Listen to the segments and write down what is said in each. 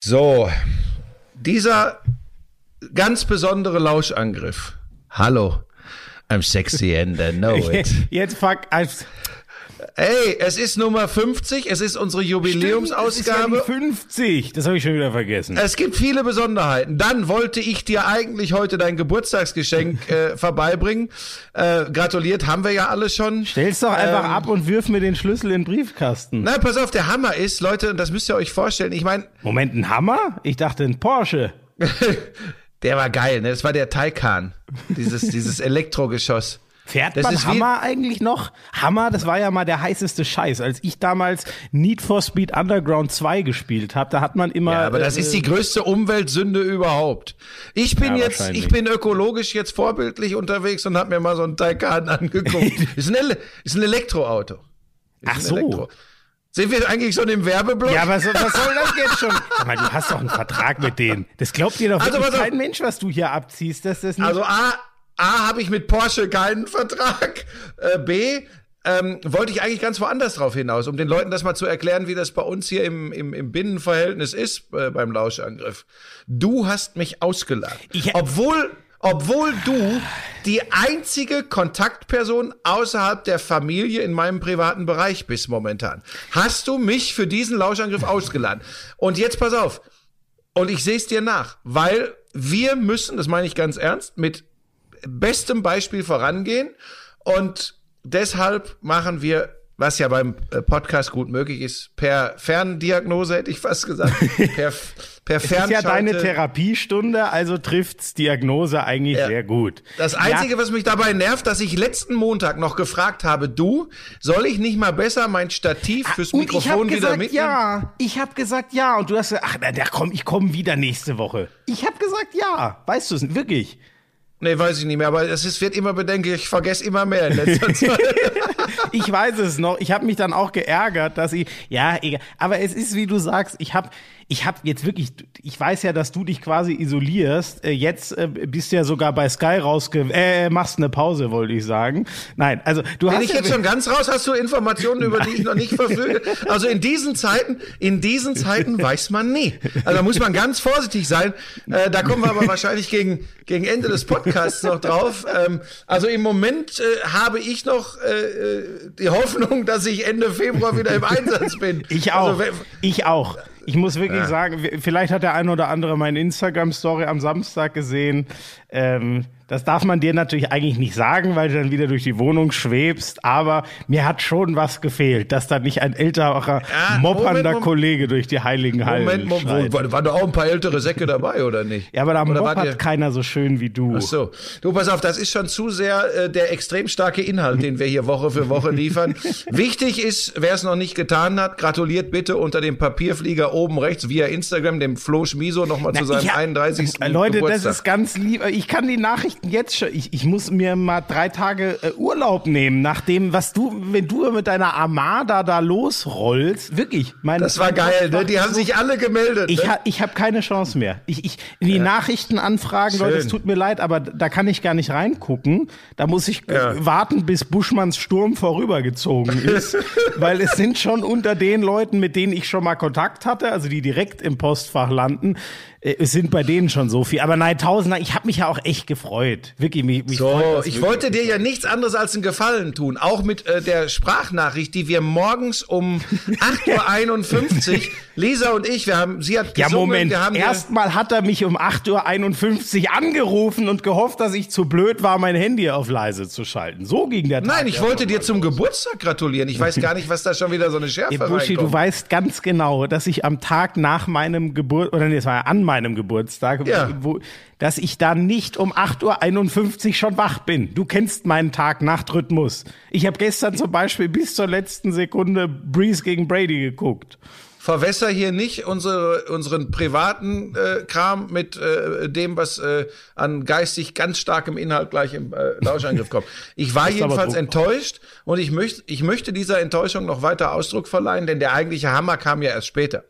So, dieser ganz besondere Lauschangriff. Hallo, I'm sexy and I know it. Jetzt fuck. Ey, es ist Nummer 50, es ist unsere Jubiläumsausgabe. Stimmt, es ist ja 50, das habe ich schon wieder vergessen. Es gibt viele Besonderheiten. Dann wollte ich dir eigentlich heute dein Geburtstagsgeschenk äh, vorbeibringen. Äh, gratuliert haben wir ja alle schon. Stell's doch einfach ähm, ab und wirf mir den Schlüssel in den Briefkasten. Na, pass auf, der Hammer ist, Leute, und das müsst ihr euch vorstellen. Ich meine. Moment, ein Hammer? Ich dachte ein Porsche. der war geil, ne? Das war der Taycan. Dieses, dieses Elektrogeschoss. Fährt das man Hammer eigentlich noch? Hammer, das war ja mal der heißeste Scheiß. Als ich damals Need for Speed Underground 2 gespielt habe, da hat man immer. Ja, aber das äh, ist die größte Umweltsünde überhaupt. Ich bin ja, jetzt, ich bin ökologisch jetzt vorbildlich unterwegs und habe mir mal so einen Taycan angeguckt. ist, ein, ist ein Elektroauto. Ist Ach ein so. Elektro sind wir eigentlich schon im Werbeblock? Ja, was, was soll das jetzt schon? Mal, du hast doch einen Vertrag mit denen. Das glaubt dir doch also, kein Mensch, was du hier abziehst. Dass das nicht also A, A, habe ich mit Porsche keinen Vertrag. Äh, B, ähm, wollte ich eigentlich ganz woanders drauf hinaus, um den Leuten das mal zu erklären, wie das bei uns hier im, im, im Binnenverhältnis ist äh, beim Lauschangriff. Du hast mich ausgeladen. Ich, obwohl, obwohl du die einzige Kontaktperson außerhalb der Familie in meinem privaten Bereich bist momentan. Hast du mich für diesen Lauschangriff ausgeladen? Und jetzt pass auf. Und ich sehe es dir nach, weil wir müssen, das meine ich ganz ernst, mit bestem Beispiel vorangehen. Und deshalb machen wir, was ja beim äh, Podcast gut möglich ist, per Ferndiagnose hätte ich fast gesagt. Per, per es ist ja deine Therapiestunde, also trifft's Diagnose eigentlich ja. sehr gut. Das Einzige, ja. was mich dabei nervt, dass ich letzten Montag noch gefragt habe, du, soll ich nicht mal besser mein Stativ ah, fürs Mikrofon wieder mitnehmen? Ja, ich habe gesagt ja und du hast gesagt, ach, na, komm, ich komme wieder nächste Woche. Ich habe gesagt ja, weißt du es wirklich? Nee, weiß ich nicht mehr, aber es ist, wird immer bedenklich, ich vergesse immer mehr in letzter Zeit. ich weiß es noch. Ich habe mich dann auch geärgert, dass ich, ja, egal. Aber es ist, wie du sagst, ich habe ich habe jetzt wirklich, ich weiß ja, dass du dich quasi isolierst. Äh, jetzt äh, bist du ja sogar bei Sky rausge, äh, machst eine Pause, wollte ich sagen. Nein, also du Bin hast. Bin ich ja jetzt schon ganz raus? Hast du Informationen, über die ich noch nicht verfüge? Also in diesen Zeiten, in diesen Zeiten weiß man nie. Also da muss man ganz vorsichtig sein. Äh, da kommen wir aber wahrscheinlich gegen, gegen Ende des Podcasts noch drauf. Ähm, also im Moment äh, habe ich noch äh, äh die Hoffnung, dass ich Ende Februar wieder im Einsatz bin. Ich auch. Also, ich auch. Ich muss wirklich ja. sagen, vielleicht hat der ein oder andere meine Instagram-Story am Samstag gesehen. Ähm, das darf man dir natürlich eigentlich nicht sagen, weil du dann wieder durch die Wohnung schwebst. Aber mir hat schon was gefehlt, dass da nicht ein älterer, ja, moppernder Kollege durch die heiligen Hallen Moment, Moment, Moment, waren da auch ein paar ältere Säcke dabei, oder nicht? Ja, aber da moppert keiner so schön wie du. Ach so. Du, pass auf, das ist schon zu sehr äh, der extrem starke Inhalt, den wir hier Woche für Woche liefern. Wichtig ist, wer es noch nicht getan hat, gratuliert bitte unter dem Papierflieger oben rechts via Instagram dem Flo Schmiso nochmal zu seinem hab, 31. Leute, Geburtstag. das ist ganz lieb. Ich kann die Nachricht jetzt schon, ich, ich muss mir mal drei Tage äh, Urlaub nehmen, nachdem, was du, wenn du mit deiner Armada da losrollst, wirklich. Mein, das war geil, ne? Die haben sich alle gemeldet. Ich, ne? ha, ich habe keine Chance mehr. Ich, ich, die ja. Nachrichtenanfragen, Leute, es tut mir leid, aber da kann ich gar nicht reingucken. Da muss ich ja. warten, bis Buschmanns Sturm vorübergezogen ist, weil es sind schon unter den Leuten, mit denen ich schon mal Kontakt hatte, also die direkt im Postfach landen, äh, es sind bei denen schon so viel. Aber nein, Tausender, ich habe mich ja auch echt gefreut. Wirklich, mich, mich so, freut ich wollte dir ja nichts anderes als einen Gefallen tun. Auch mit äh, der Sprachnachricht, die wir morgens um 8.51 Uhr, Lisa und ich, wir haben, sie hat gesungen. Ja, Moment, erstmal hat er mich um 8.51 Uhr angerufen und gehofft, dass ich zu blöd war, mein Handy auf leise zu schalten. So ging der Tag. Nein, ich wollte dir zum los. Geburtstag gratulieren. Ich weiß gar nicht, was da schon wieder so eine Schärfe ja, Buschi, du weißt ganz genau, dass ich am Tag nach meinem Geburt, oder nee, es war ja an meinem Geburtstag, ja. wo, dass ich da nicht um 8.51 Uhr schon wach bin. Du kennst meinen Tag-Nacht-Rhythmus. Ich habe gestern zum Beispiel bis zur letzten Sekunde Breeze gegen Brady geguckt verwässer hier nicht unsere, unseren privaten äh, Kram mit äh, dem, was äh, an geistig ganz starkem Inhalt gleich im äh, Lauschangriff kommt. Ich war jedenfalls enttäuscht und ich, möchte ich möchte dieser Enttäuschung noch weiter Ausdruck verleihen, denn der eigentliche Hammer kam ja erst später.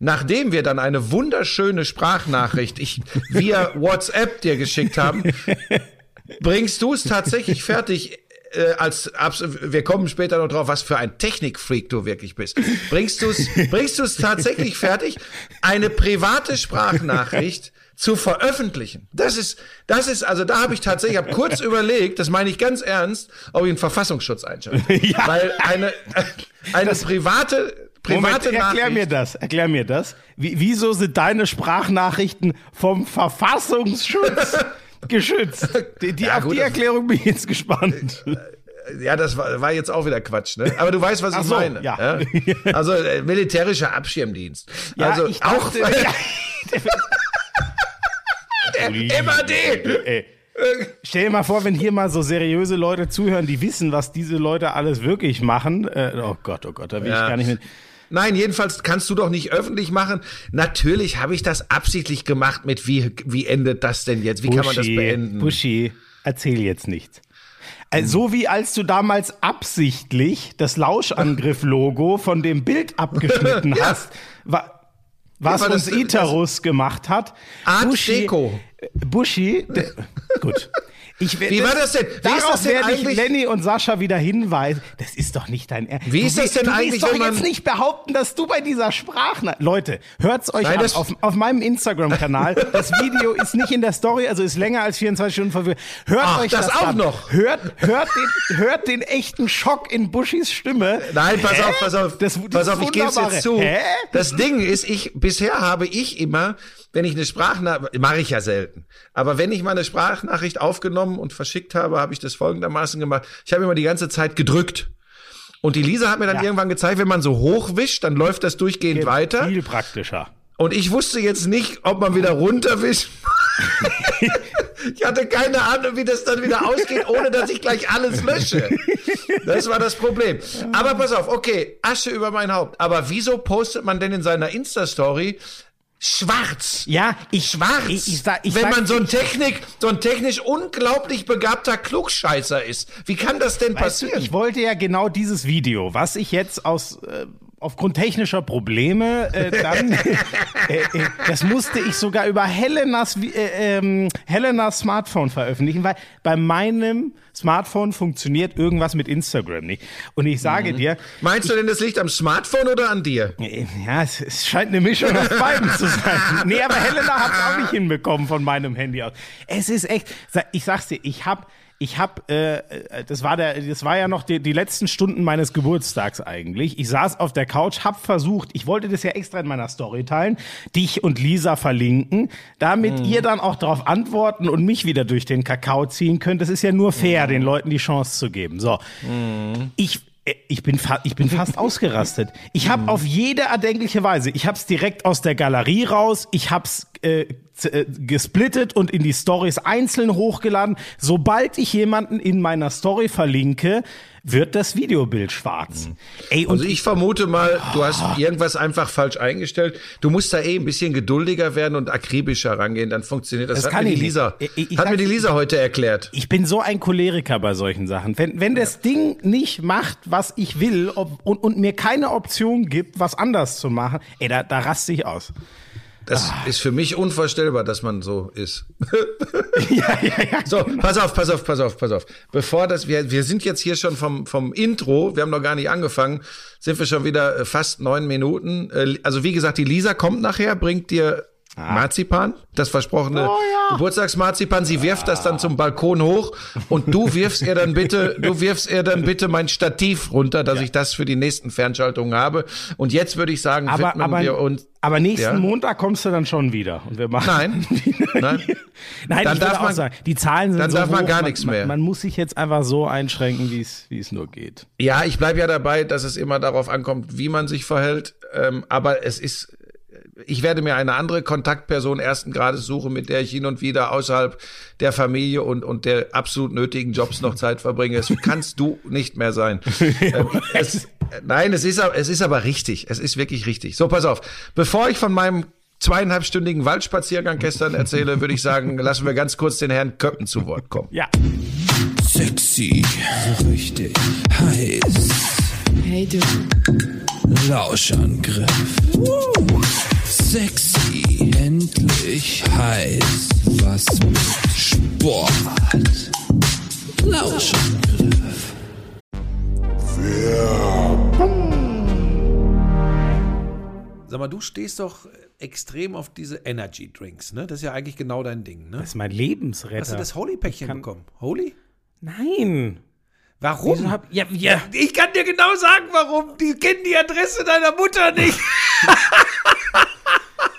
Nachdem wir dann eine wunderschöne Sprachnachricht ich, via WhatsApp dir geschickt haben, bringst du es tatsächlich fertig, äh, als wir kommen später noch drauf, was für ein Technikfreak du wirklich bist. Bringst du es bringst du es tatsächlich fertig, eine private Sprachnachricht zu veröffentlichen. Das ist das ist also da habe ich tatsächlich hab kurz überlegt, das meine ich ganz ernst, ob ich einen Verfassungsschutz einschalte, ja. weil eine eine das private private Moment, erklär mir das, erklär mir das. Wie, wieso sind deine Sprachnachrichten vom Verfassungsschutz geschützt? Die, die ja, auf gut, die Erklärung bin ich jetzt gespannt. Ja, das war, war jetzt auch wieder Quatsch, ne? Aber du weißt, was ich so, meine. Ja. ja? Also äh, militärischer Abschirmdienst. Ja, also ich auch. Dachte, der MAD! Ey. Stell dir mal vor, wenn hier mal so seriöse Leute zuhören, die wissen, was diese Leute alles wirklich machen. Äh, oh Gott, oh Gott, da will ja. ich gar nicht mit. Nein, jedenfalls kannst du doch nicht öffentlich machen. Natürlich habe ich das absichtlich gemacht mit wie, wie endet das denn jetzt? Wie Buschi, kann man das beenden? Buschi, erzähl jetzt nichts. Also, so wie als du damals absichtlich das Lauschangriff-Logo von dem Bild abgeschnitten ja. hast, wa was ja, uns das, Itarus das gemacht hat. Art Buschi, Deko. Buschi, gut. Ich, Wie war das denn? Wie darauf das denn werde ich Lenny und Sascha wieder hinweisen. Das ist doch nicht dein Ernst. Wie ist das denn du eigentlich? Du doch jetzt nicht behaupten, dass du bei dieser Sprachna... Leute, hört's euch Nein, an. Auf, auf meinem Instagram-Kanal. das Video ist nicht in der Story, also ist länger als 24 Stunden verfügbar. Hört Ach, euch das, das auch an. noch. Hört, hört, den, hört den echten Schock in Buschis Stimme. Nein, pass Hä? auf, pass auf. Das, das pass auf, ich gebe jetzt zu. Hä? Das Ding ist, ich bisher habe ich immer wenn ich eine Sprachnachricht, mache ich ja selten, aber wenn ich mal eine Sprachnachricht aufgenommen und verschickt habe, habe ich das folgendermaßen gemacht. Ich habe immer die ganze Zeit gedrückt. Und die Lisa hat mir dann ja. irgendwann gezeigt, wenn man so hochwischt, dann läuft das durchgehend Geht weiter. Viel praktischer. Und ich wusste jetzt nicht, ob man wieder runterwischt. ich hatte keine Ahnung, wie das dann wieder ausgeht, ohne dass ich gleich alles lösche. Das war das Problem. Aber pass auf, okay, Asche über mein Haupt. Aber wieso postet man denn in seiner Insta-Story schwarz. Ja, ich schwarz. Ich, ich, ich Wenn man so ein Technik, so ein technisch unglaublich begabter Klugscheißer ist, wie kann das denn passieren? Du, ich wollte ja genau dieses Video, was ich jetzt aus äh, aufgrund technischer Probleme äh, dann, äh, äh, das musste ich sogar über Helenas, äh, ähm, Helenas Smartphone veröffentlichen, weil bei meinem Smartphone funktioniert irgendwas mit Instagram nicht. Und ich sage mhm. dir. Meinst du denn, das liegt am Smartphone oder an dir? Äh, ja, es, es scheint eine Mischung aus beiden zu sein. Nee, aber Helena hat es auch nicht hinbekommen von meinem Handy aus. Es ist echt, ich sag's dir, ich habe ich habe, äh, das war der, das war ja noch die, die letzten Stunden meines Geburtstags eigentlich. Ich saß auf der Couch, hab versucht, ich wollte das ja extra in meiner Story teilen, dich und Lisa verlinken, damit mhm. ihr dann auch darauf antworten und mich wieder durch den Kakao ziehen könnt. Das ist ja nur fair, mhm. den Leuten die Chance zu geben. So, mhm. ich äh, ich bin, ich bin fast ausgerastet. Ich habe auf jede erdenkliche Weise, ich habe es direkt aus der Galerie raus, ich habe es äh, äh, gesplittet und in die Stories einzeln hochgeladen. Sobald ich jemanden in meiner Story verlinke, wird das Videobild schwarz. Mhm. Ey, also ich vermute mal, du hast irgendwas einfach falsch eingestellt. Du musst da eh ein bisschen geduldiger werden und akribischer rangehen, dann funktioniert das. das hat mir die Lisa, ich, ich hat mir die Lisa heute erklärt. Ich bin so ein Choleriker bei solchen Sachen. Wenn, wenn das Ding nicht macht, was ich will ob, und, und mir keine Option gibt, was anders zu machen, ey, da, da raste ich aus. Das ah. ist für mich unvorstellbar, dass man so ist. ja, ja, ja. So, pass auf, pass auf, pass auf, pass auf. Bevor das, wir, wir sind jetzt hier schon vom, vom Intro, wir haben noch gar nicht angefangen, sind wir schon wieder äh, fast neun Minuten. Äh, also wie gesagt, die Lisa kommt nachher, bringt dir Ah. Marzipan, das versprochene oh, ja. Geburtstagsmarzipan. Sie wirft das dann zum Balkon hoch und du wirfst ihr dann bitte, du wirfst ihr dann bitte mein Stativ runter, dass ja. ich das für die nächsten Fernschaltungen habe. Und jetzt würde ich sagen, aber, widmen aber, wir uns. Aber nächsten ja? Montag kommst du dann schon wieder und wir machen. Nein, nein, nein. Dann darf man sagen, die Zahlen sind dann so darf man hoch, gar nichts mehr. Man, man, muss sich jetzt einfach so einschränken, wie es wie es nur geht. Ja, ich bleibe ja dabei, dass es immer darauf ankommt, wie man sich verhält. Ähm, aber es ist ich werde mir eine andere Kontaktperson ersten Grades suchen, mit der ich hin und wieder außerhalb der Familie und, und der absolut nötigen Jobs noch Zeit verbringe. Das kannst du nicht mehr sein. ähm, es, nein, es ist, es ist aber richtig. Es ist wirklich richtig. So, pass auf. Bevor ich von meinem zweieinhalbstündigen Waldspaziergang gestern erzähle, würde ich sagen, lassen wir ganz kurz den Herrn Köppen zu Wort kommen. Ja. Sexy, richtig heiß. Hey du. Lauschangriff. Sexy, endlich heiß, was mit Sport. Lauschangriff. Sag mal, du stehst doch extrem auf diese Energy Drinks, ne? Das ist ja eigentlich genau dein Ding, ne? Das ist mein Lebensretter. Hast du das Holy-Päckchen bekommen? Holy? Nein. Warum? Wieso hab, ja, ja. Ich kann dir genau sagen, warum. Die kennen die Adresse deiner Mutter nicht.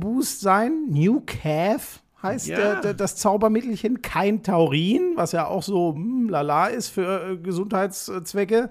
Boost sein. New Calf heißt Ja. der, der, das Zaubermittelchen. Kein Taurin, was ja auch so hm, lala ist für äh, Gesundheitszwecke.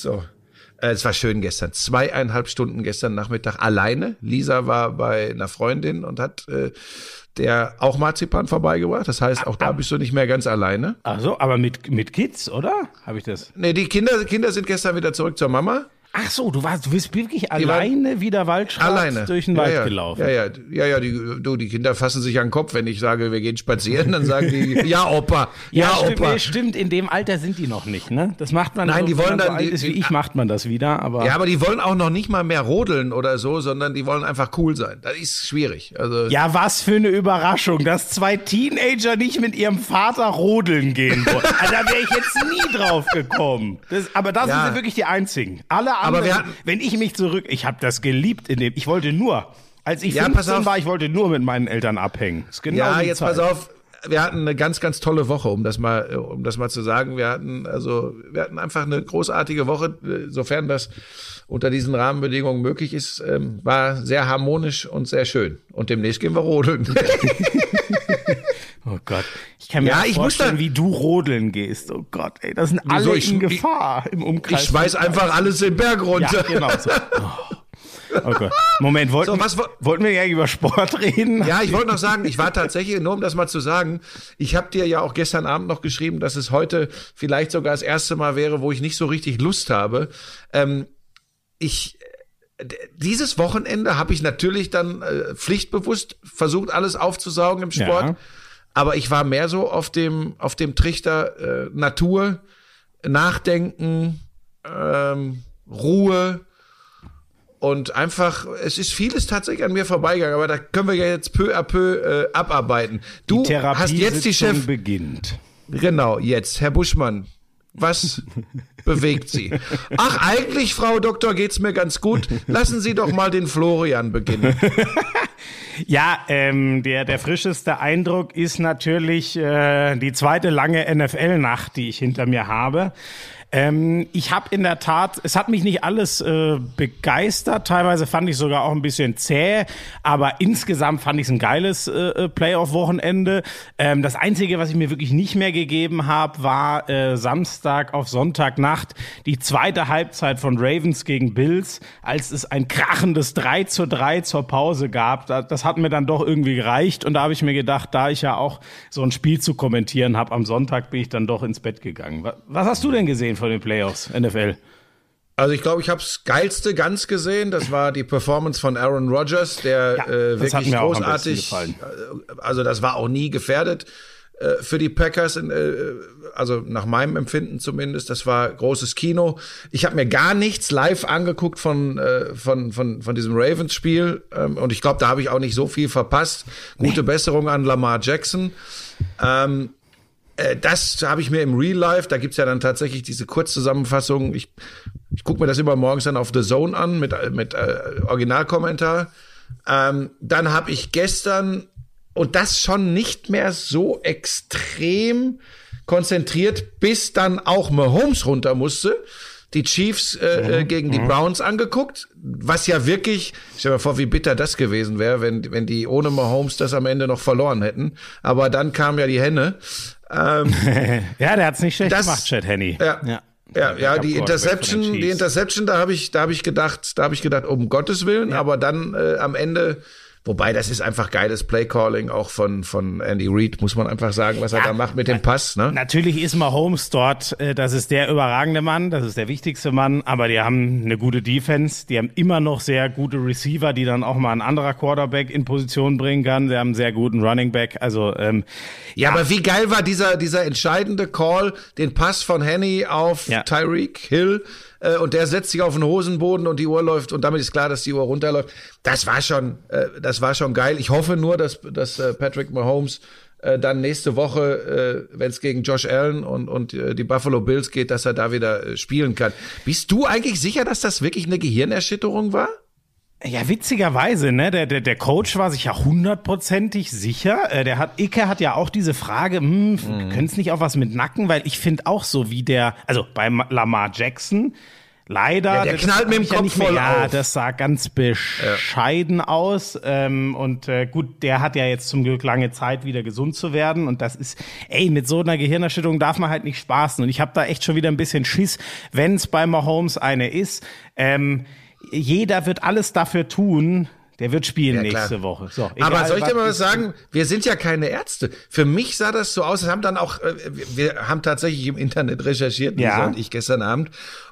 So. Äh, Es war schön gestern. Zweieinhalb Stunden gestern Nachmittag alleine. Lisa war bei einer Freundin und hat äh, der auch Marzipan vorbeigebracht. Das heißt, auch da bist du nicht mehr ganz alleine. Ach so, aber mit, mit Kids, oder? Habe ich das? Nee, die Kinder, Kinder sind gestern wieder zurück zur Mama. Ach so, du warst, du bist wirklich alleine wie der Waldschrat durch den ja, Wald ja. gelaufen. Ja, ja, ja, ja, die, du, die Kinder fassen sich an den Kopf, wenn ich sage, wir gehen spazieren, dann sagen die, ja, Opa, ja, stimmt, Opa. nee, stimmt, in dem Alter sind die noch nicht, ne? Das macht man Nein, so, die wollen man so dann alt die- ist wie die- ich, macht man das wieder, aber Ja, aber die wollen auch noch nicht mal mehr rodeln oder so, sondern die wollen einfach cool sein. Das ist schwierig. Also, Ja, was für eine Überraschung, dass zwei Teenager nicht mit ihrem Vater rodeln gehen wollen. Also, da wäre ich jetzt nie drauf gekommen. Das, aber da Ja. sind wirklich die einzigen. Alle anderen, wir hatten- wenn ich mich zurück, ich habe das geliebt in dem, ich wollte nur, als ich Ja, 15 pass auf. war, ich wollte nur mit meinen Eltern abhängen. Genau ja, jetzt Zeit. pass auf. Wir hatten eine ganz, ganz tolle Woche, um das mal, um das mal zu sagen. Wir hatten also, wir hatten einfach eine großartige Woche, äh, sofern das unter diesen Rahmenbedingungen möglich ist, ähm, war sehr harmonisch und sehr schön. Und demnächst gehen wir rodeln. Oh Gott, ich kann mir Ja, ich vorstellen, da- wie du rodeln gehst. Oh Gott, ey, das sind alle ich- in ich- Gefahr im Umkreis. ich schmeiß einfach alles den Berg runter. Ja, genau so. Oh. Gott. Moment, wollten, So, was wo- wollten wir ja über Sport reden? Ja, ich wollte noch sagen, ich war tatsächlich, nur um das mal zu sagen, ich habe dir ja auch gestern Abend noch geschrieben, dass es heute vielleicht sogar das erste Mal wäre, wo ich nicht so richtig Lust habe. Ähm, ich dieses Wochenende habe ich natürlich dann äh, pflichtbewusst versucht, alles aufzusaugen im Sport. Ja. Aber ich war mehr so auf dem, auf dem Trichter äh, Natur, Nachdenken, ähm, Ruhe und einfach, es ist vieles tatsächlich an mir vorbeigegangen, aber da können wir ja jetzt peu à peu äh, abarbeiten. Du hast jetzt die Chef. beginnt. Genau, jetzt, Herr Buschmann. Was bewegt Sie? Ach, eigentlich, Frau Doktor, geht's mir ganz gut. Lassen Sie doch mal den Florian beginnen. Ja, ähm, der, der frischeste Eindruck ist natürlich äh, die zweite lange NFL-Nacht, die ich hinter mir habe. Ähm, ich habe in der Tat, es hat mich nicht alles äh, begeistert, teilweise fand ich sogar auch ein bisschen zäh, aber insgesamt fand ich es ein geiles äh, äh, Playoff-Wochenende. Ähm, das Einzige, was ich mir wirklich nicht mehr gegeben habe, war äh, Samstag auf Sonntagnacht die zweite Halbzeit von Ravens gegen Bills, als es ein krachendes 3 zu 3 zur Pause gab. Das hat mir dann doch irgendwie gereicht und da habe ich mir gedacht, da ich ja auch so ein Spiel zu kommentieren habe, am Sonntag bin ich dann doch ins Bett gegangen. Was hast du denn gesehen? Von den Playoffs, NFL? Also ich glaube, ich habe das geilste ganz gesehen. Das war die Performance von Aaron Rodgers, der ja, äh, wirklich großartig. Äh, also das war auch nie gefährdet äh, für die Packers. Äh, also nach meinem Empfinden zumindest. Das war großes Kino. Ich habe mir gar nichts live angeguckt von äh, von von von diesem Ravens-Spiel ähm, und ich glaube, da habe ich auch nicht so viel verpasst. Gute nee. Besserung an Lamar Jackson. Ähm, äh, das habe ich mir im Real Life, da gibt's ja dann tatsächlich diese Kurzzusammenfassung. Ich, ich gucke mir das immer morgens dann auf The Zone an mit, mit äh, Originalkommentar. Ähm, dann habe ich gestern, und das schon nicht mehr so extrem konzentriert, bis dann auch Mahomes runter musste die Chiefs äh, mhm. Äh, gegen die mhm. Browns angeguckt, was ja wirklich, stell dir mal vor, wie bitter das gewesen wäre, wenn, wenn die ohne Mahomes das am Ende noch verloren hätten. Aber dann kam ja die Henne. Ähm, ja, der hat's nicht schlecht das, gemacht, Chad Henny. Ja. ja. Ja, ja, die Interception, die Interception, da habe ich, da habe ich gedacht, da habe ich gedacht, um Gottes Willen, ja. aber dann äh, am Ende Wobei, das ist einfach geiles Playcalling auch von, von Andy Reid, muss man einfach sagen, was er da macht mit dem Pass. Ne? Natürlich ist Mahomes dort, äh, das ist der überragende Mann, das ist der wichtigste Mann, aber die haben eine gute Defense, die haben immer noch sehr gute Receiver, die dann auch mal ein anderer Quarterback in Position bringen kann. Sie haben einen sehr guten Running Back. Also ähm, ja, ja, aber wie geil war dieser, dieser entscheidende Call, den Pass von Henny auf ja. Tyreek Hill äh, und der setzt sich auf den Hosenboden und die Uhr läuft und damit ist klar, dass die Uhr runterläuft. Das war schon, äh, das war schon geil. Ich hoffe nur, dass, dass äh, Patrick Mahomes äh, dann nächste Woche, äh, wenn es gegen Josh Allen und, und äh, die Buffalo Bills geht, dass er da wieder äh, spielen kann. Bist du eigentlich sicher, dass das wirklich eine Gehirnerschütterung war? Ja, witzigerweise, ne? Der, der, der Coach war sich ja hundertprozentig sicher. Äh, der hat, Icke hat ja auch diese Frage, hm, mhm. können es nicht auch was mit Nacken? Weil ich finde auch so wie der, also bei Lamar Jackson, leider. Ja, der knallt mit dem Kopf ja voll Ja, auf. das sah ganz bescheiden ja. aus. Ähm, und äh, gut, der hat ja jetzt zum Glück lange Zeit, wieder gesund zu werden. Und das ist, ey, mit so einer Gehirnerschütterung darf man halt nicht spaßen. Und ich habe da echt schon wieder ein bisschen Schiss, wenn es bei Mahomes eine ist. Ähm, jeder wird alles dafür tun, der wird spielen ja, nächste Woche. So, egal, Aber soll ich dir mal was sagen? Wir sind ja keine Ärzte. Für mich sah das so aus. Es haben dann auch, äh, wir haben tatsächlich im Internet recherchiert, ja. und ich gestern Abend.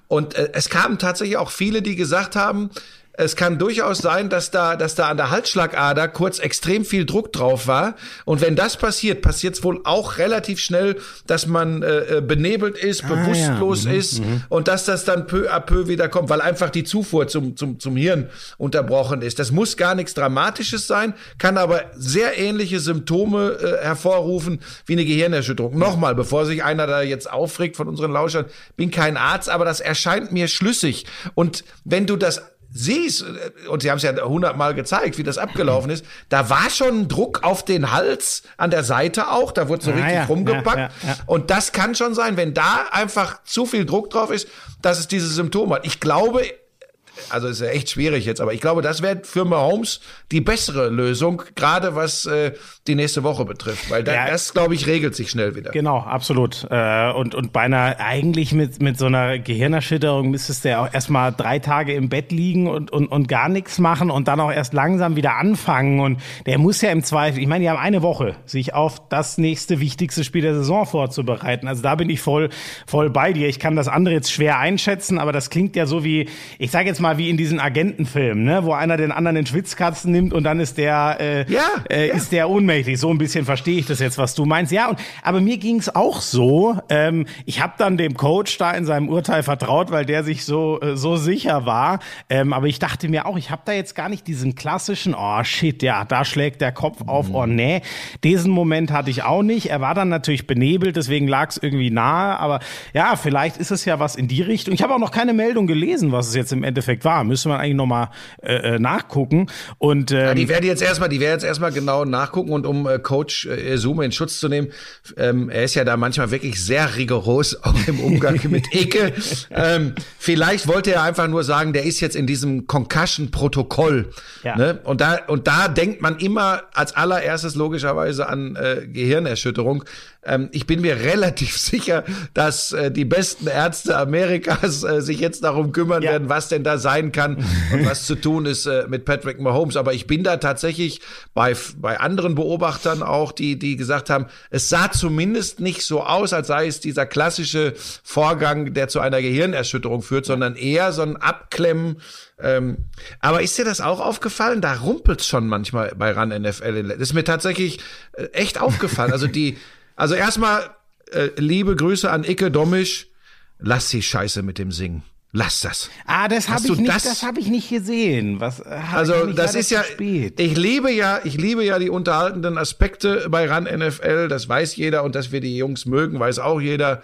Und äh, es kamen tatsächlich auch viele, die gesagt haben, es kann durchaus sein, dass da, dass da an der Halsschlagader kurz extrem viel Druck drauf war. Und wenn das passiert, passiert es wohl auch relativ schnell, dass man äh, äh benebelt ist, ah, bewusstlos ja. mhm, ist mhm. und dass das dann peu à peu wieder kommt, weil einfach die Zufuhr zum, zum, zum Hirn unterbrochen ist. Das muss gar nichts Dramatisches sein, kann aber sehr ähnliche Symptome äh, hervorrufen wie eine Gehirnerschütterung. Nochmal, bevor sich einer da jetzt aufregt von unseren Lauschern, bin kein Arzt, aber das erscheint mir schlüssig. Und wenn du das siehst, und sie haben es ja hundertmal gezeigt, wie das abgelaufen ist, da war schon Druck auf den Hals an der Seite auch, da wurde so richtig ja, rumgepackt. Ja, ja, und das kann schon sein, wenn da einfach zu viel Druck drauf ist, dass es diese Symptome hat. Ich glaube, also ist ja echt schwierig jetzt, aber ich glaube, das wäre für Mahomes die bessere Lösung, gerade was äh, die nächste Woche betrifft, weil da, ja, das, glaube ich, regelt sich schnell wieder. Genau, absolut. Äh, und, und beinahe eigentlich mit, mit so einer Gehirnerschütterung müsstest du ja auch erstmal drei Tage im Bett liegen und, und, und gar nichts machen und dann auch erst langsam wieder anfangen. Und der muss ja im Zweifel, ich meine, die haben eine Woche, sich auf das nächste wichtigste Spiel der Saison vorzubereiten. Also da bin ich voll, voll bei dir. Ich kann das andere jetzt schwer einschätzen, aber das klingt ja so wie, ich sage jetzt mal wie in diesen Agentenfilmen, ne, wo einer den anderen in Schwitzkatzen nimmt und dann ist der, äh, ja, äh, ja. ist der ohnmächtig. So ein bisschen verstehe ich das jetzt, was du meinst. Ja, und aber mir ging es auch so. Ähm, ich habe dann dem Coach da in seinem Urteil vertraut, weil der sich so äh, so sicher war. Ähm, aber ich dachte mir auch, ich habe da jetzt gar nicht diesen klassischen, oh shit, ja, da schlägt der Kopf auf, oh nee. Diesen Moment hatte ich auch nicht. Er war dann natürlich benebelt, deswegen lag es irgendwie nahe. Aber ja, vielleicht ist es ja was in die Richtung. Ich habe auch noch keine Meldung gelesen, was es jetzt im Endeffekt Endeffekt war. Müsste man eigentlich nochmal äh, äh, nachgucken. Und, ähm, ja, die werden jetzt erstmal, die werden jetzt erstmal genau nachgucken und um äh, Coach äh, Sume in Schutz zu nehmen, ähm, er ist ja da manchmal wirklich sehr rigoros, auch im Umgang mit Ecke. Ähm, vielleicht wollte er einfach nur sagen, der ist jetzt in diesem Concussion-Protokoll. Ja. Ne? Und da und da denkt man immer als allererstes logischerweise an äh, Gehirnerschütterung. Ähm, ich bin mir relativ sicher, dass äh, die besten Ärzte Amerikas äh, sich jetzt darum kümmern ja. werden, was denn da sein kann und was zu tun ist äh, mit Patrick Mahomes. Aber ich bin da tatsächlich bei, bei anderen Beobachtern auch, die, die gesagt haben, es sah zumindest nicht so aus, als sei es dieser klassische Vorgang, der zu einer Gehirnerschütterung führt, sondern eher so ein Abklemmen. Ähm, aber ist dir das auch aufgefallen? Da rumpelt's schon manchmal bei RAN NFL. Das ist mir tatsächlich äh, echt aufgefallen. Also die, also erstmal äh, liebe Grüße an Icke Domisch. Lass die Scheiße mit dem Singen. Lass das. Ah, das habe ich nicht, das, das habe ich nicht gesehen. Was äh, Also, das ist ja spät. ich liebe ja, ich liebe ja die unterhaltenden Aspekte bei Ran NFL, das weiß jeder und dass wir die Jungs mögen, weiß auch jeder.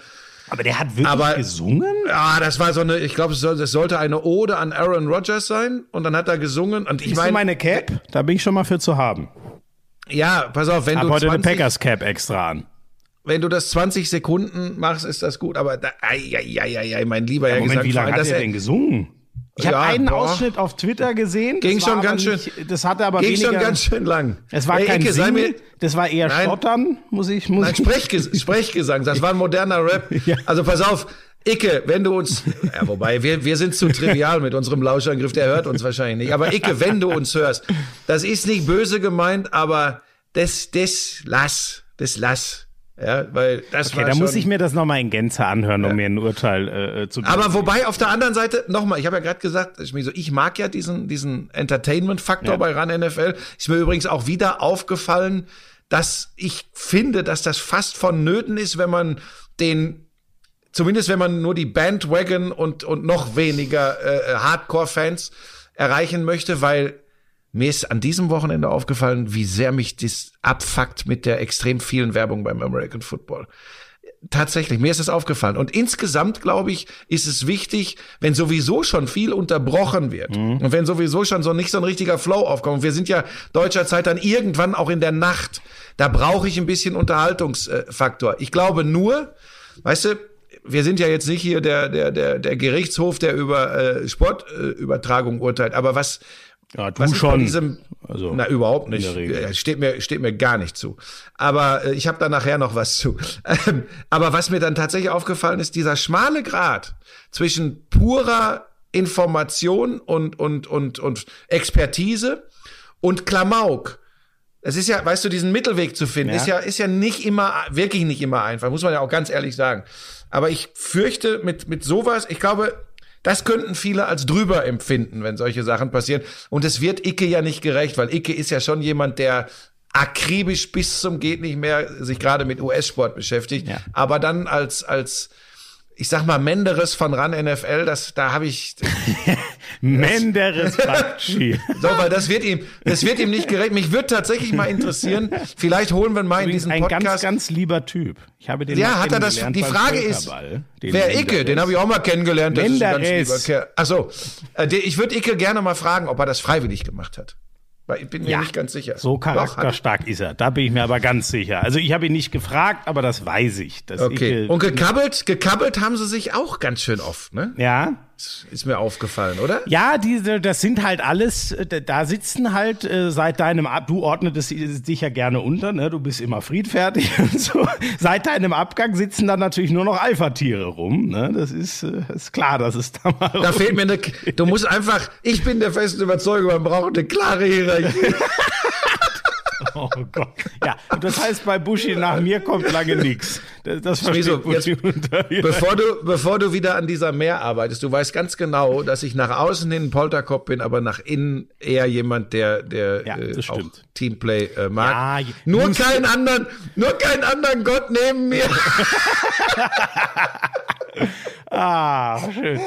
Aber der hat wirklich Aber, gesungen? Ja, das war so eine, ich glaube, es sollte eine Ode an Aaron Rodgers sein und dann hat er gesungen und ich meine meine Cap, da bin ich schon mal für zu haben. Ja, pass auf, wenn Hab du heute 20, eine Packers Cap extra an wenn du das 20 Sekunden machst, ist das gut. Aber da, ai, ai, ai, ai, mein lieber ja, Moment, gesagt, wie lange hat er denn gesungen? Ich ja, habe einen boah. Ausschnitt auf Twitter gesehen. Ging schon ganz nicht, schön. Das hatte aber ging weniger, schon ganz schön lang. Es war Ey, kein Ecke, Singen, das war eher nein, Stottern, muss ich. Muss nein, Sprechges Sprechgesang. Das war ein moderner Rap. ja. Also pass auf, Icke, wenn du uns, ja, wobei wir wir sind zu trivial mit unserem Lauschangriff, der hört uns wahrscheinlich nicht. Aber Icke, wenn du uns hörst, das ist nicht böse gemeint, aber das das lass, das lass. Ja, weil das okay, da muss ich mir das nochmal in Gänze anhören, um ja. mir ein Urteil äh, zu geben. Aber wobei auf der anderen Seite, nochmal, ich habe ja gerade gesagt, ich, so, ich mag ja diesen, diesen Entertainment-Faktor ja. bei RAN NFL. Ist mir übrigens auch wieder aufgefallen, dass ich finde, dass das fast vonnöten ist, wenn man den zumindest wenn man nur die Bandwagon und, und noch weniger äh, Hardcore-Fans erreichen möchte, weil mir ist an diesem Wochenende aufgefallen, wie sehr mich das abfuckt mit der extrem vielen Werbung beim American Football. Tatsächlich, mir ist es aufgefallen. Und insgesamt, glaube ich, ist es wichtig, wenn sowieso schon viel unterbrochen wird mhm. und wenn sowieso schon so nicht so ein richtiger Flow aufkommt. Wir sind ja deutscher Zeit dann irgendwann auch in der Nacht. Da brauche ich ein bisschen Unterhaltungsfaktor. Ich glaube nur, weißt du, wir sind ja jetzt nicht hier der, der, der, der Gerichtshof, der über äh, Sportübertragung äh, urteilt. Aber was, ja, du was schon. Diesem, also, na, überhaupt nicht. Steht mir, steht mir gar nicht zu. Aber äh, ich habe da nachher noch was zu. Ähm, aber was mir dann tatsächlich aufgefallen ist, dieser schmale Grad zwischen purer Information und, und, und, und Expertise und Klamauk. Es ist ja, weißt du, diesen Mittelweg zu finden, ja. ist ja, ist ja nicht immer, wirklich nicht immer einfach, muss man ja auch ganz ehrlich sagen. Aber ich fürchte, mit, mit sowas, ich glaube, das könnten viele als drüber empfinden, wenn solche Sachen passieren. Und es wird Icke ja nicht gerecht, weil Icke ist ja schon jemand, der akribisch bis zum geht nicht mehr sich gerade mit US-Sport beschäftigt, ja. aber dann als als ich sag mal, Menderes von RAN NFL, das, da habe ich. Menderes Bakshi. so, weil das wird ihm, das wird ihm nicht gerecht. Mich würde tatsächlich mal interessieren, vielleicht holen wir mal in diesen Podcast. Ein ganz, ganz lieber Typ. Ich habe den Ja, hat er das, die Frage ist, wer Icke, den habe ich auch mal kennengelernt. Das Menderes. ist ein ganz lieber Ach so, äh, ich würde Icke gerne mal fragen, ob er das freiwillig gemacht hat. Weil ich bin mir ja, nicht ganz sicher. So charakterstark ist er. Da bin ich mir aber ganz sicher. Also ich habe ihn nicht gefragt, aber das weiß ich. okay. Ich, Und gekabbelt, gekabbelt haben sie sich auch ganz schön oft, ne? Ja. Ist mir aufgefallen, oder? Ja, diese, das sind halt alles, da sitzen halt äh, seit deinem Ab, du ordnetest dich ja gerne unter, ne? Du bist immer friedfertig und so. Seit deinem Abgang sitzen dann natürlich nur noch Alpha-Tiere rum, ne? Das ist, äh, ist klar, dass es da mal. Da fehlt mir eine, du musst einfach, ich bin der festen Überzeugung, man braucht eine klare Hierarchie. Oh Gott. Ja, das heißt, bei Buschi nach mir kommt lange nichts. Das, das versteht so, Buschi unter bevor du, bevor du wieder an dieser Mehr arbeitest, du weißt ganz genau, dass ich nach außen hin ein Polterkopf bin, aber nach innen eher jemand, der, der ja, äh, auch Teamplay äh, mag. Ja, nur keinen anderen, nur keinen anderen Gott neben mir. Ah, schön.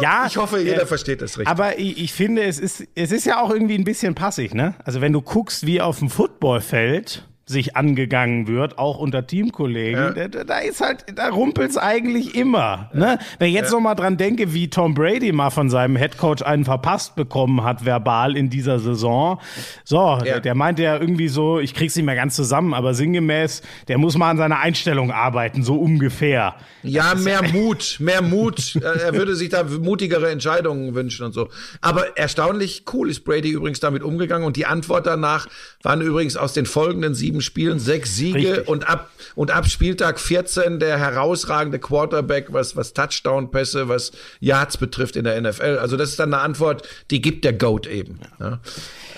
Ja, ich hoffe, jeder äh, versteht das richtig. Aber ich, ich, finde, es ist, es ist ja auch irgendwie ein bisschen passig, ne? Also wenn du guckst, wie auf dem Footballfeld sich angegangen wird, auch unter Teamkollegen, ja. da, da, ist halt, da rumpelt's eigentlich immer. Ne? Wenn ich jetzt ja. noch mal dran denke, wie Tom Brady mal von seinem Headcoach einen verpasst bekommen hat, verbal in dieser Saison. So, der, der meinte ja irgendwie so, ich krieg's nicht mehr ganz zusammen, aber sinngemäß, der muss mal an seiner Einstellung arbeiten, so ungefähr. Ja, mehr Mut, mehr Mut. er würde sich da mutigere Entscheidungen wünschen und so. Aber erstaunlich cool ist Brady übrigens damit umgegangen und die Antwort danach waren übrigens aus den folgenden sieben Spielen sechs Siege und ab, und ab Spieltag 14 der herausragende Quarterback, was, was Touchdown-Pässe, was Yards betrifft in der NFL. Also das ist dann eine Antwort, die gibt der Goat eben. Ja.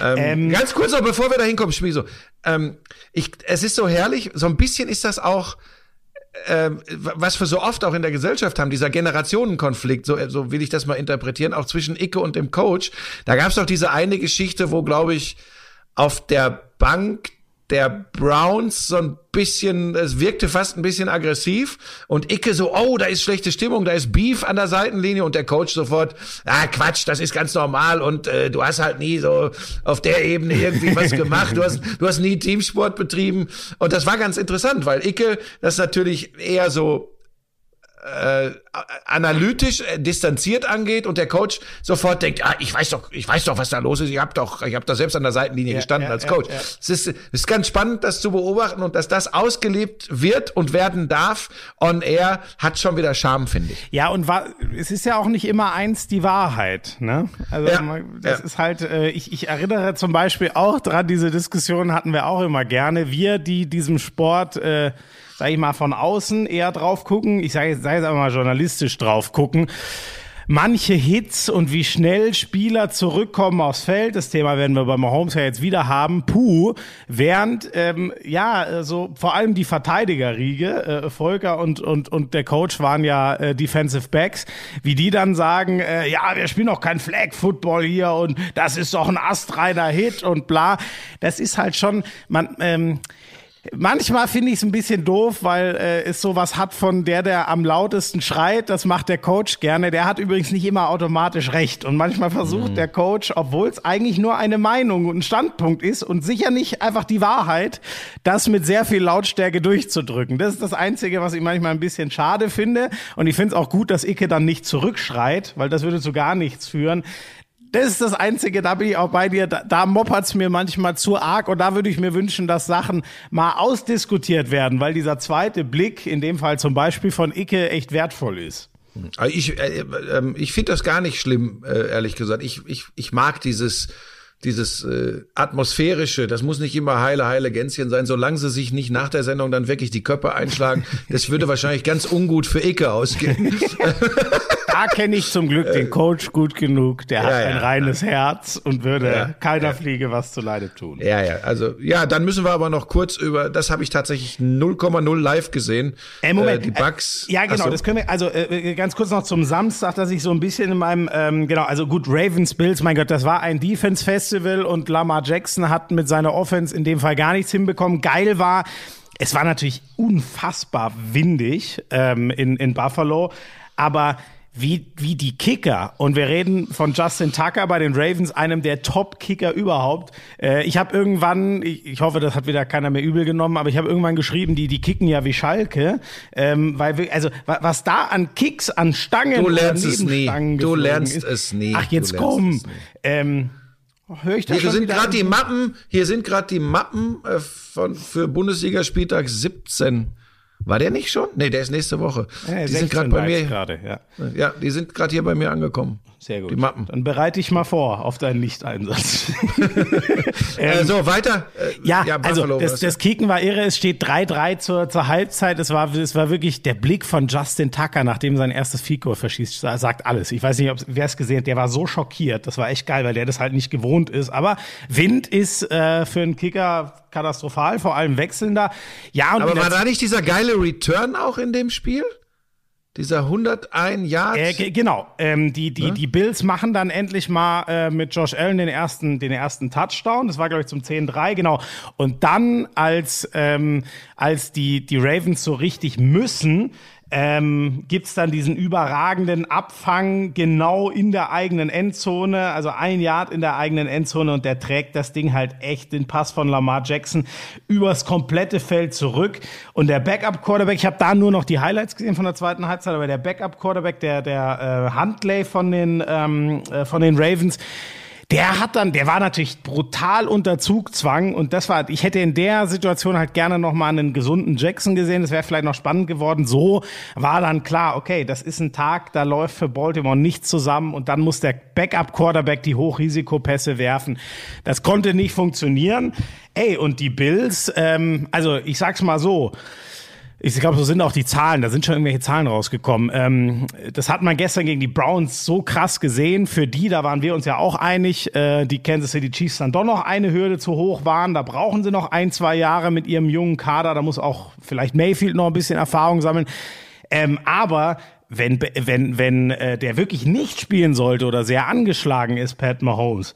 Ähm, ähm, ganz kurz noch, bevor wir da hinkommen, Schmieso. Ähm, ich, es ist so herrlich, so ein bisschen ist das auch, äh, was wir so oft auch in der Gesellschaft haben, dieser Generationenkonflikt, so, so will ich das mal interpretieren, auch zwischen Icke und dem Coach. Da gab es doch diese eine Geschichte, wo, glaube ich, auf der Bank der Browns so ein bisschen, es wirkte fast ein bisschen aggressiv und Icke so, oh, da ist schlechte Stimmung, da ist Beef an der Seitenlinie und der Coach sofort, ah, Quatsch, das ist ganz normal und äh, du hast halt nie so auf der Ebene irgendwie was gemacht, du hast, du hast nie Teamsport betrieben und das war ganz interessant, weil Icke das natürlich eher so äh, analytisch äh, distanziert angeht und der Coach sofort denkt, ah, ich weiß doch, ich weiß doch, was da los ist. Ich habe doch, ich habe da selbst an der Seitenlinie ja, gestanden ja, als Coach. Ja, es, ist, es ist ganz spannend, das zu beobachten und dass das ausgelebt wird und werden darf on air, hat schon wieder Charme, finde ich. Ja, und war, es ist ja auch nicht immer eins die Wahrheit. Ne? Also das ist halt, äh, ich, ich erinnere zum Beispiel auch dran, diese Diskussion hatten wir auch immer gerne. Wir, die diesem Sport äh, sag ich mal, von außen eher drauf gucken. Ich sage sag jetzt aber mal journalistisch drauf gucken manche Hits und wie schnell Spieler zurückkommen aufs Feld. Das Thema werden wir beim Mahomes ja jetzt wieder haben. Puh, während ähm, ja so vor allem die Verteidigerriege, äh, Volker und und und der Coach waren ja äh, Defensive Backs, wie die dann sagen, äh, ja wir spielen auch kein Flag Football hier und das ist doch ein astreiner Hit und bla. Das ist halt schon man ähm, Manchmal finde ich es ein bisschen doof, weil äh, es sowas hat von der, der am lautesten schreit. Das macht der Coach gerne. Der hat übrigens nicht immer automatisch recht. Und manchmal versucht mhm. der Coach, obwohl es eigentlich nur eine Meinung und ein Standpunkt ist und sicher nicht einfach die Wahrheit, das mit sehr viel Lautstärke durchzudrücken. Das ist das Einzige, was ich manchmal ein bisschen schade finde. Und ich finde es auch gut, dass Icke dann nicht zurückschreit, weil das würde zu gar nichts führen das ist das Einzige, da bin ich auch bei dir. Da, da moppert's mir manchmal zu arg und da würde ich mir wünschen, dass Sachen mal ausdiskutiert werden, weil dieser zweite Blick, in dem Fall zum Beispiel von Icke, echt wertvoll ist. Also ich, äh, äh, ich finde das gar nicht schlimm, äh, ehrlich gesagt. Ich, ich, ich mag dieses dieses äh, atmosphärische, das muss nicht immer heile, heile Gänschen sein, solange sie sich nicht nach der Sendung dann wirklich die Köpfe einschlagen. Das würde wahrscheinlich ganz ungut für Icke ausgehen. da kenne ich zum Glück den Coach gut genug. Der hat ja, ein reines Herz und würde ja, keiner Fliege was zu Leide tun. Ja, ja, also ja, dann müssen wir aber noch kurz über, das habe ich tatsächlich 0,0 live gesehen. Äh, Moment, äh, die Bugs. Äh, ja, genau, so. das können wir, also äh, ganz kurz noch zum Samstag, dass ich so ein bisschen in meinem, ähm, genau, also gut, Ravens Bills, mein Gott, das war ein Defense-Festival und Lamar Jackson hat mit seiner Offense in dem Fall gar nichts hinbekommen. Geil war, es war natürlich unfassbar windig ähm, in, in Buffalo, aber wie, wie die Kicker. Und wir reden von Justin Tucker bei den Ravens, einem der Top-Kicker überhaupt. Äh, ich habe irgendwann, ich, ich, hoffe, das hat wieder keiner mehr übel genommen, aber ich habe irgendwann geschrieben, die, die kicken ja wie Schalke. Ähm, weil wir, also was da an Kicks, an Stangen du lernst es nie. Du lernst ist, es nie. Ach, jetzt komm. Ähm, Hör ich da hier sind gerade die Mappen, hier sind gerade die Mappen äh, von, für Bundesligaspieltag 17. War der nicht schon? Nee, der ist nächste Woche. Ja, die sind gerade bei mir. Grade, ja. ja, die sind gerade hier bei mir angekommen. Sehr gut. Die Mappen. Dann bereite ich mal vor auf deinen Lichteinsatz. ähm, so, weiter. Äh, ja, ja also das, das Kicken war irre. Es steht 3-3 zur, zur Halbzeit. Es war, es war wirklich der Blick von Justin Tucker, nachdem sein erstes Fico verschießt, sagt alles. Ich weiß nicht, wer es gesehen hat. Der war so schockiert. Das war echt geil, weil der das halt nicht gewohnt ist. Aber Wind ist äh, für einen Kicker katastrophal, vor allem wechselnder. Ja, und Aber war da nicht dieser geile Return auch in dem Spiel? Dieser 101 Yards. Äh, genau. Ähm, die, die, ne? die Bills machen dann endlich mal äh, mit Josh Allen den ersten, den ersten Touchdown. Das war, glaube ich, zum 10-3, genau. Und dann, als, ähm, als die, die Ravens so richtig müssen, ähm, gibt dann diesen überragenden Abfang genau in der eigenen Endzone, also ein Yard in der eigenen Endzone und der trägt das Ding halt echt den Pass von Lamar Jackson übers komplette Feld zurück. Und der Backup-Quarterback, ich habe da nur noch die Highlights gesehen von der zweiten Halbzeit, aber der Backup-Quarterback, der, der äh, Huntley von den, ähm, äh, von den Ravens, der hat dann, der war natürlich brutal unter Zugzwang und das war, ich hätte in der Situation halt gerne nochmal einen gesunden Jackson gesehen, das wäre vielleicht noch spannend geworden. So war dann klar, okay, das ist ein Tag, da läuft für Baltimore nichts zusammen und dann muss der Backup-Quarterback die Hochrisikopässe werfen. Das konnte nicht funktionieren. Ey, und die Bills, ähm, also ich sag's mal so, ich glaube, so sind auch die Zahlen. Da sind schon irgendwelche Zahlen rausgekommen. Ähm, das hat man gestern gegen die Browns so krass gesehen. Für die, da waren wir uns ja auch einig, äh, die Kansas City Chiefs dann doch noch eine Hürde zu hoch waren. Da brauchen sie noch ein, zwei Jahre mit ihrem jungen Kader. Da muss auch vielleicht Mayfield noch ein bisschen Erfahrung sammeln. Ähm, aber wenn, wenn, wenn äh, der wirklich nicht spielen sollte oder sehr angeschlagen ist, Pat Mahomes,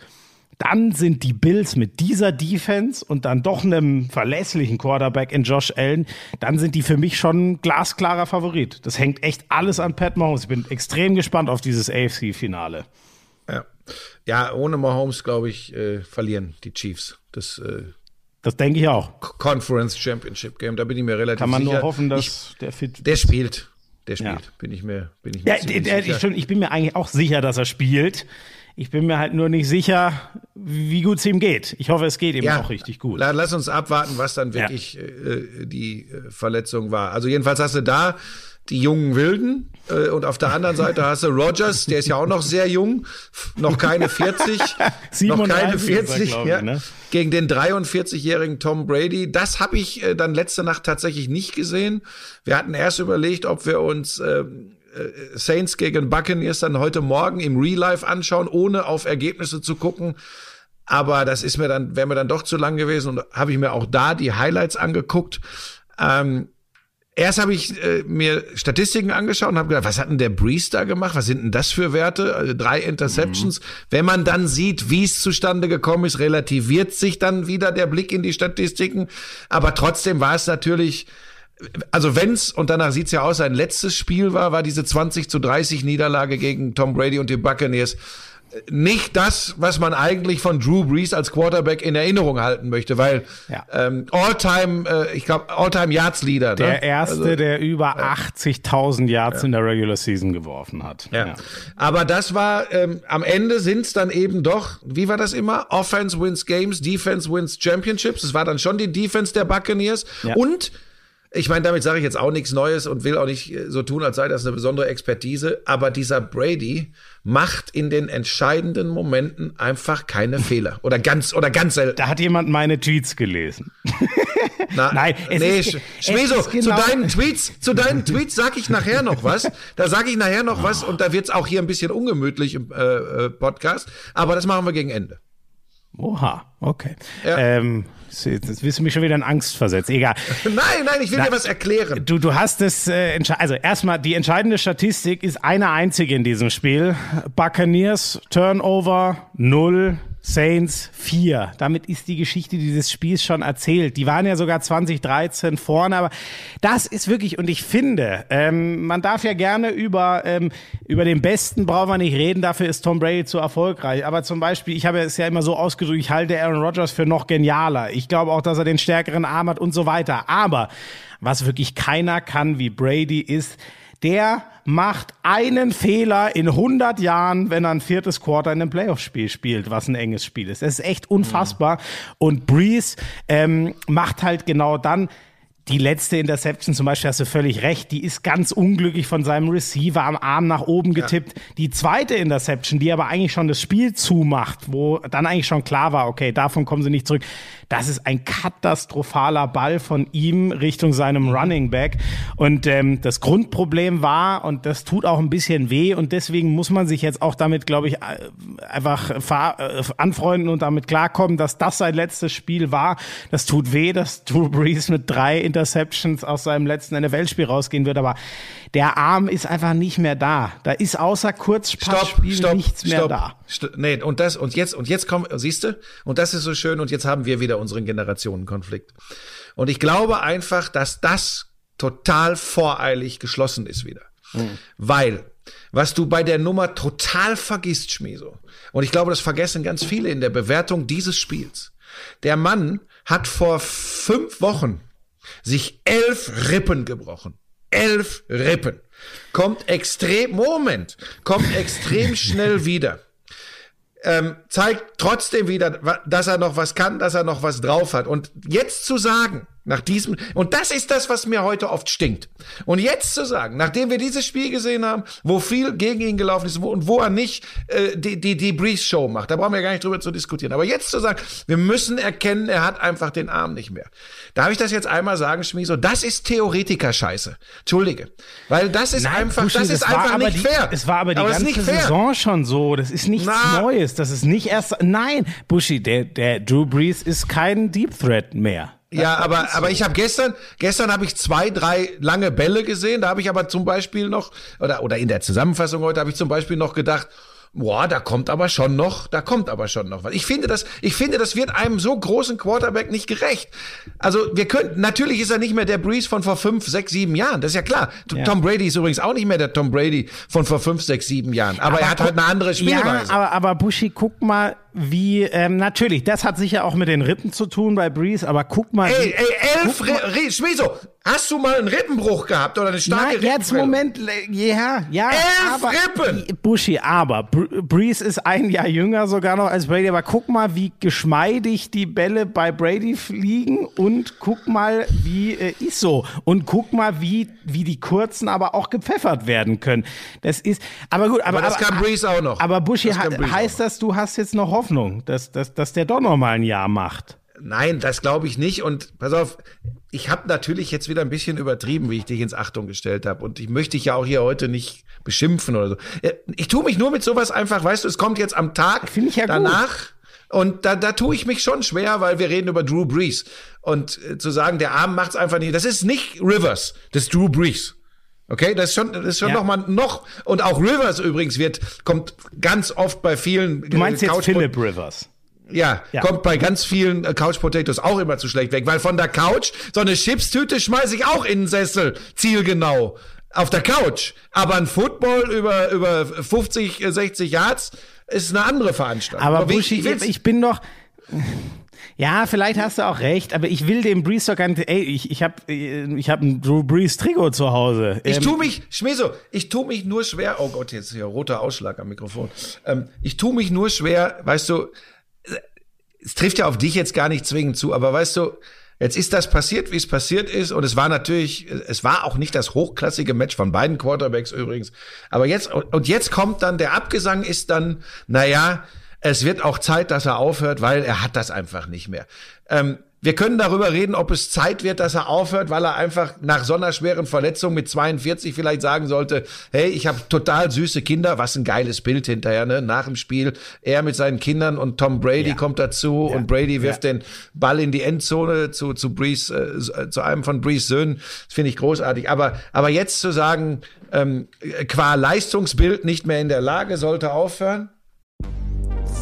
dann sind die Bills mit dieser Defense und dann doch einem verlässlichen Quarterback in Josh Allen, dann sind die für mich schon glasklarer Favorit. Das hängt echt alles an Pat Mahomes. Ich bin extrem gespannt auf dieses AFC-Finale. Ja. ja, ohne Mahomes, glaube ich, äh, verlieren die Chiefs. Das, äh, das denke ich auch. Conference Championship Game, da bin ich mir relativ sicher. Kann man sicher. nur hoffen, dass ich, der fit Der spielt. Der spielt, ja. bin ich mir, bin ich mir ja, der, der, sicher. Ich bin mir eigentlich auch sicher, dass er spielt. Ich bin mir halt nur nicht sicher, wie gut es ihm geht. Ich hoffe, es geht ihm ja, auch richtig gut. Lass uns abwarten, was dann wirklich ja. äh, die äh, Verletzung war. Also jedenfalls hast du da die jungen Wilden äh, und auf der anderen Seite hast du Rogers, der ist ja auch noch sehr jung, noch keine 40, noch keine 40, er, ja, ich, ne? gegen den 43-jährigen Tom Brady. Das habe ich äh, dann letzte Nacht tatsächlich nicht gesehen. Wir hatten erst überlegt, ob wir uns äh, äh, Saints gegen Buccaneers dann heute Morgen im Real Life anschauen, ohne auf Ergebnisse zu gucken. Aber das ist mir dann, wäre mir dann doch zu lang gewesen und habe ich mir auch da die Highlights angeguckt. Ähm, erst habe ich äh, mir Statistiken angeschaut und habe gedacht, was hat denn der Breeze da gemacht? Was sind denn das für Werte? Also drei Interceptions. Mhm. Wenn man dann sieht, wie es zustande gekommen ist, relativiert sich dann wieder der Blick in die Statistiken. Aber trotzdem war es natürlich also wenn's, und danach sieht's ja aus, sein letztes Spiel war, war diese 20 zu 30 Niederlage gegen Tom Brady und die Buccaneers nicht das, was man eigentlich von Drew Brees als Quarterback in Erinnerung halten möchte, weil ja. ähm, All-Time, äh, ich glaube, All-Time Yards Leader. Ne? Der erste, also, der über ja. 80.000 Yards ja. in der Regular Season geworfen hat. Ja. Aber das war ähm, am Ende sind's dann eben doch, wie war das immer? Offense wins Games, Defense wins Championships. Es war dann schon die Defense der Buccaneers und ich meine, damit sage ich jetzt auch nichts Neues und will auch nicht äh, so tun, als sei das eine besondere Expertise. Aber dieser Brady macht in den entscheidenden Momenten einfach keine Fehler. Oder ganz, oder ganz selten. Da hat jemand meine Tweets gelesen. Na, Nein, es nee, ist, Schmeso, genau zu deinen Tweets, zu deinen Tweets sag ich nachher noch was. Da sage ich nachher noch was und da wird's auch hier ein bisschen ungemütlich im äh, äh Podcast. Aber das machen wir gegen Ende. Oha, okay. Ja. Ähm, Jetzt willst du mich schon wieder in Angst versetzen. Egal. Nein, nein, ich will Na, dir was erklären. Du, du hast es, äh, also erstmal, die entscheidende Statistik ist eine einzige in diesem Spiel. Buccaneers, Turnover, null. Saints 4. Damit ist die Geschichte dieses Spiels schon erzählt. Die waren ja sogar 2013 vorne, aber das ist wirklich, und ich finde, ähm, man darf ja gerne über, ähm, über den Besten brauchen wir nicht reden, dafür ist Tom Brady zu erfolgreich. Aber zum Beispiel, ich habe es ja immer so ausgedrückt, ich halte Aaron Rodgers für noch genialer. Ich glaube auch, dass er den stärkeren Arm hat und so weiter. Aber was wirklich keiner kann wie Brady ist, der macht einen Fehler in 100 Jahren, wenn er ein viertes Quarter in einem Playoff-Spiel spielt, was ein enges Spiel ist. Das ist echt unfassbar. Mhm. Und Breeze ähm, macht halt genau dann, die letzte Interception zum Beispiel hast du völlig recht, die ist ganz unglücklich von seinem Receiver am Arm nach oben getippt. Ja. Die zweite Interception, die aber eigentlich schon das Spiel zumacht, wo dann eigentlich schon klar war, okay, davon kommen sie nicht zurück. Das ist ein katastrophaler Ball von ihm Richtung seinem Running Back. Und ähm, das Grundproblem war, und das tut auch ein bisschen weh, und deswegen muss man sich jetzt auch damit, glaube ich, äh, einfach äh, anfreunden und damit klarkommen, dass das sein letztes Spiel war. Das tut weh, dass Drew Brees mit drei Interceptions aus seinem letzten NFL-Spiel rausgehen wird, aber der Arm ist einfach nicht mehr da. Da ist außer Kurzpassspiel nichts mehr stopp, da. Stopp. Nee, und das, und jetzt, und jetzt kommt, siehst du, und das ist so schön, und jetzt haben wir wieder unseren Generationenkonflikt. Und ich glaube einfach, dass das total voreilig geschlossen ist wieder. Mhm. Weil, was du bei der Nummer total vergisst, Schmieso, und ich glaube, das vergessen ganz viele in der Bewertung dieses Spiels. Der Mann hat vor fünf Wochen sich elf Rippen gebrochen. Elf Rippen. Kommt extrem, Moment, kommt extrem schnell wieder ähm, zeigt trotzdem wieder, dass er noch was kann, dass er noch was drauf hat. Und jetzt zu sagen, nach diesem, und das ist das, was mir heute oft stinkt. Und jetzt zu sagen, nachdem wir dieses Spiel gesehen haben, wo viel gegen ihn gelaufen ist und wo er nicht äh, die, die, die Breeze-Show macht, da brauchen wir gar nicht drüber zu diskutieren. Aber jetzt zu sagen, wir müssen erkennen, er hat einfach den Arm nicht mehr. Darf ich das jetzt einmal sagen, Schmieso? Das ist Theoretiker-Scheiße. Entschuldige. Weil das ist Nein, einfach, Buschi, das ist einfach nicht die, fair. Es war aber die aber ganze Saison schon so. Das ist nichts Na. Neues. Das ist nicht erst, nein, Buschi, der, der Drew Brees ist kein Deep Threat mehr. Ja, aber, aber ich habe gestern, gestern habe ich zwei, drei lange Bälle gesehen. Da habe ich aber zum Beispiel noch, oder, oder in der Zusammenfassung heute habe ich zum Beispiel noch gedacht, boah, da kommt aber schon noch, da kommt aber schon noch was. Ich finde das, ich finde, das wird einem so großen Quarterback nicht gerecht. Also wir können, natürlich ist er nicht mehr der Breeze von vor fünf, sechs, sieben Jahren. Das ist ja klar. Ja. Tom Brady ist übrigens auch nicht mehr der Tom Brady von vor fünf, sechs, sieben Jahren. Aber, er hat halt eine andere Spielweise. Ja, aber, aber Buschi, guck mal, wie, ähm, natürlich, das hat sicher auch mit den Rippen zu tun bei Breeze, aber guck mal. ey, wie, ey, elf, Ri- Schmieso, hast du mal einen Rippenbruch gehabt oder eine starke Nein, jetzt? Moment, ja, ja. Elf aber, Rippen! Buschi, aber Br- Breeze ist ein Jahr jünger sogar noch als Brady, aber guck mal, wie geschmeidig die Bälle bei Brady fliegen und guck mal, wie äh, ist so und guck mal, wie wie die kurzen aber auch gepfeffert werden können. Das ist, aber gut, aber, Aber das kann Breeze auch noch. Aber Das auch heißt das, du hast jetzt noch Hoffnung, dass, dass, dass der doch noch mal ein Jahr macht? Nein, das glaube ich nicht. Und pass auf, ich habe natürlich jetzt wieder ein bisschen übertrieben, wie ich dich ins Achtung gestellt habe. Und ich möchte dich ja auch hier heute nicht beschimpfen oder so. Äh, Ich tue mich nur mit sowas einfach, weißt du, es kommt jetzt am Tag ja gut. danach. Und da, da tue ich mich schon schwer, weil wir reden über Drew Brees. Und äh, zu sagen, der Arm macht's einfach nicht. Das ist nicht Rivers, das ist Drew Brees. Okay, das ist schon, das ist schon Ja. noch mal noch und auch Rivers übrigens wird kommt ganz oft bei vielen Du meinst jetzt Couch- Philip Rivers? ja, Ja. kommt bei ganz vielen äh, Couch Potatoes auch immer zu schlecht weg, weil von der Couch so eine Chipstüte schmeiße ich auch in den Sessel, zielgenau. Auf der Couch. Aber ein Football über, über 50, äh, 60 Yards ist eine andere Veranstaltung. Aber wie- Buschi, ich ich bin doch. Ja, vielleicht hast du auch recht, aber ich will dem Breeze doch gar nicht. Ey, ich, ich habe ich hab ein Drew Breeze Trikot zu Hause. Ich Ähm, tu mich, Schmeso, ich tu mich nur schwer, oh Gott, jetzt hier roter Ausschlag am Mikrofon. Ähm, ich tu mich nur schwer, weißt du, äh, es trifft ja auf dich jetzt gar nicht zwingend zu, aber weißt du, jetzt ist das passiert, wie es passiert ist und es war natürlich, es war auch nicht das hochklassige Match von beiden Quarterbacks übrigens, aber jetzt, und jetzt kommt dann, der Abgesang ist dann, naja, es wird auch Zeit, dass er aufhört, weil er hat das einfach nicht mehr. Ähm, wir können darüber reden, ob es Zeit wird, dass er aufhört, weil er einfach nach so einer schweren Verletzung mit 42 vielleicht sagen sollte, hey, ich habe total süße Kinder, was ein geiles Bild hinterher, ne? Nach dem Spiel, er mit seinen Kindern und Tom Brady Ja. kommt dazu und Brady wirft den Ball in die Endzone zu, zu Breeze, äh, zu einem von Breeze Söhnen. Das finde ich großartig. Aber, aber jetzt zu sagen, ähm, qua Leistungsbild nicht mehr in der Lage, sollte aufhören?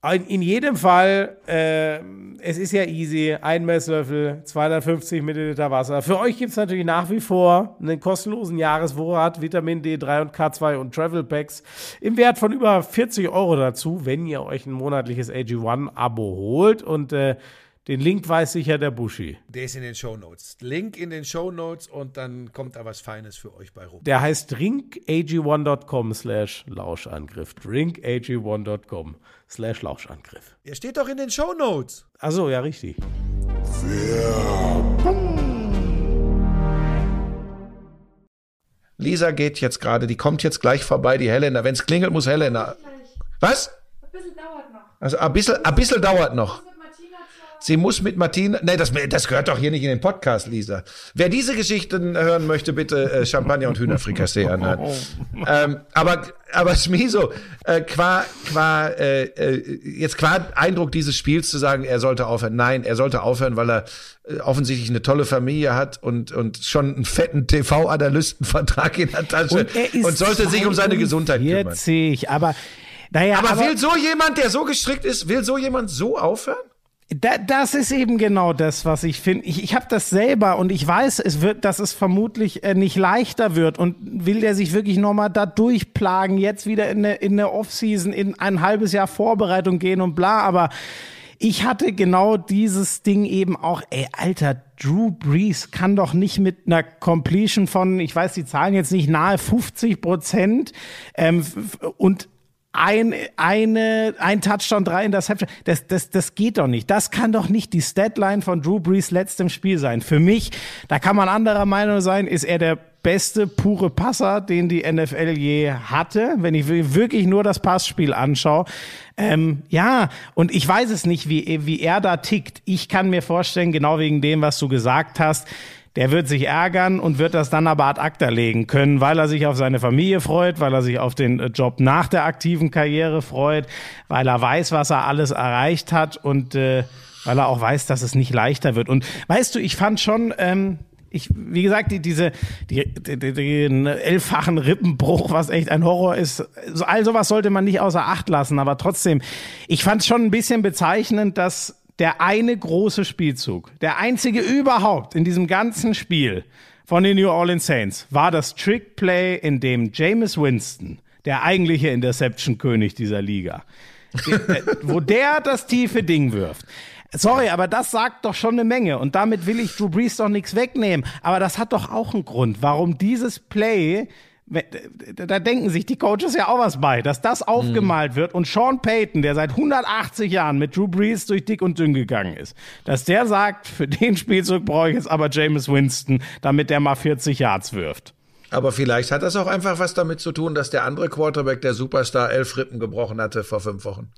In jedem Fall, äh, es ist ja easy, ein Messlöffel, 250 Milliliter Wasser. Für euch gibt es natürlich nach wie vor einen kostenlosen Jahresvorrat Vitamin D3 und K2 und Travel Packs im Wert von über 40 Euro dazu, wenn ihr euch ein monatliches AG1-Abo holt. Und äh, den Link weiß sicher der Buschi. Der ist in den Show Notes. Link in den Show Notes und dann kommt da was Feines für euch bei rum. Der heißt drinkag1.com slash Lauschangriff. drinkag1.com slash Lauschangriff. Er steht doch in den Show Notes. Achso, ja, richtig. Lisa geht jetzt gerade, die kommt jetzt gleich vorbei, die Helena. Wenn es klingelt, muss Helena. Was? Ein bisschen dauert noch. Also ein bisschen, ein bisschen dauert noch. Sie muss mit Martina. Nee, das, das gehört doch hier nicht in den Podcast, Lisa. Wer diese Geschichten hören möchte, bitte äh, Champagner und Hühnerfrikassee anhören. ähm, aber, aber Smiso, äh, qua, qua, äh, äh, jetzt qua Eindruck dieses Spiels zu sagen, er sollte aufhören. Nein, er sollte aufhören, weil er äh, offensichtlich eine tolle Familie hat und, und schon einen fetten TV-Analystenvertrag in der Tasche und, und sollte sich um seine Gesundheit kümmern. Aber, naja, aber, aber will so jemand, der so gestrickt ist, will so jemand so aufhören? Da, das ist eben genau das, was ich finde. Ich, ich habe das selber und ich weiß, es wird, dass es vermutlich äh, nicht leichter wird. Und will der sich wirklich nochmal da durchplagen, jetzt wieder in eine, in eine Offseason, in ein halbes Jahr Vorbereitung gehen und bla. Aber ich hatte genau dieses Ding eben auch, ey, Alter, Drew Brees kann doch nicht mit einer Completion von, ich weiß die Zahlen jetzt nicht, nahe 50 Prozent ähm, und ein, eine, ein Touchdown, drei Interception. Das, das, das geht doch nicht. Das kann doch nicht die Statline von Drew Brees letztem Spiel sein. Für mich, da kann man anderer Meinung sein, ist er der beste pure Passer, den die NFL je hatte, wenn ich wirklich nur das Passspiel anschaue. Ähm, ja, und ich weiß es nicht, wie, wie er da tickt. Ich kann mir vorstellen, genau wegen dem, was du gesagt hast, der wird sich ärgern und wird das dann aber ad acta legen können, weil er sich auf seine Familie freut, weil er sich auf den äh, Job nach der aktiven Karriere freut, weil er weiß, was er alles erreicht hat und äh, weil er auch weiß, dass es nicht leichter wird. Und weißt du, ich fand schon, ähm, ich, wie gesagt, die, diese, die, die, den elffachen Rippenbruch, was echt ein Horror ist, all sowas sollte man nicht außer Acht lassen, aber trotzdem, ich fand schon ein bisschen bezeichnend, dass der eine große Spielzug, der einzige überhaupt in diesem ganzen Spiel von den New Orleans Saints, war das Trick-Play, in dem Jameis Winston, der eigentliche Interception-König dieser Liga, äh, wo der das tiefe Ding wirft. Sorry, aber das sagt doch schon eine Menge. Und damit will ich Drew Brees doch nichts wegnehmen. Aber das hat doch auch einen Grund, warum dieses Play da denken sich die Coaches ja auch was bei, dass das aufgemalt wird und Sean Payton, der seit 180 Jahren mit Drew Brees durch dick und dünn gegangen ist, dass der sagt, für den Spielzug brauche ich jetzt aber Jameis Winston, damit der mal 40 Yards wirft. Aber vielleicht hat das auch einfach was damit zu tun, dass der andere Quarterback, der Superstar, elf Rippen gebrochen hatte vor fünf Wochen.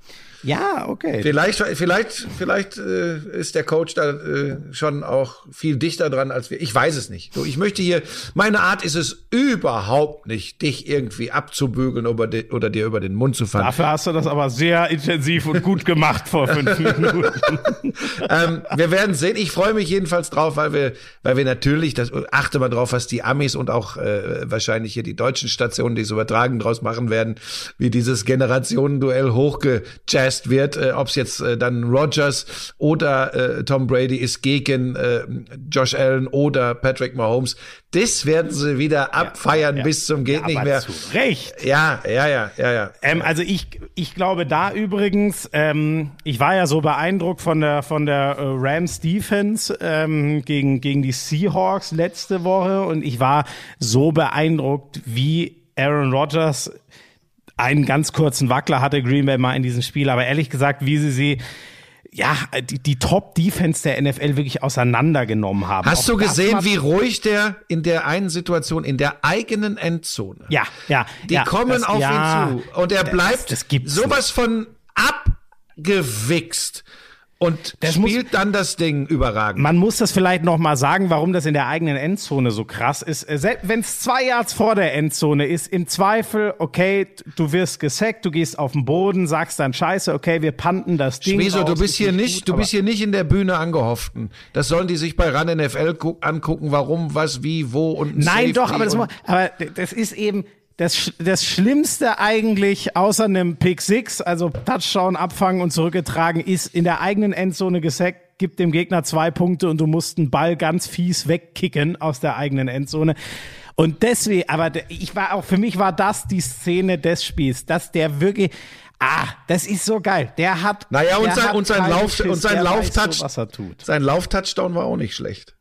Ja, okay. Vielleicht, vielleicht, vielleicht äh, ist der Coach da äh, schon auch viel dichter dran als wir. Ich weiß es nicht. So, ich möchte hier, meine Art ist es überhaupt nicht, dich irgendwie abzubügeln oder, de, oder dir über den Mund zu fallen. Dafür hast du das aber sehr intensiv und gut gemacht vor fünf Minuten. ähm, wir werden sehen. Ich freue mich jedenfalls drauf, weil wir, weil wir natürlich, das achte mal drauf, was die Amis und auch äh, wahrscheinlich hier die deutschen Stationen, die es übertragen draus machen werden, wie dieses Generationenduell hochgejazzt getestet wird, äh, ob es jetzt äh, dann Rogers oder äh, Tom Brady ist gegen äh, Josh Allen oder Patrick Mahomes. Das werden sie wieder abfeiern ja, bis zum geht ja, nicht mehr. Zu Recht. Ja, ja, ja, ja, ja. Ähm, also ich, ich glaube da übrigens, ähm, ich war ja so beeindruckt von der von der äh, Rams Defense ähm, gegen gegen die Seahawks letzte Woche und ich war so beeindruckt, wie Aaron Rodgers einen ganz kurzen Wackler hatte Green Bay mal in diesem Spiel, aber ehrlich gesagt, wie sie sie ja, die, die Top-Defense der NFL wirklich auseinandergenommen haben. Hast Auch du gesehen, wie ruhig der in der einen Situation, in der eigenen Endzone? Ja, ja. Die ja, kommen das, auf ja, ihn zu und er bleibt das, das sowas nicht. von abgewichst und Das spielt muss- dann das Ding überragend. Man muss das vielleicht noch mal sagen, warum das in der eigenen Endzone so krass ist. Wenn es zwei Yards vor der Endzone ist, im Zweifel, okay, du wirst gesackt, du gehst auf den Boden, sagst dann Scheiße, okay, wir panten das Ding. Schmeso, du bist ist hier nicht, gut, du bist hier nicht in der Bühne angehofften. Das sollen die sich bei RAN NFL gu- angucken, warum, was, wie, wo und ein Nein, Safety doch, aber das, aber das ist eben das, das Schlimmste eigentlich, außer einem Pick Six, also Touchdown abfangen und zurückgetragen, ist in der eigenen Endzone gesackt, gibt dem Gegner zwei Punkte und du musst einen Ball ganz fies wegkicken aus der eigenen Endzone. Und deswegen, aber ich war auch, für mich war das die Szene des Spiels, dass der wirklich, ah, das ist so geil. Der hat, Naja, und sein, und sein Lauf, Schiss, und sein Lauftouch, so, was er tut. sein Lauftouchdown war auch nicht schlecht.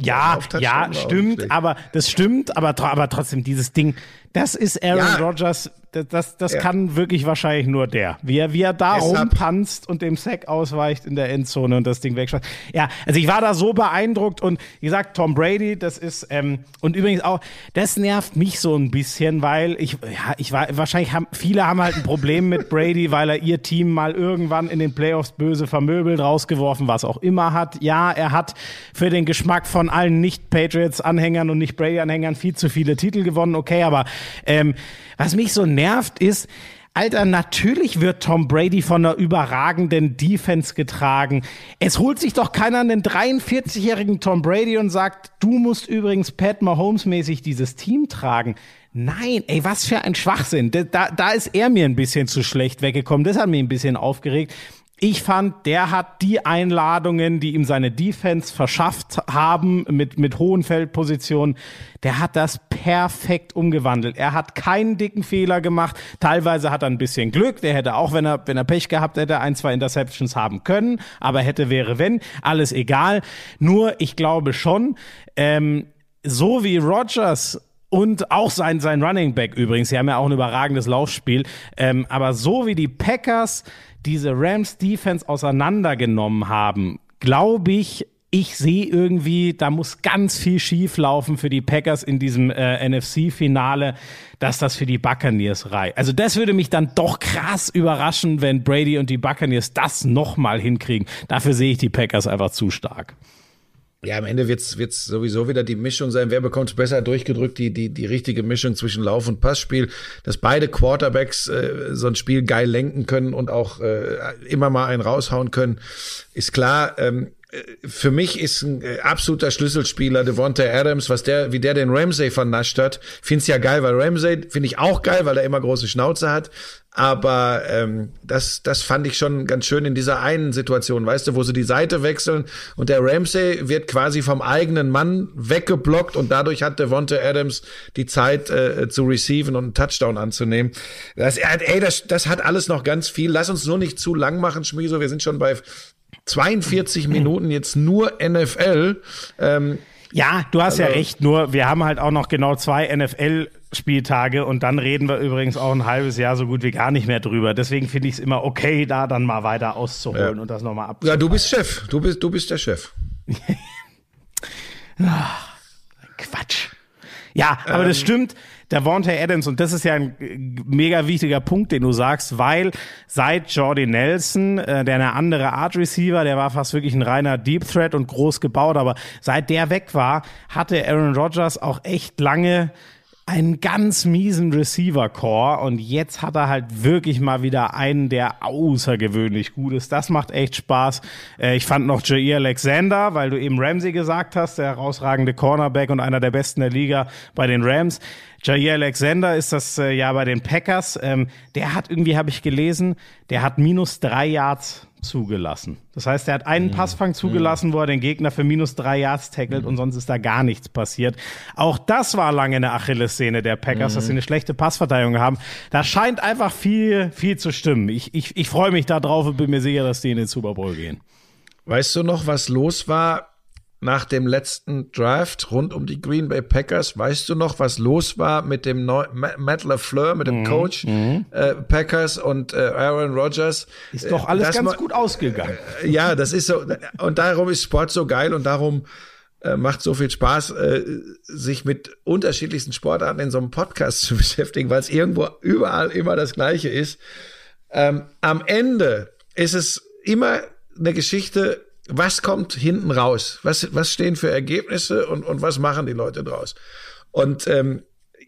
Ja, ja, stimmt, aber das stimmt, aber, aber trotzdem dieses Ding, das ist Aaron Ja. Rodgers, das, das, Ja. kann wirklich wahrscheinlich nur der. Wie er, wie er da Deshalb- rumpanzt und dem Sack ausweicht in der Endzone und das Ding wegschmeißt. Ja, also ich war da so beeindruckt und wie gesagt, Tom Brady, das ist, ähm, und übrigens auch, das nervt mich so ein bisschen, weil ich, ja, ich war, wahrscheinlich haben, viele haben halt ein Problem mit Brady, weil er ihr Team mal irgendwann in den Playoffs böse vermöbelt, rausgeworfen, was auch immer hat. Ja, er hat für den Geschmack von allen Nicht-Patriots-Anhängern und Nicht-Brady-Anhängern viel zu viele Titel gewonnen, okay, aber ähm, was mich so nervt ist, Alter, natürlich wird Tom Brady von einer überragenden Defense getragen. Es holt sich doch keiner einen 43-jährigen Tom Brady und sagt, du musst übrigens Pat Mahomes-mäßig dieses Team tragen. Nein, ey, was für ein Schwachsinn. Da, da ist er mir ein bisschen zu schlecht weggekommen. Das hat mich ein bisschen aufgeregt. Ich fand, der hat die Einladungen, die ihm seine Defense verschafft haben, mit, mit hohen Feldpositionen, der hat das perfekt umgewandelt. Er hat keinen dicken Fehler gemacht. Teilweise hat er ein bisschen Glück. Der hätte auch, wenn er, wenn er Pech gehabt hätte, ein, zwei Interceptions haben können. Aber hätte, wäre, wenn. Alles egal. Nur, ich glaube schon, ähm, so wie Rogers und auch sein, sein Running Back übrigens, sie haben ja auch ein überragendes Laufspiel, ähm, aber so wie die Packers diese Rams Defense auseinandergenommen haben, glaube ich, ich sehe irgendwie, da muss ganz viel schief laufen für die Packers in diesem äh, NFC-Finale, dass das für die Buccaneers reicht. Also das würde mich dann doch krass überraschen, wenn Brady und die Buccaneers das nochmal hinkriegen. Dafür sehe ich die Packers einfach zu stark. Ja, am Ende wird's wird's sowieso wieder die Mischung sein. Wer bekommt's besser durchgedrückt? Die, die, die richtige Mischung zwischen Lauf- und Passspiel, dass beide Quarterbacks äh, so ein Spiel geil lenken können und auch äh, immer mal einen raushauen können, ist klar. Ähm, äh, für mich ist ein äh, absoluter Schlüsselspieler Devonta Adams, was der, wie der den Ramsey vernascht hat. Find's ja geil, weil Ramsey finde ich auch geil, weil er immer große Schnauze hat. Aber ähm, das, das fand ich schon ganz schön in dieser einen Situation, weißt du, wo sie die Seite wechseln und der Ramsey wird quasi vom eigenen Mann weggeblockt und dadurch hat Devonta Adams die Zeit äh, zu receiven und einen Touchdown anzunehmen. Das, ey, das, das hat alles noch ganz viel. Lass uns nur nicht zu lang machen, Schmieso. Wir sind schon bei 42 Minuten jetzt nur NFL. Ähm, Ja, du hast ja Also- recht, nur wir haben halt auch noch genau zwei NFL-Spieltage und dann reden wir übrigens auch ein halbes Jahr so gut wie gar nicht mehr drüber. Deswegen finde ich es immer okay, da dann mal weiter auszuholen Ja. und das nochmal ab. ja, du bist Chef. Du bist, du bist der Chef. Quatsch. Ja, aber das stimmt. Der Vontae Adams, und das ist ja ein mega wichtiger Punkt, den du sagst, weil seit Jordy Nelson, äh, der eine andere Art Receiver, der war fast wirklich ein reiner Deep Threat und groß gebaut, aber seit der weg war, hatte Aaron Rodgers auch echt lange einen ganz miesen Receiver-Core und jetzt hat er halt wirklich mal wieder einen, der außergewöhnlich gut ist. Das macht echt Spaß. Äh, ich fand noch Jair Alexander, weil du eben Ramsey gesagt hast, der herausragende Cornerback und einer der besten der Liga bei den Rams. Jair Alexander ist das äh, ja bei den Packers. Ähm, der hat irgendwie, habe ich gelesen, der hat minus drei Yards zugelassen. Das heißt, er hat einen Passfang zugelassen, wo er den Gegner für minus drei Yards tackelt und sonst ist da gar nichts passiert. Auch das war lange eine Achillessehne der Packers, dass sie eine schlechte Passverteidigung haben. Da scheint einfach viel, viel zu stimmen. Ich, ich, ich freue mich da drauf und bin mir sicher, dass die in den Super Bowl gehen. Weißt du noch, was los war nach dem letzten Draft rund um die Green Bay Packers? Weißt du noch, was los war mit dem Neu Ma- Matt LaFleur, mit dem Coach äh, Packers und äh, Aaron Rodgers? Ist doch alles Das ganz gut ausgegangen. Ja, das ist so. Und darum ist Sport so geil und darum äh, macht so viel Spaß, äh, sich mit unterschiedlichsten Sportarten in so einem Podcast zu beschäftigen, weil es irgendwo überall immer das Gleiche ist. Ähm, am Ende ist es immer eine Geschichte, was kommt hinten raus? Was, was stehen für Ergebnisse und, und was machen die Leute draus? Und ähm,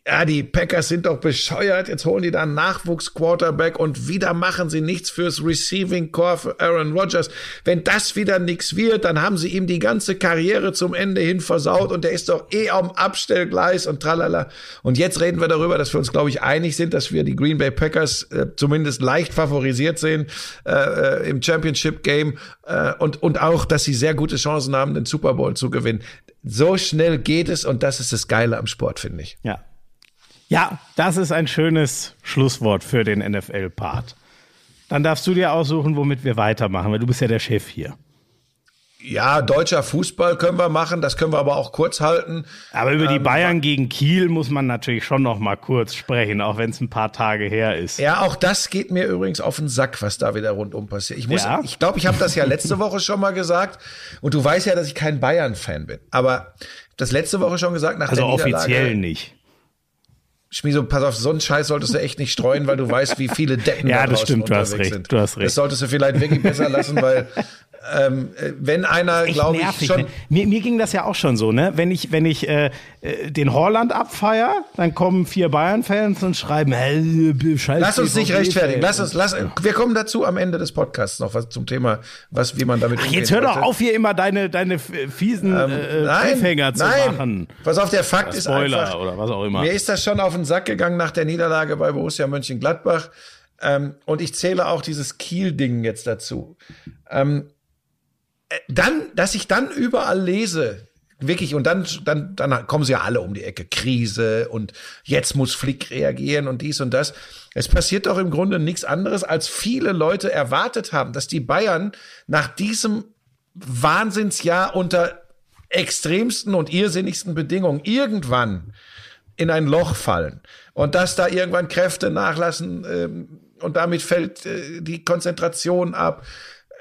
ja, die Packers sind doch bescheuert. Jetzt holen die da einen Nachwuchs-Quarterback und wieder machen sie nichts fürs Receiving Core für Aaron Rodgers. Wenn das wieder nichts wird, dann haben sie ihm die ganze Karriere zum Ende hin versaut und der ist doch eh am Abstellgleis und tralala. Und jetzt reden wir darüber, dass wir uns, glaube ich, einig sind, dass wir die Green Bay Packers äh, zumindest leicht favorisiert sehen äh, äh, im Championship Game äh, und, und auch, dass sie sehr gute Chancen haben, den Super Bowl zu gewinnen. So schnell geht es und das ist das Geile am Sport, finde ich. Ja, ja, das ist ein schönes Schlusswort für den NFL-Part. Dann darfst du dir aussuchen, womit wir weitermachen, weil du bist ja der Chef hier. Ja, deutscher Fußball können wir machen, das können wir aber auch kurz halten. Aber über die ähm, Bayern gegen Kiel muss man natürlich schon noch mal kurz sprechen, auch wenn es ein paar Tage her ist. Ja, auch das geht mir übrigens auf den Sack, was da wieder rundum passiert. Ich muss, ja? ich glaube, ich habe das ja letzte Woche schon mal gesagt und du weißt ja, dass ich kein Bayern-Fan bin. Aber das letzte Woche schon gesagt nach also der Niederlage. Also offiziell nicht. Schmieso, pass auf, so einen Scheiß solltest du echt nicht streuen, weil du weißt, wie viele Decken ja, da das stimmt, du hast recht, sind. Du hast recht. Das solltest du vielleicht wirklich besser lassen, weil ähm, wenn einer, glaube ich, schon. Ne? Mir, mir ging das ja auch schon so, ne? Wenn ich, wenn ich äh, äh den Horland abfeier, dann kommen vier Bayern-Fans und schreiben, äh, scheiße. Lass uns nicht rechtfertigen. Lass uns, lass, wir kommen dazu am Ende des Podcasts noch was zum Thema, was, wie man damit Ach, jetzt hör doch auf, hier immer deine, deine fiesen ähm, äh, nein, zu nein. machen. Pass auf, der Fakt ist einfach. oder was auch immer. Mir ist das schon auf den Sack gegangen nach der Niederlage bei Borussia Mönchengladbach. Ähm, und ich zähle auch dieses Kiel-Ding jetzt dazu. Ähm, dann, dass ich dann überall lese, wirklich, und dann, dann, dann kommen sie ja alle um die Ecke. Krise und jetzt muss Flick reagieren und dies und das. Es passiert doch im Grunde nichts anderes, als viele Leute erwartet haben, dass die Bayern nach diesem Wahnsinnsjahr unter extremsten und irrsinnigsten Bedingungen irgendwann in ein Loch fallen und dass da irgendwann Kräfte nachlassen ähm, und damit fällt äh, die Konzentration ab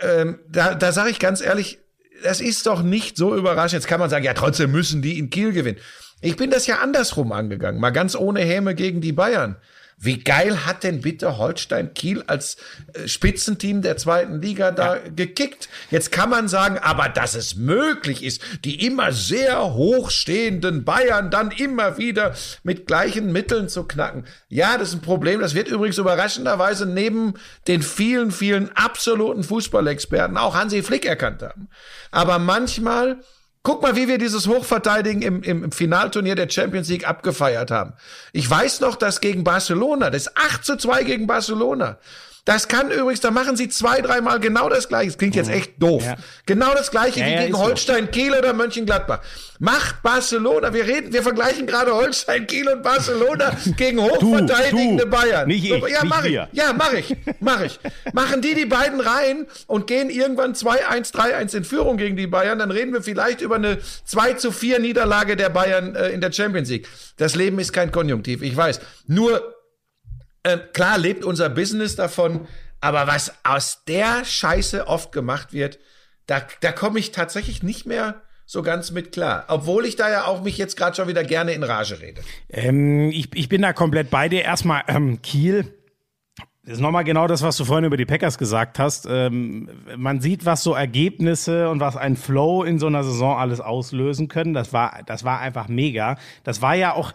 ähm, da, da sage ich ganz ehrlich, das ist doch nicht so überraschend. Jetzt kann man sagen, ja, trotzdem müssen die in Kiel gewinnen. Ich bin das ja andersrum angegangen, mal ganz ohne Häme gegen die Bayern. Wie geil hat denn bitte Holstein Kiel als äh, Spitzenteam der zweiten Liga da ja. gekickt? Jetzt kann man sagen, aber dass es möglich ist, die immer sehr hochstehenden Bayern dann immer wieder mit gleichen Mitteln zu knacken. Ja, das ist ein Problem. Das wird übrigens überraschenderweise neben den vielen, vielen absoluten Fußballexperten auch Hansi Flick erkannt haben. Aber manchmal Guck mal, wie wir dieses Hochverteidigen im, im, Finalturnier der Champions League abgefeiert haben. Ich weiß noch, dass gegen Barcelona, das ist 8 zu 2 gegen Barcelona. Das kann übrigens, da machen sie zwei, dreimal genau das gleiche. Das klingt jetzt mhm. echt doof. Ja. Genau das gleiche ja, wie gegen Holstein, so. Kiel oder Mönchengladbach. Macht Barcelona, wir reden, wir vergleichen gerade Holstein, Kiel und Barcelona gegen hochverteidigende du, du, Bayern. Nicht ich, ja, mach ich. Ja, mach ich. Mach ich. Machen die die beiden rein und gehen irgendwann 2-1, 3-1 in Führung gegen die Bayern, dann reden wir vielleicht über eine 2 zu 4 Niederlage der Bayern äh, in der Champions League. Das Leben ist kein Konjunktiv, ich weiß. Nur äh, klar lebt unser Business davon, aber was aus der Scheiße oft gemacht wird, da, da komme ich tatsächlich nicht mehr so ganz mit klar. Obwohl ich da ja auch mich jetzt gerade schon wieder gerne in Rage rede. Ähm, ich, ich bin da komplett bei dir. Erstmal ähm, Kiel. Das ist nochmal genau das, was du vorhin über die Packers gesagt hast. Ähm, man sieht, was so Ergebnisse und was ein Flow in so einer Saison alles auslösen können. Das war, das war einfach mega. Das war ja auch,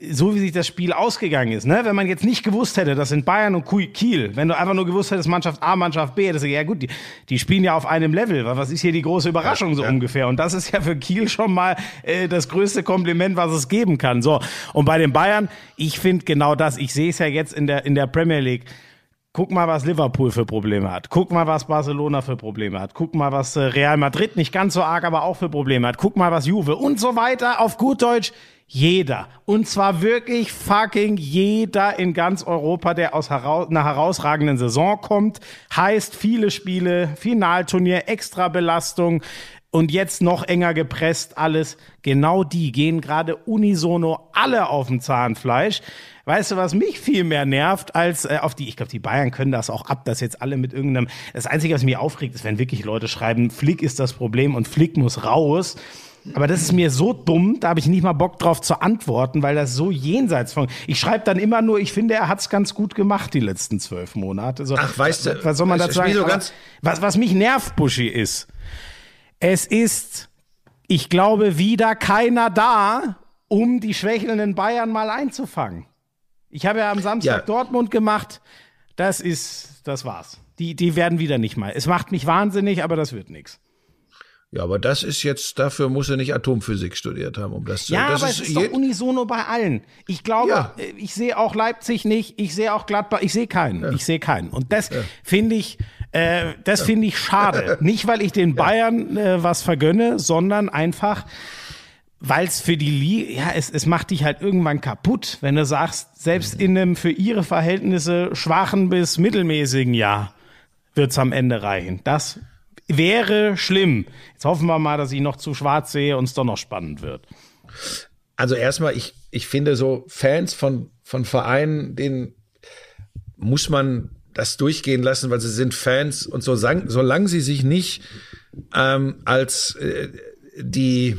so wie sich das Spiel ausgegangen ist, ne? Wenn man jetzt nicht gewusst hätte, das sind Bayern und Kiel, wenn du einfach nur gewusst hättest, Mannschaft A, Mannschaft B, das ist ja gut, die, die spielen ja auf einem Level. Was ist hier die große Überraschung so ja. ungefähr? Und das ist ja für Kiel schon mal äh, das größte Kompliment, was es geben kann. So und bei den Bayern, ich finde genau das. Ich sehe es ja jetzt in der in der Premier League. Guck mal, was Liverpool für Probleme hat. Guck mal, was Barcelona für Probleme hat. Guck mal, was äh, Real Madrid nicht ganz so arg, aber auch für Probleme hat. Guck mal, was Juve und so weiter. Auf gut Deutsch, jeder. Und zwar wirklich fucking jeder in ganz Europa, der aus heraus einer herausragenden Saison kommt. Heißt viele Spiele, Finalturnier, Extrabelastung und jetzt noch enger gepresst alles. Genau die gehen gerade unisono alle auf dem Zahnfleisch. Weißt du, was mich viel mehr nervt als äh, auf die, ich glaube, die Bayern können das auch ab, dass jetzt alle mit irgendeinem, das Einzige, was mich aufregt, ist, wenn wirklich Leute schreiben, Flick ist das Problem und Flick muss raus Aber das ist mir so dumm, da habe ich nicht mal Bock drauf zu antworten, weil das so jenseits von. Ich schreibe dann immer nur, ich finde, er hat es ganz gut gemacht die letzten zwölf Monate. So, Ach, weißt du, was soll man dazu sagen? so was, was mich nervt, Buschi, ist, es ist, ich glaube, wieder keiner da, um die schwächelnden Bayern mal einzufangen. Ich habe ja am Samstag Ja. Dortmund gemacht. Das ist, das war's. Die, die werden wieder nicht mal. Es macht mich wahnsinnig, aber das wird nichts. Ja, aber das ist jetzt, dafür muss er nicht Atomphysik studiert haben, um das zu Ja, das aber es ist doch unisono bei allen. Ich glaube, Ja. äh, ich sehe auch Leipzig nicht, ich sehe auch Gladbach, ich sehe keinen, ich sehe keinen. Und das finde ich, äh, das finde ich schade. Nicht, weil ich den Bayern äh, was vergönne, sondern einfach, weil es für die Liga, ja, es, es macht dich halt irgendwann kaputt, wenn du sagst, selbst in einem für ihre Verhältnisse schwachen bis mittelmäßigen Jahr wird's am Ende reichen. Das wäre schlimm. Jetzt hoffen wir mal, dass ich noch zu schwarz sehe und es doch noch spannend wird. Also erstmal, ich, ich finde so Fans von, von Vereinen, denen muss man das durchgehen lassen, weil sie sind Fans. Und so sang, solange sie sich nicht ähm, als äh, die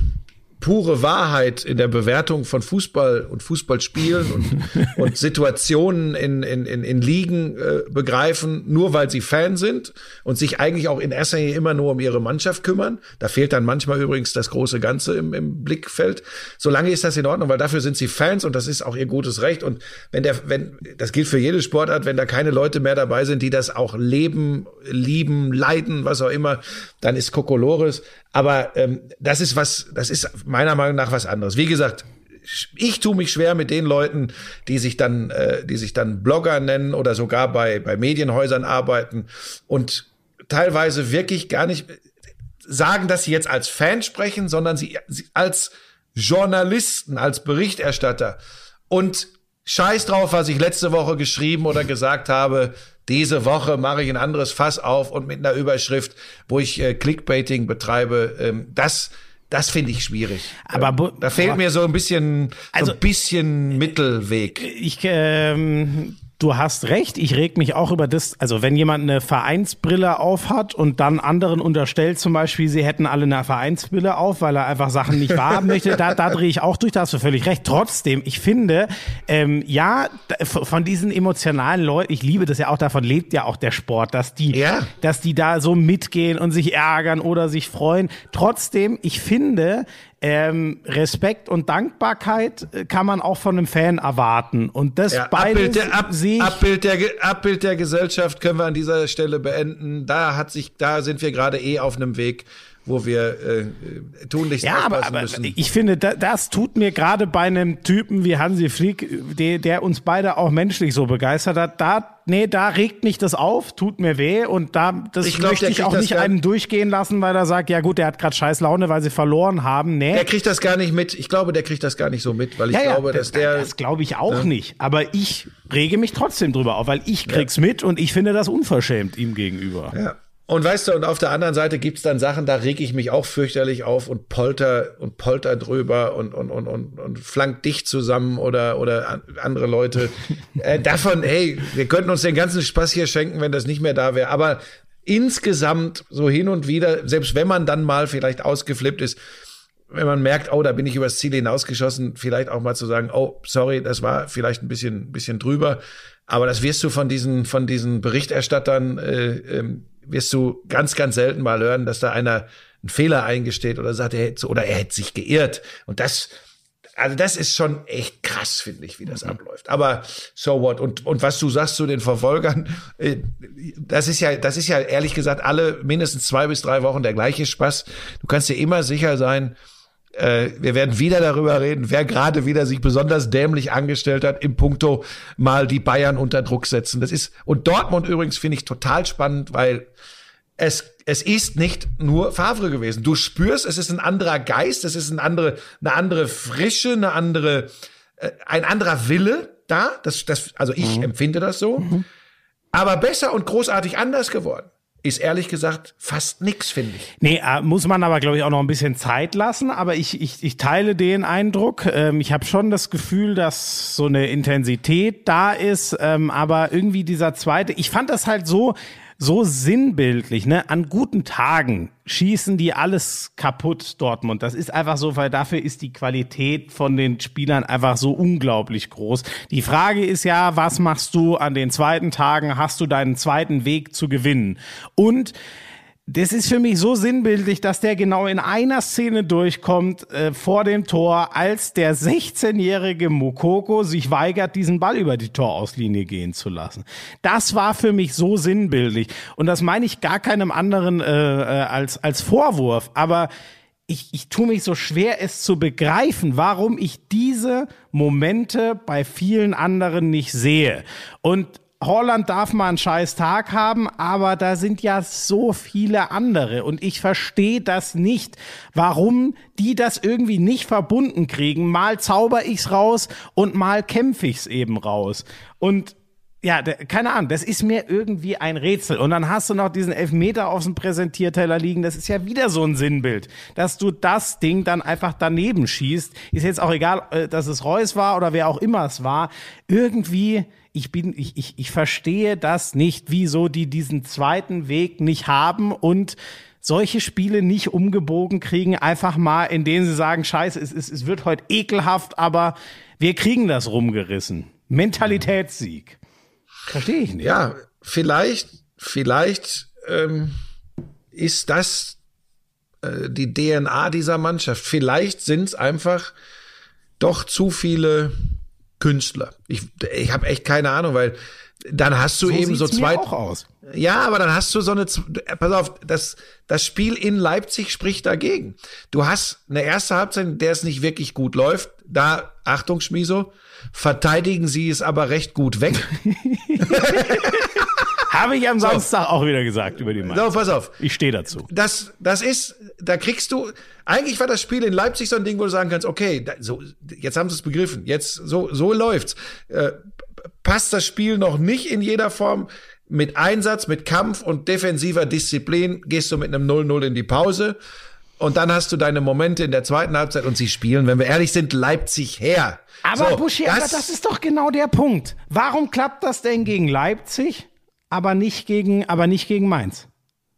pure Wahrheit in der Bewertung von Fußball und Fußballspielen und, und Situationen in, in, in, in Ligen äh, begreifen, nur weil sie Fan sind und sich eigentlich auch in erster Linie immer nur um ihre Mannschaft kümmern. Da fehlt dann manchmal übrigens das große Ganze im, im Blickfeld. Solange ist das in Ordnung, weil dafür sind sie Fans und das ist auch ihr gutes Recht. Und wenn der, wenn, das gilt für jede Sportart, wenn da keine Leute mehr dabei sind, die das auch leben, lieben, leiden, was auch immer, dann ist Kokolores. Aber ähm, das ist was, das ist meiner Meinung nach was anderes. Wie gesagt, ich tue mich schwer mit den Leuten, die sich dann, äh, die sich dann Blogger nennen oder sogar bei bei Medienhäusern arbeiten und teilweise wirklich gar nicht sagen, dass sie jetzt als Fan sprechen, sondern sie, sie als Journalisten, als Berichterstatter und Scheiß drauf, was ich letzte Woche geschrieben oder gesagt habe. Diese Woche mache ich ein anderes Fass auf und mit einer Überschrift, wo ich äh, Clickbaiting betreibe. Ähm, das, das finde ich schwierig. Aber ähm, da fehlt mir so ein bisschen, Also- so ein bisschen Mittelweg. Ich, ähm, du hast recht. Ich reg mich auch über das. Also wenn jemand eine Vereinsbrille auf hat und dann anderen unterstellt, zum Beispiel, sie hätten alle eine Vereinsbrille auf, weil er einfach Sachen nicht wahrhaben möchte, da, da drehe ich auch durch. Da hast du völlig recht. Trotzdem, ich finde, ähm, ja, von diesen emotionalen Leuten, ich liebe das ja auch. Davon lebt ja auch der Sport, dass die, Ja. dass die da so mitgehen und sich ärgern oder sich freuen. Trotzdem, ich finde, ähm, Respekt und Dankbarkeit äh, kann man auch von einem Fan erwarten. Und das Ja, beides Abbild, der, ab. Abbild, der, Abbild der Gesellschaft können wir an dieser Stelle beenden. Da hat sich, da sind wir gerade eh auf einem Weg, wo wir äh, tunlichst ja, aber, aufpassen aber müssen. ich finde, da, das tut mir gerade bei einem Typen wie Hansi Flick, der, der uns beide auch menschlich so begeistert hat, da, nee, da regt mich das auf, tut mir weh und da, das Ich glaub, möchte ich auch das nicht einen durchgehen lassen, weil er sagt, ja gut, der hat gerade scheiß Laune, weil sie verloren haben, nee. der kriegt das gar nicht mit. Ich glaube, der kriegt das gar nicht so mit, weil ich glaube, dass der. das glaube ich auch nicht. Aber ich rege mich trotzdem drüber auf, weil ich krieg's mit und ich finde das unverschämt ihm gegenüber. Ja. Und weißt du, und auf der anderen Seite gibt's dann Sachen, da reg ich mich auch fürchterlich auf und polter und polter drüber und, und, und, und, und flank dich zusammen oder, oder an- andere Leute. äh, davon, hey, wir könnten uns den ganzen Spaß hier schenken, wenn das nicht mehr da wäre. Aber insgesamt so hin und wieder, selbst wenn man dann mal vielleicht ausgeflippt ist, wenn man merkt, oh, da bin ich übers Ziel hinausgeschossen, vielleicht auch mal zu sagen, oh, sorry, das war vielleicht ein bisschen, bisschen drüber. Aber das wirst du von diesen, von diesen Berichterstattern, äh, ähm, wirst du ganz, ganz selten mal hören, dass da einer einen Fehler eingesteht oder sagt, er hätte, oder er hätte sich geirrt. Und das, also das ist schon echt krass, finde ich, wie das abläuft. Aber so what? Und, und was du sagst zu den Verfolgern, äh, das ist ja, das ist ja ehrlich gesagt alle mindestens zwei bis drei Wochen der gleiche Spaß. Du kannst dir immer sicher sein, äh, wir werden wieder darüber reden, wer gerade wieder sich besonders dämlich angestellt hat im Punkto mal die Bayern unter Druck setzen. Das ist und Dortmund übrigens finde ich total spannend, weil es es ist nicht nur Favre gewesen. Du spürst, es ist ein anderer Geist, es ist eine andere eine andere Frische, eine andere äh, ein anderer Wille da. Das das also ich empfinde das so. Aber besser und großartig anders geworden ist ehrlich gesagt fast nix, finde ich. Nee, äh, muss man aber, glaube ich, auch noch ein bisschen Zeit lassen. Aber ich, ich, ich teile den Eindruck. Ähm, ich habe schon das Gefühl, dass so eine Intensität da ist. Ähm, aber irgendwie dieser zweite, ich fand das halt so, so sinnbildlich, ne? An guten Tagen schießen die alles kaputt, Dortmund. Das ist einfach so, weil dafür ist die Qualität von den Spielern einfach so unglaublich groß. Die Frage ist ja, was machst du an den zweiten Tagen? Hast du deinen zweiten Weg zu gewinnen? Und das ist für mich so sinnbildlich, dass der genau in einer Szene durchkommt äh, vor dem Tor, als der 16-jährige Mokoko sich weigert, diesen Ball über die Torauslinie gehen zu lassen. Das war für mich so sinnbildlich und das meine ich gar keinem anderen äh, äh, als als Vorwurf, aber ich, ich tue mich so schwer, es zu begreifen, warum ich diese Momente bei vielen anderen nicht sehe. Und Holland darf mal einen scheiß Tag haben, aber da sind ja so viele andere und ich verstehe das nicht, warum die das irgendwie nicht verbunden kriegen. Mal zauber ich's raus und mal kämpfe ich's eben raus. Und ja, keine Ahnung, das ist mir irgendwie ein Rätsel. Und dann hast du noch diesen Elfmeter auf dem Präsentierteller liegen. Das ist ja wieder so ein Sinnbild, dass du das Ding dann einfach daneben schießt. Ist jetzt auch egal, äh, dass es Reus war oder wer auch immer es war. Irgendwie, ich bin, ich, ich, ich verstehe das nicht, wieso die diesen zweiten Weg nicht haben und solche Spiele nicht umgebogen kriegen, einfach mal, indem sie sagen, scheiße, es, es, es wird heute ekelhaft, aber wir kriegen das rumgerissen. Mentalitätssieg. Verstehe ich nicht. Ja, vielleicht, vielleicht ähm, ist das äh, die DNA dieser Mannschaft. Vielleicht sind es einfach doch zu viele Künstler. Ich, ich habe echt keine Ahnung, weil dann hast du so eben so zwei. Auch aus. Ja, aber dann hast du so eine. Pass auf, das, das Spiel in Leipzig spricht dagegen. Du hast eine erste Halbzeit, in der es nicht wirklich gut läuft. Da, Achtung, Schmiso, verteidigen sie es aber recht gut weg. Habe ich am Samstag so. auch wieder gesagt über die Mainz. So, pass auf. Ich stehe dazu. Das, das ist, da kriegst du, eigentlich war das Spiel in Leipzig so ein Ding, wo du sagen kannst, okay, da, so, jetzt haben sie es begriffen, jetzt, so, so läuft's. Äh, passt das Spiel noch nicht in jeder Form. Mit Einsatz, mit Kampf und defensiver Disziplin gehst du mit einem 0-0 in die Pause. Und dann hast du deine Momente in der zweiten Halbzeit und sie spielen, wenn wir ehrlich sind, Leipzig her. Aber so, Buschi, das, aber das ist doch genau der Punkt. Warum klappt das denn gegen Leipzig? Aber nicht gegen, aber nicht gegen Mainz.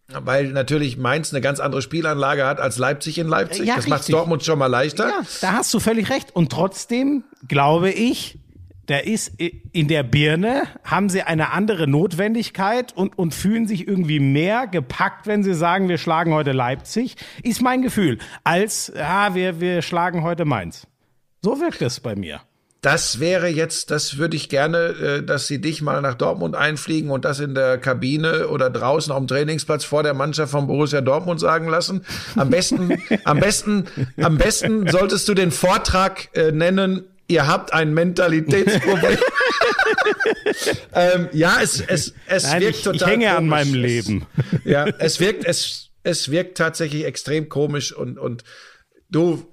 Weil natürlich Mainz eine ganz andere Spielanlage hat als Leipzig in Leipzig. Ja, das macht Dortmund schon mal leichter. Ja, da hast du völlig recht. Und trotzdem glaube ich, der ist in der Birne, haben sie eine andere Notwendigkeit und, und fühlen sich irgendwie mehr gepackt, wenn sie sagen, wir schlagen heute Leipzig, ist mein Gefühl, als, ja, wir, wir schlagen heute Mainz. So wirkt es bei mir. Das wäre jetzt, das würde ich gerne, äh, dass sie dich mal nach Dortmund einfliegen und das in der Kabine oder draußen auf dem Trainingsplatz vor der Mannschaft von Borussia Dortmund sagen lassen. Am besten, am besten, am besten solltest du den Vortrag äh, nennen. Ihr habt ein Mentalitätsproblem. ähm, ja, es, es, es Nein, wirkt ich, total. Ich hänge komisch. an meinem Leben. Es, ja, es wirkt, es, es wirkt tatsächlich extrem komisch und, und du,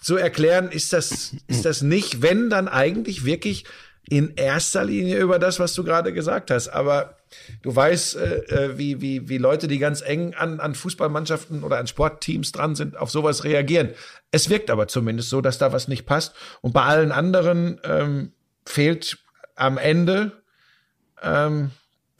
zu erklären ist das, ist das nicht, wenn dann eigentlich wirklich in erster Linie über das, was du gerade gesagt hast. Aber du weißt, äh, äh, wie, wie, wie Leute, die ganz eng an, an Fußballmannschaften oder an Sportteams dran sind, auf sowas reagieren. Es wirkt aber zumindest so, dass da was nicht passt. Und bei allen anderen ähm, fehlt am Ende ähm,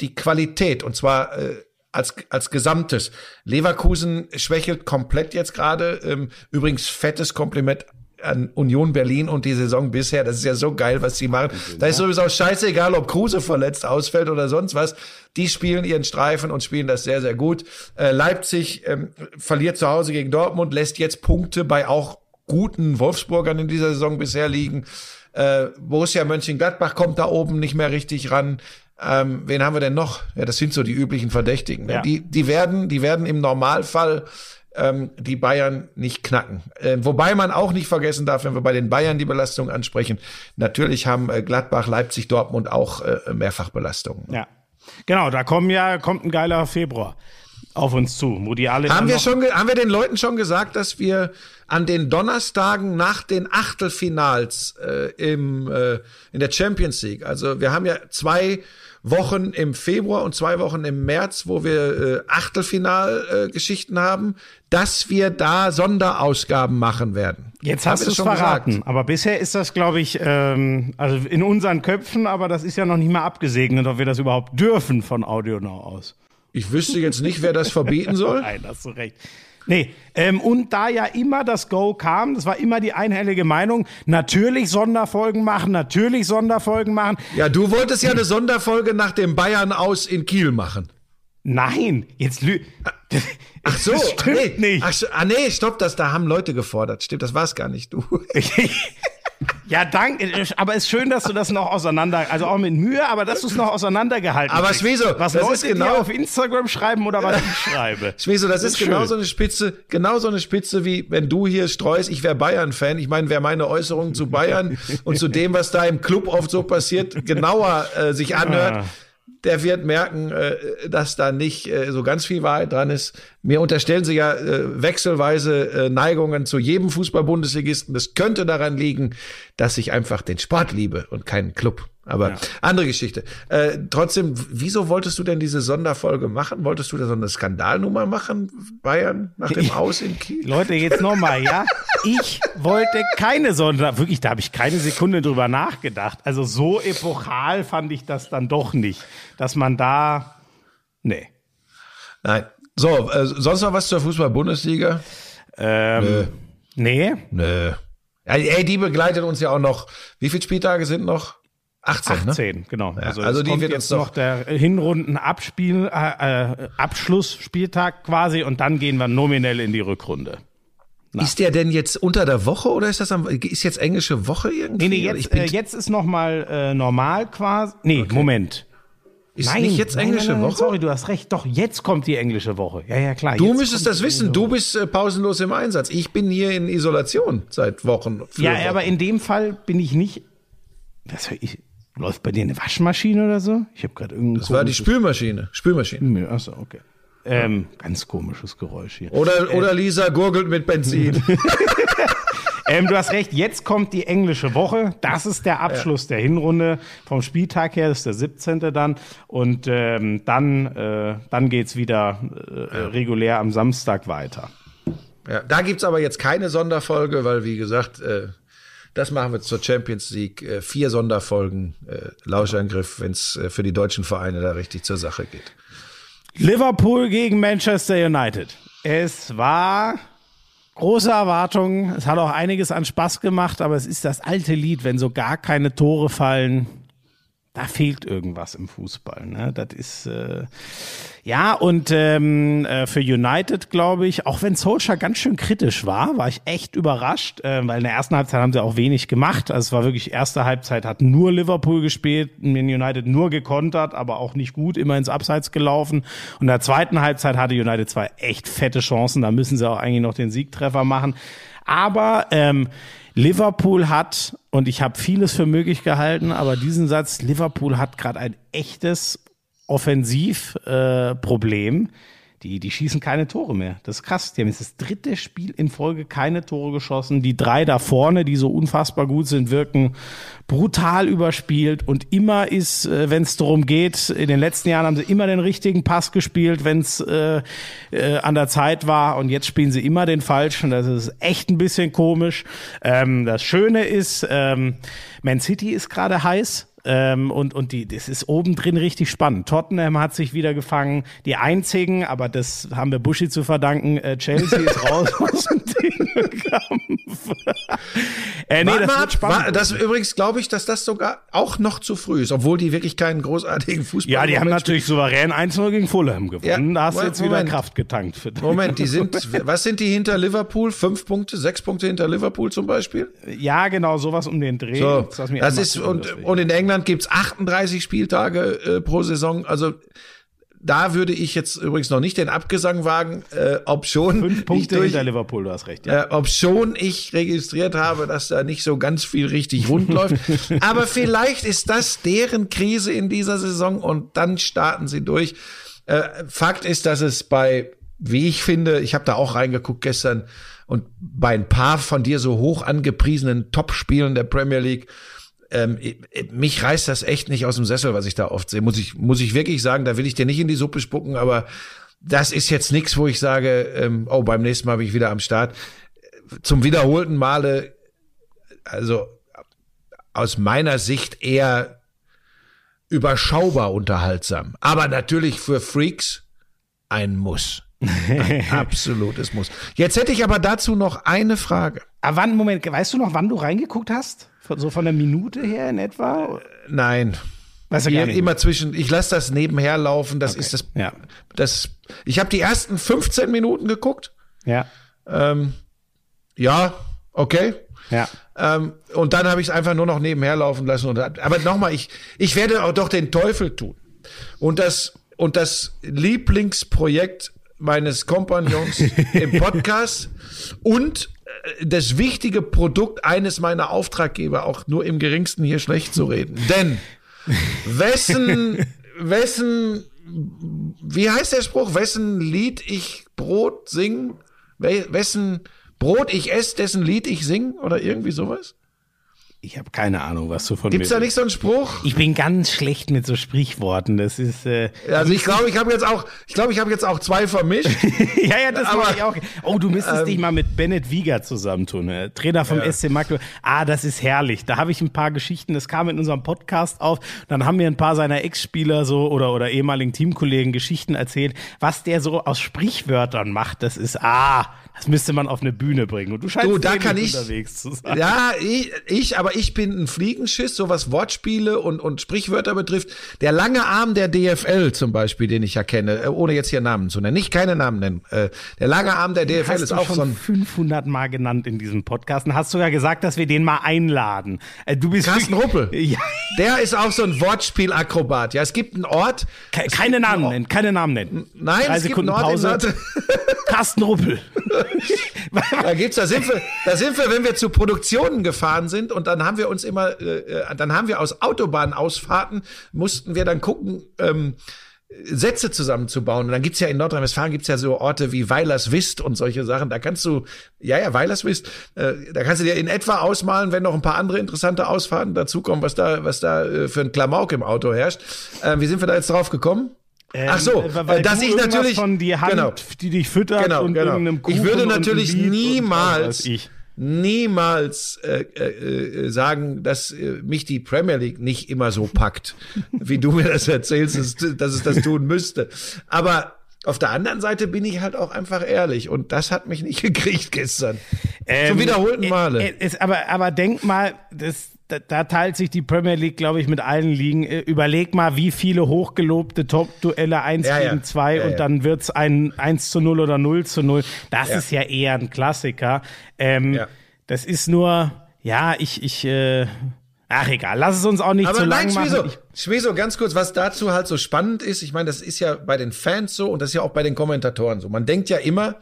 die Qualität. Und zwar äh, als, als Gesamtes. Leverkusen schwächelt komplett jetzt gerade. Ähm, übrigens fettes Kompliment an Union Berlin und die Saison bisher. Das ist ja so geil, was sie machen. Da ist sowieso scheißegal, ob Kruse verletzt ausfällt oder sonst was. Die spielen ihren Streifen und spielen das sehr, sehr gut. Äh, Leipzig ähm, verliert zu Hause gegen Dortmund, lässt jetzt Punkte bei auch guten Wolfsburgern in dieser Saison bisher liegen. Äh, Borussia Mönchengladbach kommt da oben nicht mehr richtig ran. Ähm, wen haben wir denn noch? Ja, das sind so die üblichen Verdächtigen. Ne? Ja. Die, die werden, die werden im Normalfall ähm, die Bayern nicht knacken. Äh, wobei man auch nicht vergessen darf, wenn wir bei den Bayern die Belastung ansprechen, natürlich haben äh, Gladbach, Leipzig, Dortmund auch äh, Mehrfachbelastungen. Ja. Genau, da kommen ja, kommt ein geiler Februar auf uns zu, wo die alle. Haben wir schon, haben wir den Leuten schon gesagt, dass wir an den Donnerstagen nach den Achtelfinals äh, im, äh, in der Champions League, also wir haben ja zwei Wochen im Februar und zwei Wochen im März, wo wir äh, Achtelfinalgeschichten äh, haben, dass wir da Sonderausgaben machen werden. Jetzt hast du es verraten, gesagt? aber bisher ist das, glaube ich, ähm, also in unseren Köpfen, aber das ist ja noch nicht mal abgesegnet, ob wir das überhaupt dürfen von Audio Now aus. Ich wüsste jetzt nicht, wer das verbieten soll. Nein, hast du recht. Nee, ähm, und da ja immer das Go kam, das war immer die einhellige Meinung, natürlich Sonderfolgen machen, natürlich Sonderfolgen machen. Ja, du wolltest ja eine Sonderfolge nach dem Bayern aus in Kiel machen. Nein, jetzt lü. Ach so, das stimmt nee. nicht. Ach, ah nee, stopp, das da haben Leute gefordert. Stimmt, das war's gar nicht du. ja, danke, aber es ist schön, dass du das noch auseinander, also auch mit Mühe, aber dass du es noch auseinandergehalten Aber kriegst. Schwieso, was das Leute ist genau- auf Instagram schreiben oder was ich schreibe. Schmieso, das, ist, schön. genau so eine Spitze, genau so eine Spitze wie wenn du hier streust, ich wäre Bayern-Fan. Ich meine, wer meine Äußerungen zu Bayern und zu dem, was da im Club oft so passiert, genauer äh, sich anhört, Ah. Der wird merken, äh, dass da nicht äh, so ganz viel Wahrheit dran ist. Mir unterstellen sie ja äh, wechselweise Neigungen zu jedem Fußball-Bundesligisten. Das könnte daran liegen, dass ich einfach den Sport liebe und keinen Club. Aber andere Geschichte. Äh, trotzdem, wieso wolltest du denn diese Sonderfolge machen? Wolltest du da so eine Skandalnummer machen, Bayern, nach dem Aus in Kiel? Leute, jetzt nochmal, ja? Ich wollte keine Sonder, wirklich, da habe ich keine Sekunde drüber nachgedacht. Also so epochal fand ich das dann doch nicht, dass man da, nee. Nein. So, äh, sonst noch was zur Fußball-Bundesliga? Ähm, Nö. Nee, Nö. Ja, ey, die begleitet uns ja auch noch. Wie viele Spieltage sind noch? 18, ne? 18, genau. also, also es die kommt wird jetzt noch der Hinrunden-Abspiel, äh, äh, Abschlussspieltag quasi und dann gehen wir nominell in die Rückrunde. Ist der denn jetzt unter der Woche oder ist das am, ist jetzt englische Woche irgendwie? Nee, nee, jetzt, äh, jetzt ist noch mal äh, normal quasi. Nee, Moment. ist nicht jetzt nein, englische nein, nein, Woche? Sorry, du hast recht. Doch, jetzt kommt die englische Woche. Ja, ja, klar. Du müsstest das wissen. Du bist äh, pausenlos im Einsatz. Ich bin hier in Isolation seit Wochen. Ja, Wochen. aber in dem Fall bin ich nicht. Hör ich? Läuft bei dir eine Waschmaschine oder so? Ich habe gerade irgendein. das war die Spülmaschine. Spülmaschine. Achso, okay. Ähm, ganz komisches Geräusch hier. Oder, oder Lisa gurgelt mit Benzin. Ähm, du hast recht, jetzt kommt die englische Woche. Das ist der Abschluss der Hinrunde vom Spieltag her, das ist der 17. dann. Und ähm, dann, äh, dann geht's wieder äh, regulär am Samstag weiter. Ja, da gibt's aber jetzt keine Sonderfolge, weil, wie gesagt, äh, das machen wir zur Champions League. Äh, vier Sonderfolgen, äh, Lauschangriff, wenn's äh, für die deutschen Vereine da richtig zur Sache geht. Liverpool gegen Manchester United. Es war große Erwartungen. Es hat auch einiges an Spaß gemacht, aber es ist das alte Lied, wenn so gar keine Tore fallen. Da fehlt irgendwas im Fußball. Ne? Das ist äh, ja und ähm, äh, für United glaube ich, auch wenn Solskjaer ganz schön kritisch war, war ich echt überrascht, äh, weil in der ersten Halbzeit haben sie auch wenig gemacht. Also es war wirklich erste Halbzeit hat nur Liverpool gespielt, Man United nur gekontert, aber auch nicht gut, immer ins Abseits gelaufen. Und in der zweiten Halbzeit hatte United zwei echt fette Chancen. Da müssen sie auch eigentlich noch den Siegtreffer machen. Aber ähm, Liverpool hat, und ich habe vieles für möglich gehalten, aber diesen Satz, Liverpool hat gerade ein echtes Offensivproblem. Äh. Die, die schießen keine Tore mehr. Das ist krass. Die haben jetzt das dritte Spiel in Folge keine Tore geschossen. Die drei da vorne, die so unfassbar gut sind, wirken brutal überspielt. Und immer ist, äh, wenn es darum geht, in den letzten Jahren haben sie immer den richtigen Pass gespielt, wenn es äh, äh, an der Zeit war. Und jetzt spielen sie immer den falschen. Das ist echt ein bisschen komisch. Ähm, das Schöne ist, ähm, Man City ist gerade heiß. Ähm, und, und die, das ist obendrin richtig spannend. Tottenham hat sich wieder gefangen. Die einzigen, aber das haben wir Buschi zu verdanken, äh, Chelsea ist raus aus dem Titelkampf. äh, nee, das wird spannend. Wa- Das übrigens glaube ich, dass das sogar auch noch zu früh ist, obwohl die wirklich keinen großartigen Fußball ja, die haben natürlich souverän 1-0 gegen Fulham gewonnen. Ja, da hast du jetzt wieder. Kraft getankt. Für Moment, die sind, was sind die hinter Liverpool? Fünf Punkte, sechs Punkte hinter Liverpool zum Beispiel? Ja, genau, sowas um den Dreh. So, das einmal ist, und, und in England gibt's 38 Spieltage äh, pro Saison. Also da würde ich jetzt übrigens noch nicht den Abgesang wagen, äh, ob schon Fünf ich Punkte durch, hinter Liverpool, du hast recht. Ja. äh, ob schon ich registriert habe, dass da nicht so ganz viel richtig rund läuft. Aber vielleicht ist das deren Krise in dieser Saison und dann starten sie durch. Äh, Fakt ist, dass es bei, wie ich finde, ich habe da auch reingeguckt gestern und bei ein paar von dir so hoch angepriesenen Top-Spielen der Premier League, ähm, mich reißt das echt nicht aus dem Sessel, was ich da oft sehe. Muss ich, muss ich wirklich sagen, da will ich dir nicht in die Suppe spucken, aber das ist jetzt nichts, wo ich sage, ähm, oh, beim nächsten Mal bin ich wieder am Start. Zum wiederholten Male, also aus meiner Sicht eher überschaubar unterhaltsam. Aber natürlich für Freaks ein Muss. Ein absolutes Muss. Jetzt hätte ich aber dazu noch eine Frage. Aber wann, Moment, weißt du noch, wann du reingeguckt hast? So von der Minute her in etwa? Nein. Weißt du immer zwischen, ich lasse das nebenher laufen, das Okay. ist das, Ja. das, ich habe die ersten 15 Minuten geguckt. Ja. Ähm, ja, okay. Ja. Ähm, und dann habe ich es einfach nur noch nebenher laufen lassen. Und, aber nochmal, ich, ich werde auch doch den Teufel tun. Und das, und das Lieblingsprojekt meines Kompagnons im Podcast und äh, das wichtige Produkt eines meiner Auftraggeber auch nur im geringsten hier schlecht zu reden. Denn wessen, wessen, wie heißt der Spruch? Wessen Lied ich Brot sing? We- Wessen Brot ich esse, dessen Lied ich sing? Oder irgendwie sowas? Ich habe keine Ahnung, was du von Gibt's mir da nicht so einen Spruch? Ich bin ganz schlecht mit so Sprichworten. Das ist äh, Also ich glaube, ich habe jetzt auch, ich glaube, ich habe jetzt auch zwei vermischt. ja, ja, das mache ich auch. Oh, du müsstest dich mal mit Bennett Wieger zusammentun, äh, Trainer vom Ja. SC Magdeburg. Ah, das ist herrlich. Da habe ich ein paar Geschichten, das kam in unserem Podcast auf. Dann haben mir ein paar seiner Ex-Spieler so oder oder ehemaligen Teamkollegen Geschichten erzählt, was der so aus Sprichwörtern macht. Das ist ah, das müsste man auf eine Bühne bringen. Und du scheinst Du, da kann ich- unterwegs zu sein. Ja, ich, ich, aber ich bin ein Fliegenschiss, so was Wortspiele und, und Sprichwörter betrifft. Der lange Arm der DFL zum Beispiel, den ich ja kenne, äh, ohne jetzt hier Namen zu nennen, nicht keine Namen nennen. Äh, Der lange Arm der DFL Hast ist du auch schon so ein 500 Mal genannt in diesem Podcast und hast sogar gesagt, dass wir den mal einladen. Äh, Du bist Carsten Ruppel. Ja, Der ist auch so ein Wortspielakrobat. Ja, es gibt einen Ort. keine gibt Namen nennen, keine Namen nennen. Nein, Drei es gibt Sekunden einen Ort in Pause. Nord- Carsten Ruppel. Da gibt's, da sind wir, da sind wir, wenn wir zu Produktionen gefahren sind und dann haben wir uns immer, äh, äh, dann haben wir aus Autobahnausfahrten mussten wir dann gucken, ähm, Sätze zusammenzubauen. Und dann gibt's ja in Nordrhein-Westfalen gibt's ja so Orte wie Weilerswist und solche Sachen. Da kannst du, ja, ja, Weilerswist, äh, da kannst du dir in etwa ausmalen, wenn noch ein paar andere interessante Ausfahrten dazukommen, was da, was da äh, für ein Klamauk im Auto herrscht. Äh, wie sind wir da jetzt drauf gekommen? Ach so, Ähm, weil äh, dass ich natürlich, von die Hand, genau, die dich füttert Genau, und genau. irgendeinem Kuchen Ich würde natürlich niemals, niemals äh, äh, äh, sagen, dass äh, mich die Premier League nicht immer so packt, wie du mir das erzählst, dass, dass es das tun müsste. Aber auf der anderen Seite bin ich halt auch einfach ehrlich und das hat mich nicht gekriegt gestern. Zum wiederholten Male. Äh, äh, ist, aber, aber denk mal, das, da, da teilt sich die Premier League, glaube ich, mit allen Ligen. Äh, Überleg mal, wie viele hochgelobte Top-Duelle 1 Ja, gegen 2 Ja, und ja. dann wird's ein 1 zu 0 oder 0 zu 0. Das ist ja eher ein Klassiker. Ähm. Das ist nur, ja, ich, ich, äh, ach egal, lass es uns auch nicht Aber zu lang nein, machen. Schmieso, Ich, Schmieso, ganz kurz, was dazu halt so spannend ist, ich meine, das ist ja bei den Fans so und das ist ja auch bei den Kommentatoren so. Man denkt ja immer,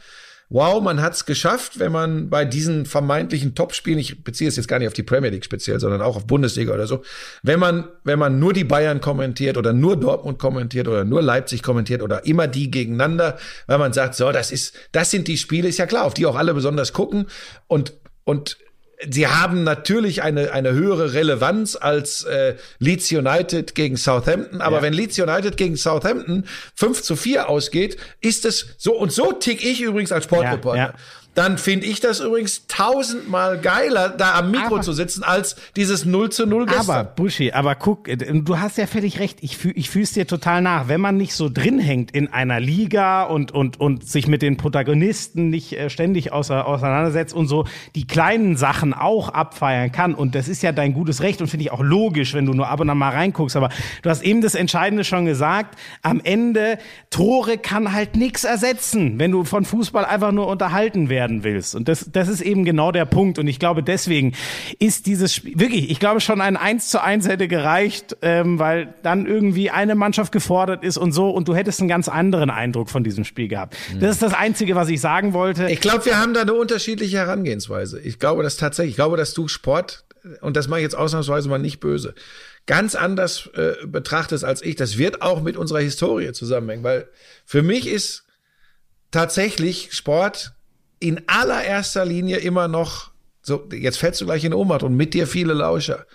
wow, man hat's geschafft, wenn man bei diesen vermeintlichen Topspielen, ich beziehe es jetzt gar nicht auf die Premier League speziell, sondern auch auf Bundesliga oder so, wenn man, wenn man nur die Bayern kommentiert oder nur Dortmund kommentiert oder nur Leipzig kommentiert oder immer die gegeneinander, weil man sagt, so, das ist, das sind die Spiele, ist ja klar, auf die auch alle besonders gucken. Und, und Sie haben natürlich eine, eine höhere Relevanz als äh, Leeds United gegen Southampton, aber Ja. wenn Leeds United gegen Southampton 5 zu 4 ausgeht, ist es so, und so tick ich übrigens als Sportreporter. Ja, ja. Dann finde ich das übrigens tausendmal geiler, da am Mikro Aber- zu sitzen, als dieses 0 zu 0 gestern. Aber, Buschi, aber guck, äh, du hast ja völlig recht, ich, fühl, ich fühl's dir total nach. Wenn man nicht so drin hängt in einer Liga und, und, und sich mit den Protagonisten nicht äh, ständig außer, auseinandersetzt und so die kleinen Sachen auch abfeiern kann, und das ist ja dein gutes Recht und finde ich auch logisch, wenn du nur ab und an mal reinguckst, aber du hast eben das Entscheidende schon gesagt, am Ende, Tore kann halt nichts ersetzen, wenn du von Fußball einfach nur unterhalten werden willst. Und das, das ist eben genau der Punkt. Und ich glaube, deswegen ist dieses Spiel, wirklich, ich glaube schon ein 1 zu 1 hätte gereicht, ähm, weil dann irgendwie eine Mannschaft gefordert ist und so und du hättest einen ganz anderen Eindruck von diesem Spiel gehabt. Das ist das Einzige, was ich sagen wollte. Ich glaube, wir haben da eine unterschiedliche Herangehensweise. Ich glaube, dass tatsächlich, ich glaube, dass du Sport, und das mache ich jetzt ausnahmsweise mal nicht böse, ganz anders äh, betrachtest als ich. Das wird auch mit unserer Historie zusammenhängen, weil für mich ist tatsächlich Sport in allererster Linie immer noch, so, jetzt fällst du gleich in Ohnmacht und mit dir viele Lauscher.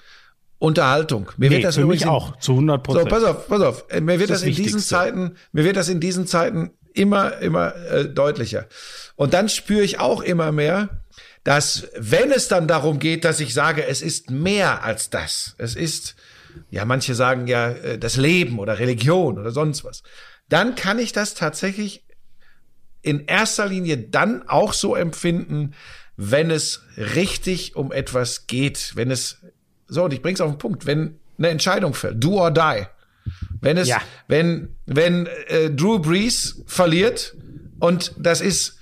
Unterhaltung. Mir nee, wird das für mich auch, zu 100 so, Prozent. pass auf, pass auf. Mir wird Das das, in diesen. Zeiten, mir wird das in diesen Zeiten immer, immer äh, deutlicher. Und dann spüre ich auch immer mehr, dass wenn es dann darum geht, dass ich sage, es ist mehr als das, es ist, ja, manche sagen ja, äh, das Leben oder Religion oder sonst was, dann kann ich das tatsächlich in erster Linie dann auch so empfinden, wenn es richtig um etwas geht, wenn es so und ich bring's auf den Punkt, wenn eine Entscheidung fällt, do or die. Wenn es, Ja. wenn, wenn äh, Drew Brees verliert und das ist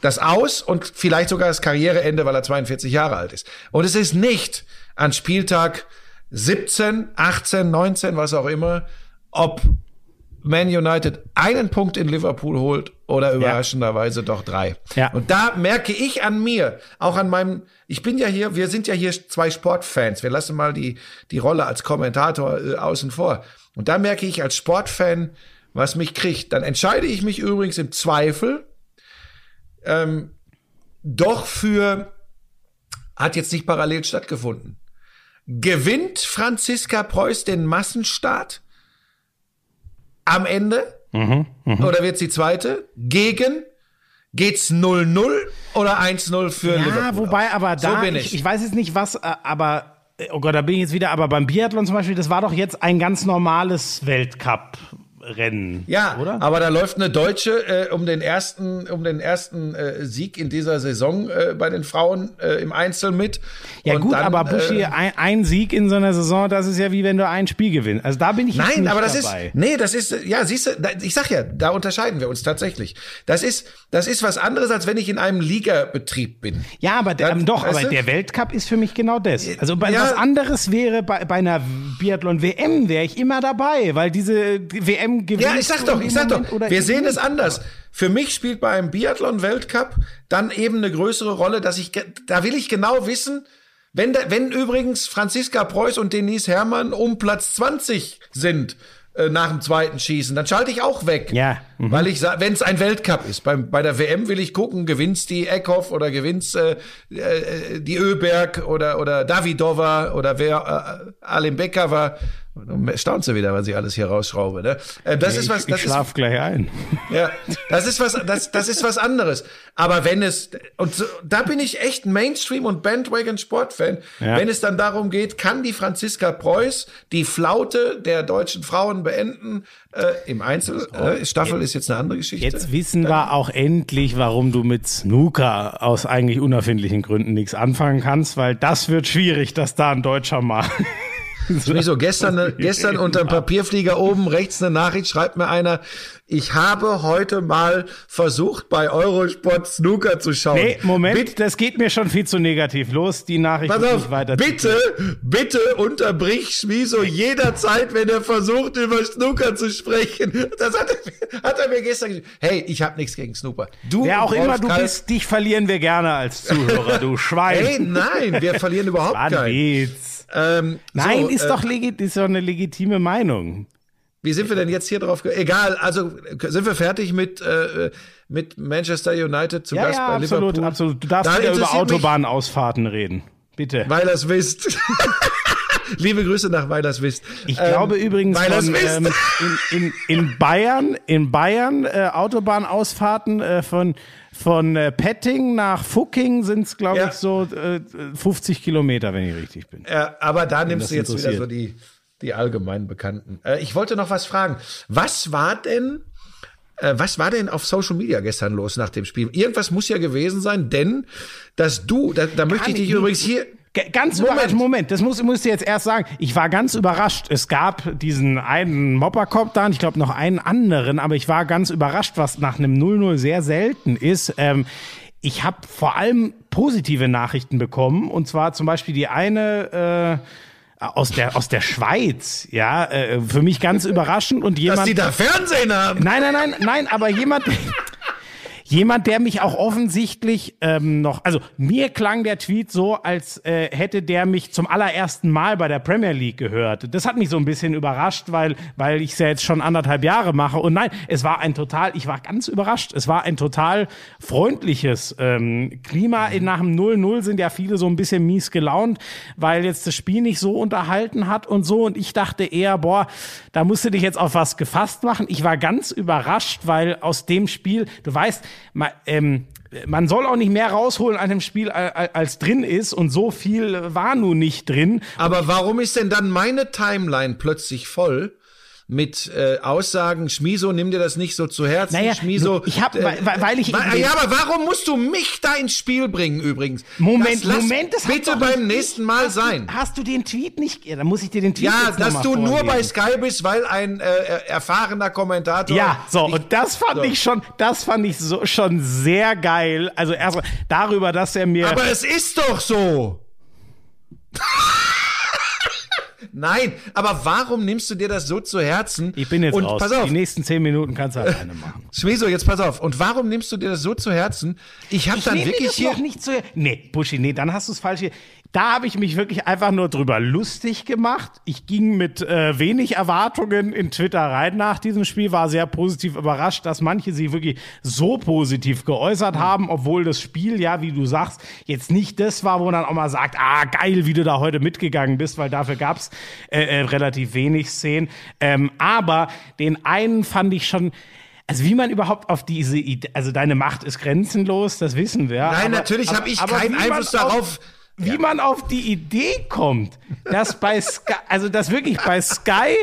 das Aus und vielleicht sogar das Karriereende, weil er 42 Jahre alt ist. Und es ist nicht an Spieltag 17, 18, 19, was auch immer, ob Man United einen Punkt in Liverpool holt oder überraschenderweise doch drei. Ja. Und da merke ich an mir, auch an meinem, ich bin ja hier, wir sind ja hier zwei Sportfans. Wir lassen mal die, die Rolle als Kommentator äh, außen vor. Und da merke ich als Sportfan, was mich kriegt. Dann entscheide ich mich übrigens im Zweifel, ähm, doch für, hat jetzt nicht parallel stattgefunden. Gewinnt Franziska Preuß den Massenstart am Ende? Oder wird sie zweite? Gegen? Geht's 0-0 oder 1-0 für Ja, Liverpool? wobei, aber So da, bin ich. ich. Ich, weiß jetzt nicht was, äh, aber, äh, oh Gott, da bin ich jetzt wieder, aber beim Biathlon zum Beispiel, das war doch jetzt ein ganz normales Weltcup-Rennen. Ja, oder? aber da läuft eine Deutsche äh, um den ersten, um den ersten äh, Sieg in dieser Saison äh, bei den Frauen äh, im Einzel mit. Ja Und gut, dann, aber Buschi, äh, ein, ein Sieg in so einer Saison, das ist ja wie wenn du ein Spiel gewinnst. Also da bin ich jetzt Nein, nicht aber das dabei. ist, nee, das ist, ja, siehst du, da, ich sag ja, da unterscheiden wir uns tatsächlich. Das ist, das ist was anderes, als wenn ich in einem Ligabetrieb bin. Ja, aber der, Ja, ähm, doch, aber du? der Weltcup ist für mich genau das. Also bei Ja. was anderes wäre bei, bei einer Biathlon-WM wäre ich immer dabei, weil diese WM gewinnt. Ja, ich sag doch, ich sag doch, Moment oder wir sehen es anders. Für mich spielt bei einem Biathlon-Weltcup dann eben eine größere Rolle, dass ich, ge- da will ich genau wissen, wenn, da, wenn übrigens Franziska Preuß und Denise Herrmann um Platz 20 sind äh, nach dem zweiten Schießen, dann schalte ich auch weg. Ja, mhm. Weil ich wenn es ein Weltcup ist. Beim, bei der WM will ich gucken, gewinnt's die Eckhoff oder gewinnt's äh, äh, die Öberg oder, oder Davidova oder wer äh, Alim Becker war. Staunt sie wieder, was ich alles hier rausschraube. Ne? Äh, das ist was, Ich, das ich ist schlaf gleich ein. ja, das ist was, das, das ist was anderes. Aber wenn es, und so, da bin ich echt Mainstream- und Bandwagon-Sportfan, Ja. wenn es dann darum geht, kann die Franziska Preuß die Flaute der deutschen Frauen beenden? Äh, Im Einzel, äh, Staffel ist jetzt eine andere Geschichte. Jetzt wissen wir auch endlich, warum du mit Snooker aus eigentlich unerfindlichen Gründen nichts anfangen kannst, weil das wird schwierig, dass da ein Deutscher mal. Wieso? Gestern, gestern unter dem Papierflieger oben rechts eine Nachricht schreibt mir einer, ich habe heute mal versucht, bei Eurosport Snooker zu schauen. Nee, Moment, Bitte, das geht mir schon viel zu negativ. Los, die Nachricht Pass ist auf, weiter. bitte, bitte unterbrich Schmiso jederzeit, wenn er versucht, über Snooker zu sprechen. Das hat er, hat er mir gestern gesagt. Hey, ich habe nichts gegen Snooker. Du, Wer auch immer du bist, dich verlieren wir gerne als Zuhörer, du Schwein. Hey, nein, wir verlieren überhaupt keinen. Witz. Ähm, Nein, so, ist äh, doch legit, ist doch eine legitime Meinung. Wie sind wir denn jetzt hier drauf? Egal, also sind wir fertig mit, äh, mit Manchester United zu Ja, Gast ja, bei absolut, Liverpool? absolut. Du darfst Da wieder über Autobahnausfahrten reden. Bitte. Weil das wisst. Liebe Grüße nach Weilers Wisst. Ich Ähm, glaube übrigens Weilers von, ähm, in, in, in Bayern, in Bayern äh, Autobahnausfahrten äh, von von äh, Petting nach Fucking sind es, glaube Ja. ich, so äh, 50 Kilometer, wenn ich richtig bin. Ja, aber da nimmst du jetzt wieder so die, die allgemein Bekannten. Äh, ich wollte noch was fragen. Was war denn, äh, was war denn auf Social Media gestern los nach dem Spiel? Irgendwas muss ja gewesen sein, denn dass du, da, da möchte ich dich übrigens hier. Ganz Moment. überrascht, Moment, das muss, muss ich jetzt erst sagen. Ich war ganz überrascht. Es gab diesen einen Mopperkopf da und ich glaube noch einen anderen, aber ich war ganz überrascht, was nach einem 0-0 sehr selten ist. Ähm, ich habe vor allem positive Nachrichten bekommen und zwar zum Beispiel die eine äh, aus der aus der Schweiz, ja, äh, für mich ganz überraschend und Dass jemand die da Fernsehen haben. Nein, nein, nein, nein, aber jemand, jemand, der mich auch offensichtlich ähm, noch, also mir klang der Tweet so, als äh, hätte der mich zum allerersten Mal bei der Premier League gehört. Das hat mich so ein bisschen überrascht, weil, weil ich es ja jetzt schon anderthalb Jahre mache. Und nein, es war ein total, ich war ganz überrascht. Es war ein total freundliches ähm, Klima. Nach dem 0-0 sind ja viele so ein bisschen mies gelaunt, weil jetzt das Spiel nicht so unterhalten hat und so. Und ich dachte eher, boah, da musst du dich jetzt auf was gefasst machen. Ich war ganz überrascht, weil aus dem Spiel, du weißt, ma, ähm, man soll auch nicht mehr rausholen an dem Spiel, al- al- als drin ist. Und so viel war nun nicht drin. Aber warum ist denn dann meine Timeline plötzlich voll mit äh, Aussagen, Schmiso, nimm dir das nicht so zu Herzen, Naja, Schmiso. ich hab- äh, weil- ich wa- ja, aber warum musst du mich da ins Spiel bringen übrigens? Moment, das Moment, das bitte beim nächsten Mal sein. Hast du den Tweet nicht? Ja, dann muss ich dir den Tweet Ja, dass du nur bei. Sky bist, weil ein äh, erfahrener Kommentator. Ja, so, und das fand so. ich schon, das fand ich so schon sehr geil. Also erstmal darüber, dass er mir. Aber es ist doch so. Nein, aber warum nimmst du dir das so zu Herzen? ich bin jetzt und raus. Pass auf, Die nächsten zehn Minuten kannst du alleine machen. Schmiso, jetzt pass auf. Und warum nimmst du dir das so zu Herzen? Ich habe dann wirklich das hier. noch nicht zu. Nee, Buschi, nee, dann hast du es falsch hier. Da habe ich mich wirklich einfach nur drüber lustig gemacht. Ich ging mit äh, wenig Erwartungen in Twitter rein nach diesem Spiel, war sehr positiv überrascht, dass manche sich wirklich so positiv geäußert haben, obwohl das Spiel ja, wie du sagst, jetzt nicht das war, wo man dann auch mal sagt, ah, geil, wie du da heute mitgegangen bist, weil dafür gab's äh, äh, relativ wenig Szenen. Ähm, aber den einen fand ich schon. Also wie man überhaupt auf diese Idee, also deine Macht ist grenzenlos, das wissen wir. Nein, aber- natürlich habe ich keinen Einfluss auf- darauf. Wie man auf die Idee kommt, dass bei Sky, also dass wirklich bei Sky,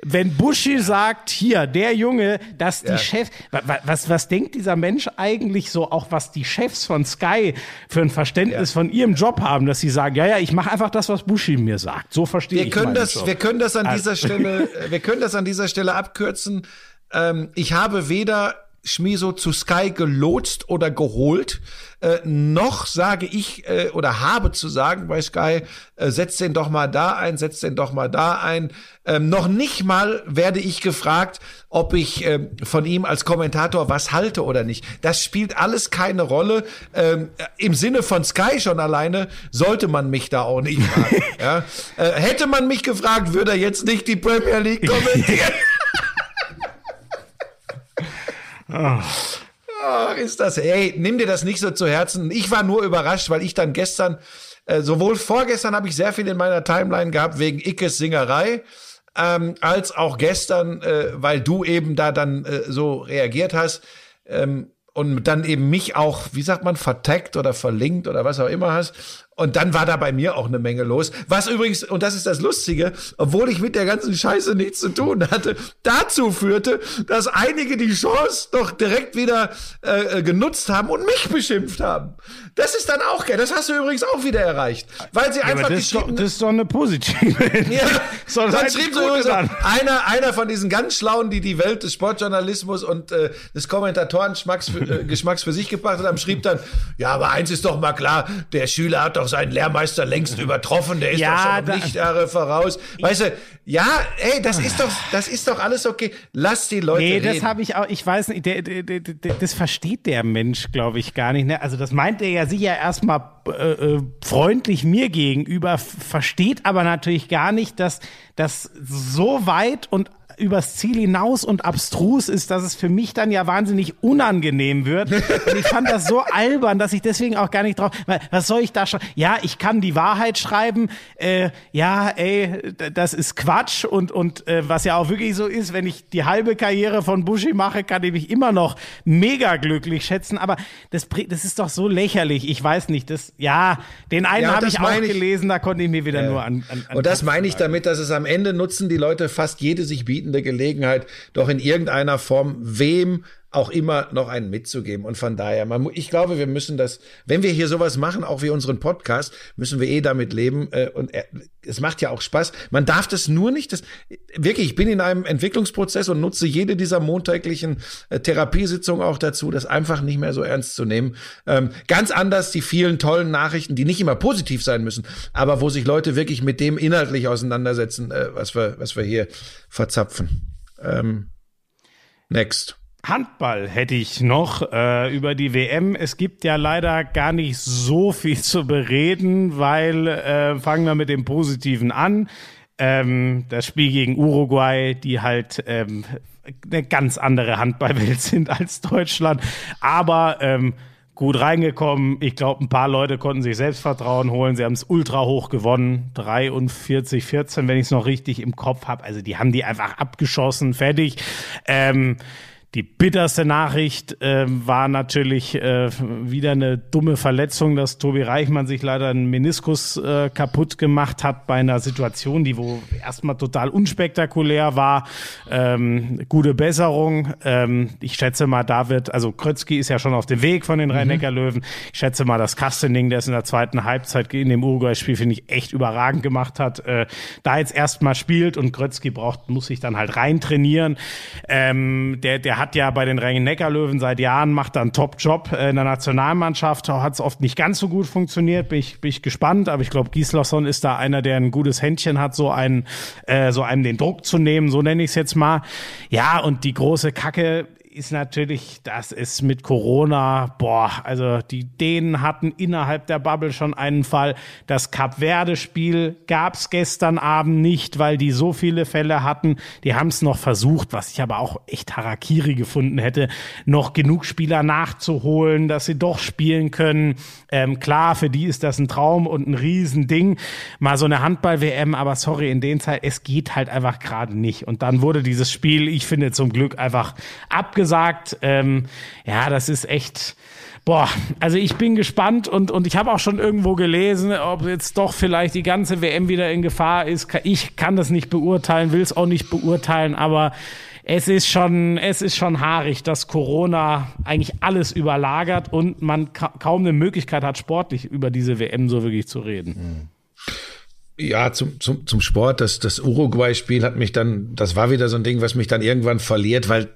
wenn Buschi sagt, hier, der Junge, dass die Ja. Chefs, wa- wa- was, was denkt dieser Mensch eigentlich so, auch was die Chefs von Sky für ein Verständnis von ihrem Job haben, dass sie sagen, ja, ja, ich mache einfach das, was Buschi mir sagt. So verstehe Wir ich können das, Job. wir können das an Also- dieser Stelle, wir können das an dieser Stelle abkürzen. Ähm, ich habe weder Schmiso zu Sky gelotst oder geholt, äh, noch sage ich äh, oder habe zu sagen bei Sky, äh, setz den doch mal da ein, setz den doch mal da ein. Ähm, noch nicht mal werde ich gefragt, ob ich ähm, von ihm als Kommentator was halte oder nicht. Das spielt alles keine Rolle. Ähm, Im Sinne von Sky schon alleine sollte man mich da auch nicht fragen. ja? äh, hätte man mich gefragt, würde er jetzt nicht die Premier League kommentieren. Ach, ist das, ey, nimm dir das nicht so zu Herzen. Ich war nur überrascht, weil ich dann gestern, äh, sowohl vorgestern habe ich sehr viel in meiner Timeline gehabt wegen Ickes Singerei, ähm, als auch gestern, äh, weil du eben da dann äh, so reagiert hast. Ähm, und dann eben mich auch, wie sagt man, vertaggt oder verlinkt oder was auch immer hast. Und dann war da bei mir auch eine Menge los. Was übrigens, und das ist das Lustige, obwohl ich mit der ganzen Scheiße nichts zu tun hatte, dazu führte, dass einige die Chance doch direkt wieder äh, genutzt haben und mich beschimpft haben. Das ist dann auch geil. Das hast du übrigens auch wieder erreicht. Weil sie Ja, einfach das, ist doch, geschrieben das ist doch eine positive. ja, So, das dann schrieb so einer, einer von diesen ganz Schlauen, die die Welt des Sportjournalismus und äh, des Kommentatoren-Geschmacks für, äh, Geschmacks für sich gebracht haben, schrieb dann, ja, aber eins ist doch mal klar, der Schüler hat doch seinen Lehrmeister längst übertroffen, der ist Ja, doch schon um Lichtjahre voraus. Weißt du, ja, ey, das ist doch, das ist doch alles okay. Lass die Leute Nee, reden. das habe ich auch, ich weiß nicht, der, der, der, das versteht der Mensch, glaube ich, gar nicht. Ne? Also das meint er ja sicher erstmal äh, äh, freundlich mir gegenüber, versteht aber natürlich gar nicht, dass das so weit und übers Ziel hinaus und abstrus ist, dass es für mich dann ja wahnsinnig unangenehm wird. Und ich fand das so albern, dass ich deswegen auch gar nicht drauf. Weil, was soll ich da schon? Ja, ich kann die Wahrheit schreiben. Äh, ja, ey, das ist Quatsch und und äh, was ja auch wirklich so ist, wenn ich die halbe Karriere von Buschi mache, kann ich mich immer noch mega glücklich schätzen. Aber das, das ist doch so lächerlich. Ich weiß nicht. Das ja, den einen Ja, habe ich auch gelesen. Da konnte ich mir wieder nur an. an, an Und das meine ich damit, dass es am Ende nutzen die Leute fast jede sich bietende Gelegenheit, doch in irgendeiner Form wem auch immer noch einen mitzugeben. Und von daher, man, ich glaube, wir müssen das, wenn wir hier sowas machen, auch wie unseren Podcast, müssen wir eh damit leben. Äh, und äh, es macht ja auch Spaß. Man darf das nur nicht, das, wirklich, ich bin in einem Entwicklungsprozess und nutze jede dieser montäglichen äh, Therapiesitzungen auch dazu, das einfach nicht mehr so ernst zu nehmen. Ähm, ganz anders die vielen tollen Nachrichten, die nicht immer positiv sein müssen, aber wo sich Leute wirklich mit dem inhaltlich auseinandersetzen, äh, was wir, was wir hier verzapfen. Ähm, next. Handball hätte ich noch äh, über die WM. Es gibt ja leider gar nicht so viel zu bereden, weil äh, fangen wir mit dem Positiven an. Ähm, das Spiel gegen Uruguay, die halt ähm, eine ganz andere Handballwelt sind als Deutschland, aber ähm, gut reingekommen. Ich glaube, ein paar Leute konnten sich Selbstvertrauen holen. Sie haben es ultra hoch gewonnen. 43, 14, wenn ich es noch richtig im Kopf habe. Also die haben die einfach abgeschossen, fertig. Ähm, Die bitterste Nachricht äh, war natürlich äh, wieder eine dumme Verletzung, dass Tobi Reichmann sich leider einen Meniskus äh, kaputt gemacht hat bei einer Situation, die wo erstmal total unspektakulär war. Ähm, gute Besserung. Ähm, ich schätze mal, da wird, also Krötzky ist ja schon auf dem Weg von den Rhein-Neckar-Löwen. Ich schätze mal, dass Kastening, der es in der zweiten Halbzeit in dem Uruguay-Spiel, finde ich, echt überragend gemacht hat, äh, da jetzt erstmal spielt und Krötzky braucht, muss sich dann halt rein trainieren. Ähm, der, der hat ja bei den Rhein-Neckar-Löwen seit Jahren, macht da einen Top-Job. Äh, in der Nationalmannschaft hat es oft nicht ganz so gut funktioniert, bin ich, bin ich gespannt, aber ich glaube, Gislason ist da einer, der ein gutes Händchen hat, so einen, äh, so einem den Druck zu nehmen, so nenne ich es jetzt mal. Ja, und die große Kacke ist natürlich, das ist mit Corona, boah, also die Dänen hatten innerhalb der Bubble schon einen Fall. Das Cap Verde-Spiel gab es gestern Abend nicht, weil die so viele Fälle hatten. Die haben es noch versucht, was ich aber auch echt Harakiri gefunden hätte, noch genug Spieler nachzuholen, dass sie doch spielen können. Ähm, klar, für die ist das ein Traum und ein Riesending. Mal so eine Handball-WM, aber sorry, in den Zeit, es geht halt einfach gerade nicht. Und dann wurde dieses Spiel, ich finde zum Glück einfach abgesagt gesagt, ähm, ja, das ist echt. Boah, also ich bin gespannt und, und ich habe auch schon irgendwo gelesen, ob jetzt doch vielleicht die ganze WM wieder in Gefahr ist. Ich kann das nicht beurteilen, will es auch nicht beurteilen, aber es ist schon, es ist schon haarig, dass Corona eigentlich alles überlagert und man ka kaum eine Möglichkeit hat, sportlich über diese WM so wirklich zu reden. Mhm. Ja, zum, zum, zum Sport, das, das Uruguay-Spiel hat mich dann, das war wieder so ein Ding, was mich dann irgendwann verliert, weil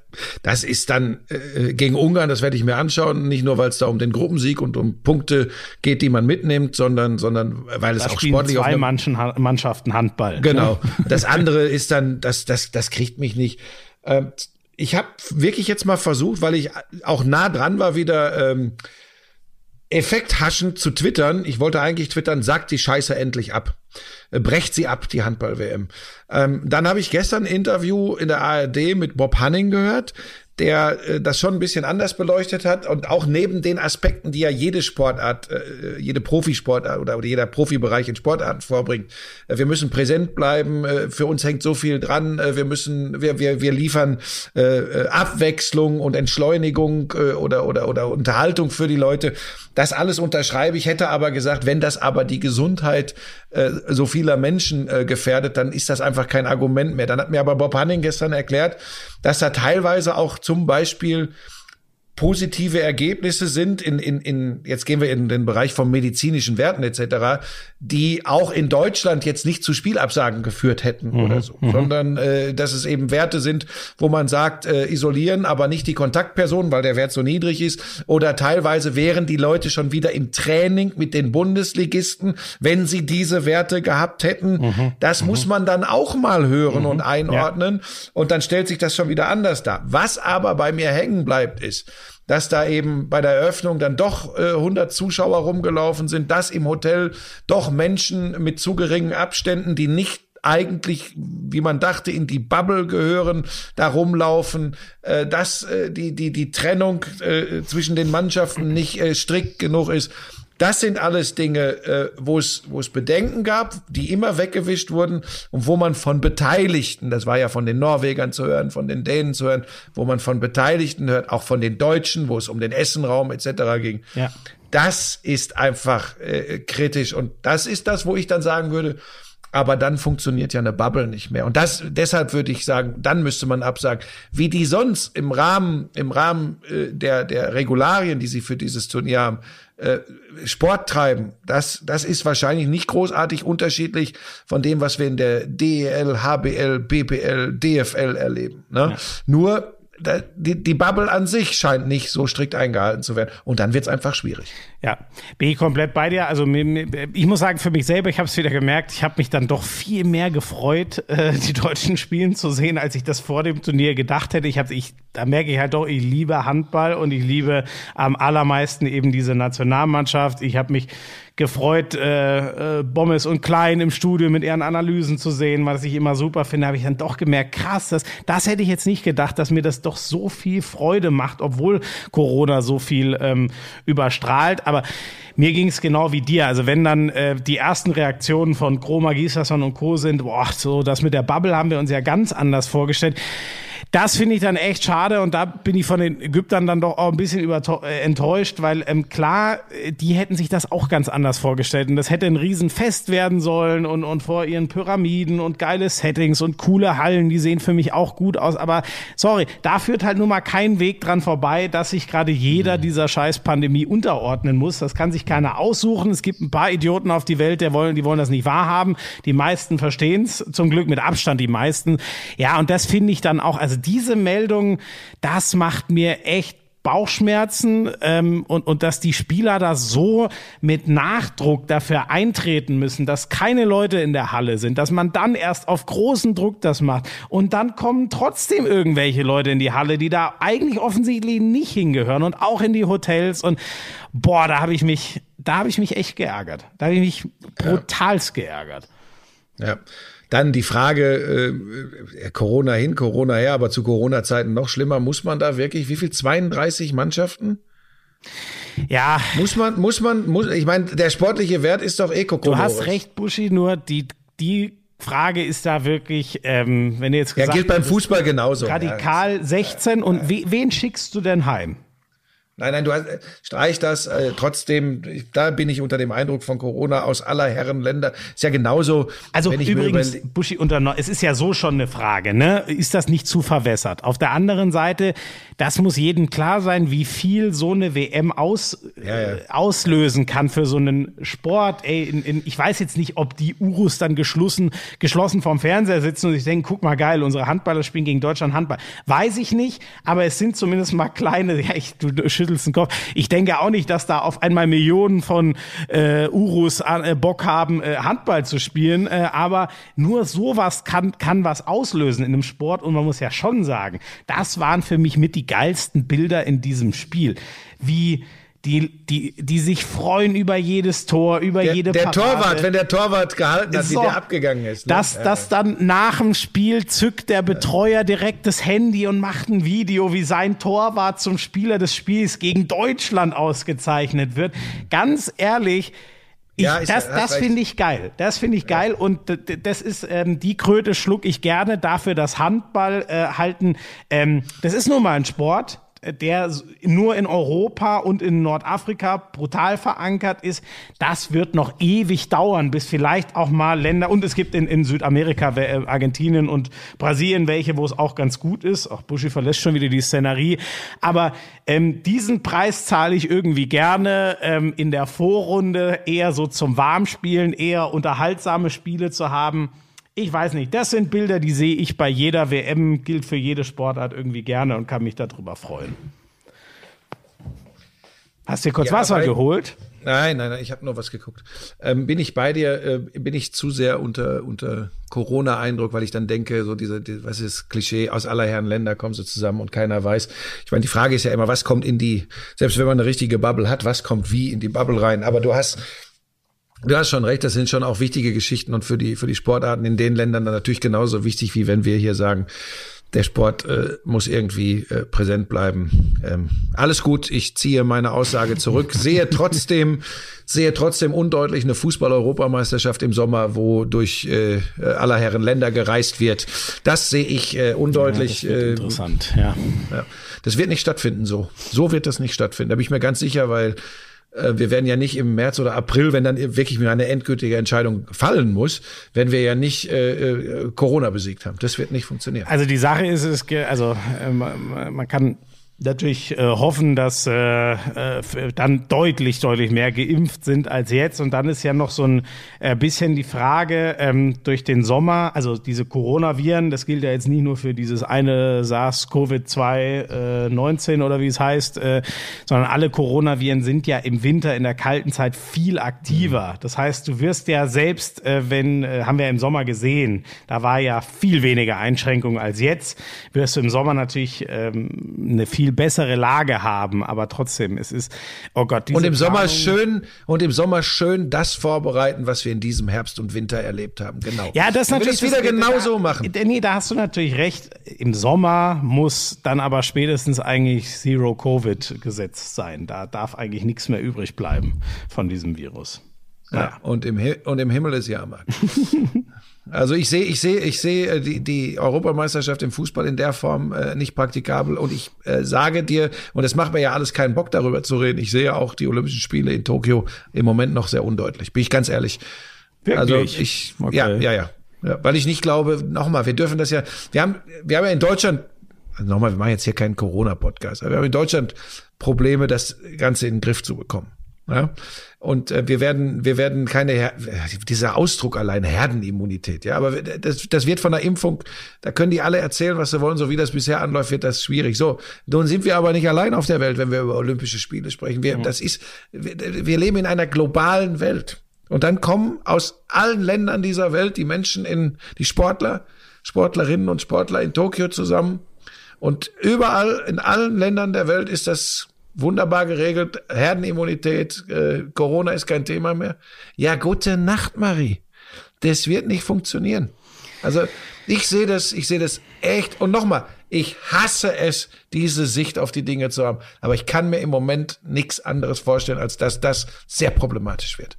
das ist dann äh, gegen Ungarn, das werde ich mir anschauen, nicht nur, weil es da um den Gruppensieg und um Punkte geht, die man mitnimmt, sondern, sondern weil es da auch sportlich zwei auf Mannschaften Handball. Ne? Genau. Das andere ist dann, das, das, das kriegt mich nicht. Ähm, ich habe wirklich jetzt mal versucht, weil ich auch nah dran war, wieder ähm, effekthaschend zu twittern. Ich wollte eigentlich twittern, sagt die Scheiße endlich ab. Äh, brecht sie ab, die Handball-WM. Ähm, dann habe ich gestern ein Interview in der ARD mit Bob Hanning gehört, der äh, das schon ein bisschen anders beleuchtet hat und auch neben den Aspekten, die ja jede Sportart, äh, jede Profisportart oder, oder jeder Profibereich in Sportarten vorbringt. Äh, wir müssen präsent bleiben, äh, für uns hängt so viel dran, äh, wir müssen, wir, wir, wir liefern äh, äh Abwechslung und Entschleunigung äh, oder, oder, oder Unterhaltung für die Leute. Das alles unterschreibe ich, hätte aber gesagt, wenn das aber die Gesundheit äh, so vieler Menschen äh, gefährdet, dann ist das einfach kein Argument mehr. Dann hat mir aber Bob Hanning gestern erklärt, dass da teilweise auch zum Beispiel positive Ergebnisse sind in, in, in, jetzt gehen wir in den Bereich von medizinischen Werten etc., die auch in Deutschland jetzt nicht zu Spielabsagen geführt hätten mhm. oder so, mhm. sondern äh, dass es eben Werte sind, wo man sagt, äh, isolieren, aber nicht die Kontaktpersonen, weil der Wert so niedrig ist, oder teilweise wären die Leute schon wieder im Training mit den Bundesligisten, wenn sie diese Werte gehabt hätten. Mhm. Das mhm. muss man dann auch mal hören und mhm. einordnen ja. und dann stellt sich das schon wieder anders dar. Was aber bei mir hängen bleibt, ist, dass da eben bei der Eröffnung dann doch äh, 100 Zuschauer rumgelaufen sind, dass im Hotel doch Menschen mit zu geringen Abständen, die nicht eigentlich, wie man dachte, in die Bubble gehören, da rumlaufen, äh, dass äh, die, die, die Trennung äh, zwischen den Mannschaften nicht äh, strikt genug ist. Das sind alles Dinge, äh, wo es wo es Bedenken gab, die immer weggewischt wurden und wo man von Beteiligten, das war ja von den Norwegern zu hören, von den Dänen zu hören, wo man von Beteiligten hört, auch von den Deutschen, wo es um den Essenraum etc. ging. Ja. Das ist einfach äh, kritisch und das ist das, wo ich dann sagen würde, aber dann funktioniert ja eine Bubble nicht mehr. Und das, deshalb würde ich sagen, dann müsste man absagen, wie die sonst im Rahmen, im Rahmen äh, der, der Regularien, die sie für dieses Turnier haben, äh, Sport treiben, das, das ist wahrscheinlich nicht großartig unterschiedlich von dem, was wir in der DEL, HBL, BPL, DFL erleben. Ne? Ja. Nur die, die Bubble an sich scheint nicht so strikt eingehalten zu werden. Und dann wird es einfach schwierig. Ja, bin ich komplett bei dir. Also ich muss sagen, für mich selber, ich habe es wieder gemerkt, ich habe mich dann doch viel mehr gefreut, äh, die deutschen Spielen zu sehen, als ich das vor dem Turnier gedacht hätte. Ich habe, ich, da merke ich halt doch, ich liebe Handball und ich liebe am allermeisten eben diese Nationalmannschaft. Ich habe mich gefreut, äh, äh, Bommes und Klein im Studio mit ihren Analysen zu sehen, was ich immer super finde, habe ich dann doch gemerkt, krass, das, das hätte ich jetzt nicht gedacht, dass mir das doch so viel Freude macht, obwohl Corona so viel ähm, überstrahlt. Aber mir ging es genau wie dir. Also wenn dann äh, die ersten Reaktionen von Chroma, Gislason und Co. sind, boah, so das mit der Bubble haben wir uns ja ganz anders vorgestellt Das finde ich dann echt schade und da bin ich von den Ägyptern dann doch auch ein bisschen äh, enttäuscht, weil ähm, klar, äh, die hätten sich das auch ganz anders vorgestellt und das hätte ein Riesenfest werden sollen und, und vor ihren Pyramiden und geile Settings und coole Hallen, die sehen für mich auch gut aus, aber sorry, da führt halt nun mal kein Weg dran vorbei, dass sich gerade jeder dieser scheiß Pandemie unterordnen muss. Das kann sich keiner aussuchen. Es gibt ein paar Idioten auf die Welt, der wollen, die wollen das nicht wahrhaben. Die meisten verstehen es, zum Glück mit Abstand die meisten. Ja, und das finde ich dann auch, also diese Meldung, das macht mir echt Bauchschmerzen ähm, und, und dass die Spieler da so mit Nachdruck dafür eintreten müssen, dass keine Leute in der Halle sind, dass man dann erst auf großen Druck das macht und dann kommen trotzdem irgendwelche Leute in die Halle, die da eigentlich offensichtlich nicht hingehören und auch in die Hotels und boah, da habe ich mich, da habe ich mich echt geärgert. Da habe ich mich brutalst ja. geärgert. Ja. Dann die Frage, äh, Corona hin, Corona her, aber zu Corona-Zeiten noch schlimmer, muss man da wirklich, wie viel, 32 Mannschaften? Ja. Muss man, muss man, muss, ich meine, der sportliche Wert ist doch eh Du hast recht, Buschi, nur die, die Frage ist da wirklich, ähm, wenn du jetzt gesagt Ja, gilt beim Fußball genauso. Radikal ja. 16 und we, wen schickst du denn heim? Nein, nein, du hast, streich das. Äh, trotzdem, da bin ich unter dem Eindruck von Corona aus aller Herren Länder. Ist ja genauso. Also wenn ich übrigens, Buschi, unter, es ist ja so schon eine Frage, ne? Ist das nicht zu verwässert? Auf der anderen Seite, das muss jedem klar sein, wie viel so eine WM aus, ja, ja. Äh, auslösen kann für so einen Sport. Ey, in, in, ich weiß jetzt nicht, ob die Urus dann geschlossen, geschlossen vorm Fernseher sitzen und sich denken, guck mal geil, unsere Handballer spielen gegen Deutschland Handball. Weiß ich nicht, aber es sind zumindest mal kleine, ja, ich, du, du schüttelst den Kopf. Ich denke auch nicht, dass da auf einmal Millionen von äh, Urus äh, Bock haben, äh, Handball zu spielen, äh, aber nur sowas kann, kann was auslösen in einem Sport und man muss ja schon sagen, das waren für mich mit die geilsten Bilder in diesem Spiel. Wie die, die, die sich freuen über jedes Tor, über der, jede Der Parade. Torwart, wenn der Torwart gehalten hat, so, wie der abgegangen ist. Ne? Dass, ja. dass dann nach dem Spiel zückt der Betreuer direkt das Handy und macht ein Video, wie sein Torwart zum Spieler des Spiels gegen Deutschland ausgezeichnet wird. Ganz ehrlich, ich, ja, ich, das das finde ich geil. Das finde ich geil. Ja. Und das ist ähm, die Kröte schluck ich gerne dafür, dass Handball äh, halten. Ähm, das ist nun mal ein Sport der nur in Europa und in Nordafrika brutal verankert ist. Das wird noch ewig dauern, bis vielleicht auch mal Länder, und es gibt in, in Südamerika, äh, Argentinien und Brasilien welche, wo es auch ganz gut ist. Auch Buschi verlässt schon wieder die Szenerie. Aber ähm, diesen Preis zahle ich irgendwie gerne ähm, in der Vorrunde eher so zum Warmspielen, eher unterhaltsame Spiele zu haben. Ich weiß nicht, das sind Bilder, die sehe ich bei jeder WM, gilt für jede Sportart irgendwie gerne und kann mich darüber freuen. Hast du dir kurz ja, Wasser geholt? Nein, nein, nein, ich habe nur was geguckt. Ähm, bin ich bei dir, äh, bin ich zu sehr unter, unter Corona-Eindruck, weil ich dann denke, so diese, die, was ist Klischee, aus aller Herren Länder kommen sie zusammen und keiner weiß. Ich meine, die Frage ist ja immer, was kommt in die, selbst wenn man eine richtige Bubble hat, was kommt wie in die Bubble rein? Aber du hast Du hast schon recht, das sind schon auch wichtige Geschichten und für die, für die Sportarten in den Ländern dann natürlich genauso wichtig, wie wenn wir hier sagen, der Sport äh, muss irgendwie äh, präsent bleiben. Ähm, alles gut, ich ziehe meine Aussage zurück. Sehe trotzdem, sehe trotzdem undeutlich eine Fußball-Europameisterschaft im Sommer, wo durch äh, aller Herren Länder gereist wird. Das sehe ich äh, undeutlich. Ja, das äh, interessant, ja. ja. Das wird nicht stattfinden so. So wird das nicht stattfinden. Da bin ich mir ganz sicher, weil wir werden ja nicht im März oder April, wenn dann wirklich eine endgültige Entscheidung fallen muss, wenn wir ja nicht äh, äh, Corona besiegt haben. Das wird nicht funktionieren. Also die Sache ist, es, also äh, man kann natürlich äh, hoffen, dass äh, äh, dann deutlich, deutlich mehr geimpft sind als jetzt. Und dann ist ja noch so ein äh, bisschen die Frage ähm, durch den Sommer, also diese Coronaviren, das gilt ja jetzt nicht nur für dieses eine SARS-CoV-2 äh, 19 oder wie es heißt, äh, sondern alle Coronaviren sind ja im Winter in der kalten Zeit viel aktiver. Mhm. Das heißt, du wirst ja selbst, äh, wenn, äh, haben wir im Sommer gesehen, da war ja viel weniger Einschränkungen als jetzt, wirst du im Sommer natürlich ähm, eine viel bessere Lage haben, aber trotzdem, es ist, oh Gott, diese Und im Sommer schön, und im Sommer schön das vorbereiten, was wir in diesem Herbst und Winter erlebt haben. Genau. Ja, das Dann natürlich. wieder genau so machen. Nee, da hast du natürlich recht. Im Sommer muss dann aber spätestens eigentlich Zero Covid gesetzt sein. Da darf eigentlich nichts mehr übrig bleiben von diesem Virus. Ja. Und, im, und im Himmel ist Jahrmarkt. Also ich sehe, ich sehe, ich sehe äh, die, die Europameisterschaft im Fußball in der Form äh, nicht praktikabel. Und ich äh, sage dir, und es macht mir ja alles keinen Bock darüber zu reden. Ich sehe auch die Olympischen Spiele in Tokio im Moment noch sehr undeutlich. Bin ich ganz ehrlich. Wirklich? Also ich, okay. ja, ja, ja, ja, weil ich nicht glaube. Nochmal, wir dürfen das ja. Wir haben, wir haben ja in Deutschland. Also nochmal, wir machen jetzt hier keinen Corona-Podcast, aber wir haben in Deutschland Probleme, das Ganze in den Griff zu bekommen. Ja? Und äh, wir werden, wir werden keine, Her dieser Ausdruck allein, Herdenimmunität, ja, aber das, das wird von der Impfung, da können die alle erzählen, was sie wollen, so wie das bisher anläuft, wird das schwierig. So, nun sind wir aber nicht allein auf der Welt, wenn wir über Olympische Spiele sprechen. Wir, mhm. das ist, wir, wir leben in einer globalen Welt. Und dann kommen aus allen Ländern dieser Welt die Menschen in, die Sportler, Sportlerinnen und Sportler in Tokio zusammen. Und überall, in allen Ländern der Welt ist das wunderbar geregelt, Herdenimmunität, äh, Corona ist kein Thema mehr. Ja, gute Nacht, Marie. Das wird nicht funktionieren. Also ich sehe das, ich sehe das echt. Und nochmal, ich hasse es, diese Sicht auf die Dinge zu haben. Aber ich kann mir im Moment nichts anderes vorstellen, als dass das sehr problematisch wird.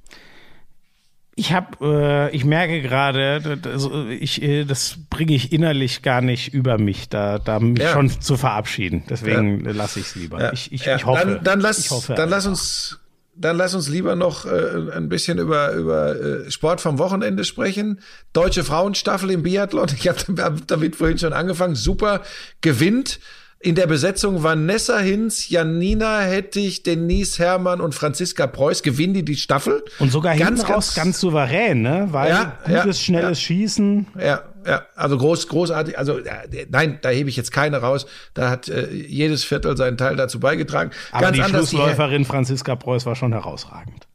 Ich habe, äh, ich merke gerade, das, ich, äh, das bringe ich innerlich gar nicht über mich, da, da mich ja. schon zu verabschieden. Deswegen ja. lasse ich es lieber. Ja. Ich, ich, ich hoffe. Dann, dann lass, ich hoffe, dann lass uns, dann lass uns lieber noch äh, ein bisschen über über äh, Sport vom Wochenende sprechen. Deutsche Frauenstaffel im Biathlon. Ich habe hab damit vorhin schon angefangen. Super gewinnt in der Besetzung Vanessa Hinz, Janina Hettich, Denise Hermann und Franziska Preuß gewinnen die die Staffel. Und sogar ganz, hinten raus ganz, ganz souverän, ne? Weil ja, gutes, ja, schnelles ja. Schießen. Ja, ja, also groß, großartig. Also nein, da hebe ich jetzt keine raus. Da hat äh, jedes Viertel seinen Teil dazu beigetragen. Aber ganz die Schlussläuferin Franziska Preuß war schon herausragend.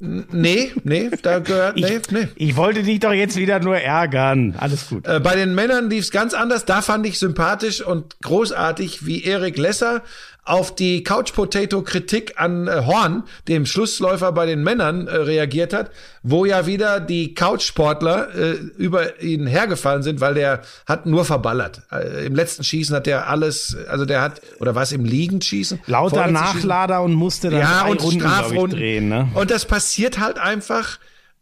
Nee, nee, da gehört, nee, ich, nee. Ich wollte dich doch jetzt wieder nur ärgern. Alles gut. Äh, bei den Männern lief es ganz anders. Da fand ich sympathisch und großartig, wie Erik Lesser auf die Couch Potato Kritik an äh, Horn, dem Schlussläufer bei den Männern, äh, reagiert hat, wo ja wieder die Couch Sportler äh, über ihn hergefallen sind, weil der hat nur verballert. Äh, Im letzten Schießen hat der alles, also der hat oder was im Liegenschießen? Lauter Nachlader und musste dann ja, und Runden, Strafrunden drehen, ne? Und das passiert halt einfach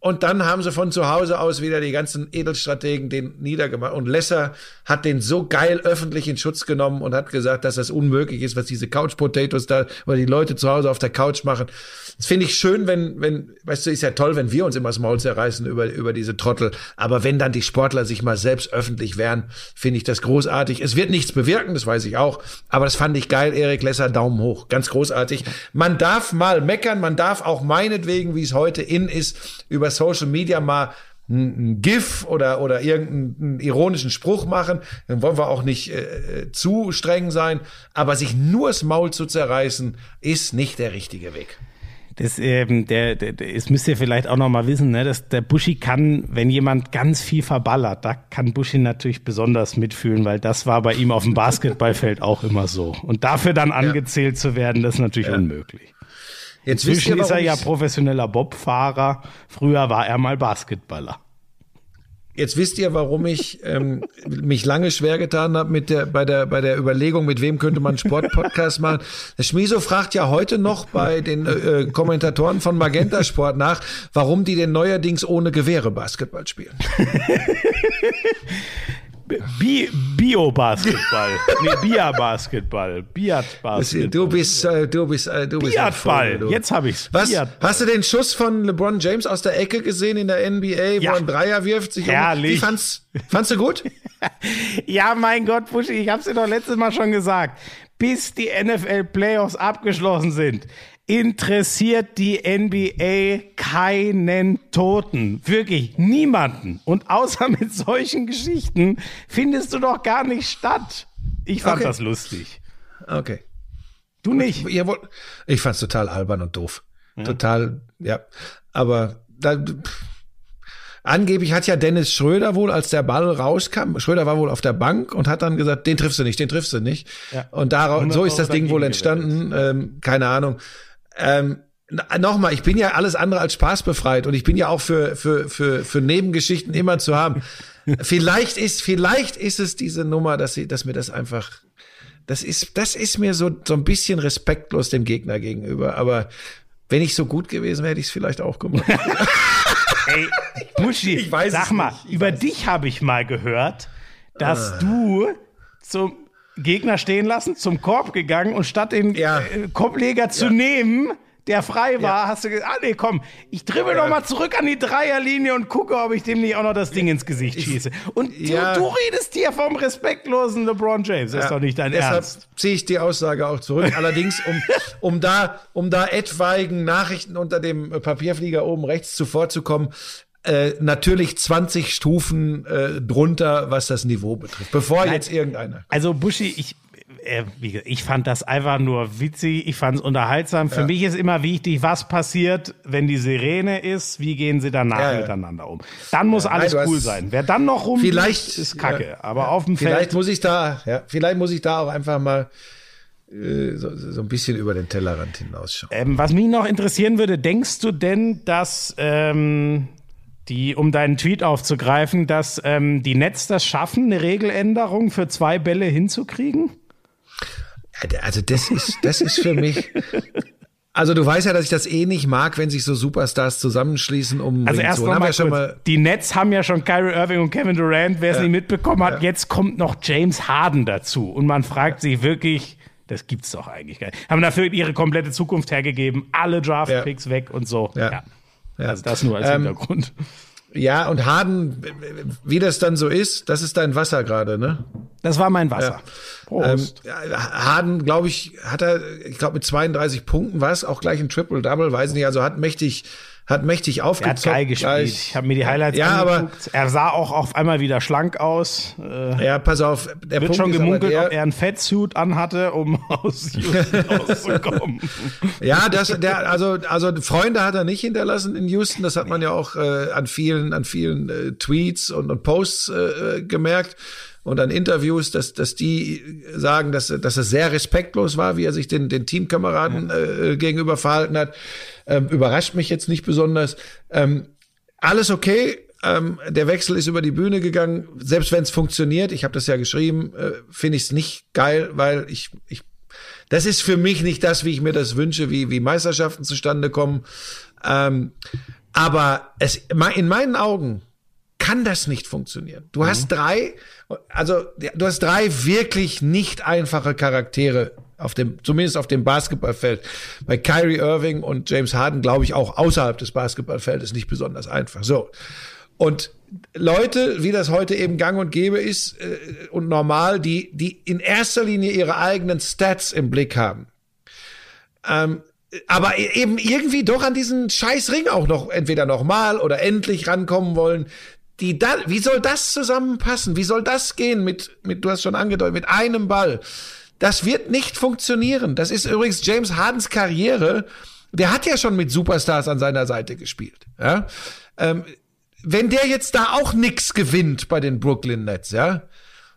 und dann haben sie von zu Hause aus wieder die ganzen Edelstrategen den niedergemacht. Und Lesser hat den so geil öffentlich in Schutz genommen und hat gesagt, dass das unmöglich ist, was diese Couch Potatoes da, oder die Leute zu Hause auf der Couch machen. Das finde ich schön, wenn, wenn, weißt du, ist ja toll, wenn wir uns immer das Maul zerreißen über, über diese Trottel. Aber wenn dann die Sportler sich mal selbst öffentlich wehren, finde ich das großartig. Es wird nichts bewirken, das weiß ich auch. Aber das fand ich geil. Erik Lesser, Daumen hoch. Ganz großartig. Man darf mal meckern, man darf auch meinetwegen, wie es heute in ist, über Social Media mal ein GIF oder, oder irgendeinen ironischen Spruch machen, dann wollen wir auch nicht äh, zu streng sein, aber sich nur das Maul zu zerreißen, ist nicht der richtige Weg. Das, ähm, der, der, das müsst ihr vielleicht auch noch mal wissen, ne? dass der Buschi kann, wenn jemand ganz viel verballert, da kann Buschi natürlich besonders mitfühlen, weil das war bei ihm auf dem Basketballfeld auch immer so. Und dafür dann angezählt ja. zu werden, das ist natürlich ja. unmöglich. Jetzt Inzwischen ihr, ist er ja professioneller Bobfahrer. Früher war er mal Basketballer. Jetzt wisst ihr, warum ich ähm, mich lange schwer getan habe mit der bei der bei der Überlegung, mit wem könnte man Sportpodcast machen. Schmiso fragt ja heute noch bei den äh, Kommentatoren von Magenta Sport nach, warum die denn neuerdings ohne Gewehre Basketball spielen. Bi Bio-Basketball. nee, Bia-Basketball. Biat-Basketball. Du bist, äh, du bist, äh, du bist. Biatball. Jetzt habe ich's. Was? Hast du den Schuss von LeBron James aus der Ecke gesehen in der NBA, ja. wo einen Dreier wirft? Sich Herrlich. Um? Wie fandst, fandst du gut? ja, mein Gott, Buschi, ich hab's dir doch letztes Mal schon gesagt. Bis die NFL Playoffs abgeschlossen sind, interessiert die NBA keinen Toten. Wirklich niemanden. Und außer mit solchen Geschichten findest du doch gar nicht statt. Ich fand okay. das lustig. Okay. Du nicht? Ich, ich fand's total albern und doof. Ja. Total, ja. Aber da, pff. Angeblich hat ja Dennis Schröder wohl, als der Ball rauskam, Schröder war wohl auf der Bank und hat dann gesagt, den triffst du nicht, den triffst du nicht. Ja. Und daraus, so ist das Ding wohl entstanden. Ähm, keine Ahnung. Ähm, Nochmal, ich bin ja alles andere als spaßbefreit und ich bin ja auch für, für, für, für Nebengeschichten immer zu haben. vielleicht ist, vielleicht ist es diese Nummer, dass sie, dass mir das einfach, das ist, das ist mir so, so ein bisschen respektlos dem Gegner gegenüber, aber wenn ich so gut gewesen wäre, hätte ich es vielleicht auch gemacht. Ey, Buschi, Ich weiß sag mal, über dich habe ich mal gehört, dass Ah. du zum Gegner stehen lassen, zum Korb gegangen und statt den Ja. äh, Korbleger zu nehmen, der frei war, hast du gesagt, ah nee, komm, ich dribbel noch mal zurück an die Dreierlinie und gucke, ob ich dem nicht auch noch das Ding ins Gesicht schieße. Und du, Ja. du redest hier vom respektlosen LeBron James. Das ist doch nicht dein Deshalb Ernst. ziehe ich die Aussage auch zurück. Allerdings, um, um, da, um da etwaigen Nachrichten unter dem Papierflieger oben rechts zuvorzukommen, äh, natürlich 20 Stufen äh, drunter, was das Niveau betrifft. Bevor jetzt irgendeiner. Also Buschi, ich, äh, ich fand das einfach nur witzig, ich fand es unterhaltsam. Für mich ist immer wichtig, was passiert, wenn die Sirene ist, wie gehen sie danach Ja, ja. miteinander um. Dann muss alles Nein, cool sein. Wer dann noch rum Vielleicht- ist Kacke. ja. Aber auf dem Vielleicht Feld. muss ich da, ja, vielleicht muss ich da auch einfach mal äh, so, so ein bisschen über den Tellerrand hinausschauen. Ähm, was mich noch interessieren würde, denkst du denn, dass ähm, die, um deinen Tweet aufzugreifen, dass ähm, die Nets das schaffen, eine Regeländerung für zwei Bälle hinzukriegen? Also das ist, das ist für mich. Also du weißt ja, dass ich das eh nicht mag, wenn sich so Superstars zusammenschließen, um Also erst mal kurz. mal Die Nets haben ja schon Kyrie Irving und Kevin Durant, wer es nicht mitbekommen hat. Jetzt kommt noch James Harden dazu. Und man fragt sich wirklich, das gibt's doch eigentlich gar nicht. Haben dafür ihre komplette Zukunft hergegeben, alle Draft-Picks weg und so. Ja. Ja. Ja. Also das nur als Ähm, Hintergrund. Ja, und Harden, wie das dann so ist, das ist dein Wasser gerade, ne? Das war mein Wasser. Ähm, Prost. ja, Harden, glaube ich, hat er, ich glaube mit 32 Punkten war es auch gleich ein Triple-Double, weiß nicht, also hat mächtig, hat mächtig er hat aufgezockt. geil gespielt. Ich habe mir die Highlights Ja, aber- er sah auch auf einmal wieder schlank aus. Äh, Ja, pass auf, der wird Punkt schon gemunkelt, der, ob er ein Fettsuit anhatte, um aus Houston rauszukommen. Ja, das, der, also, also Freunde hat er nicht hinterlassen in Houston. Das hat man ja auch äh, an vielen, an vielen äh, Tweets und, und Posts äh, gemerkt und an Interviews, dass, dass die sagen, dass, dass es sehr respektlos war, wie er sich den, den Teamkameraden äh, gegenüber verhalten hat. Ähm, überrascht mich jetzt nicht besonders. Ähm, alles okay. Ähm, der Wechsel ist über die Bühne gegangen. Selbst wenn es funktioniert, ich habe das ja geschrieben, äh, finde ich es nicht geil, weil ich, ich das ist für mich nicht das, wie ich mir das wünsche, wie, wie Meisterschaften zustande kommen. Ähm, aber es, in meinen Augen kann das nicht funktionieren. Du hast drei, also du hast drei wirklich nicht einfache Charaktere auf dem, zumindest auf dem Basketballfeld. Bei Kyrie Irving und James Harden glaube ich auch außerhalb des Basketballfeldes nicht besonders einfach. So. Und Leute, wie das heute eben gang und gäbe ist äh, und normal, die, die in erster Linie ihre eigenen Stats im Blick haben. Ähm, aber eben irgendwie doch an diesen scheiß Ring auch noch entweder nochmal oder endlich rankommen wollen. Die da, wie soll das zusammenpassen? Wie soll das gehen mit, mit, du hast schon angedeutet, mit einem Ball? Das wird nicht funktionieren. Das ist übrigens James Hardens Karriere. Der hat ja schon mit Superstars an seiner Seite gespielt. Ja? Ähm, wenn der jetzt da auch nix gewinnt bei den Brooklyn Nets, ja,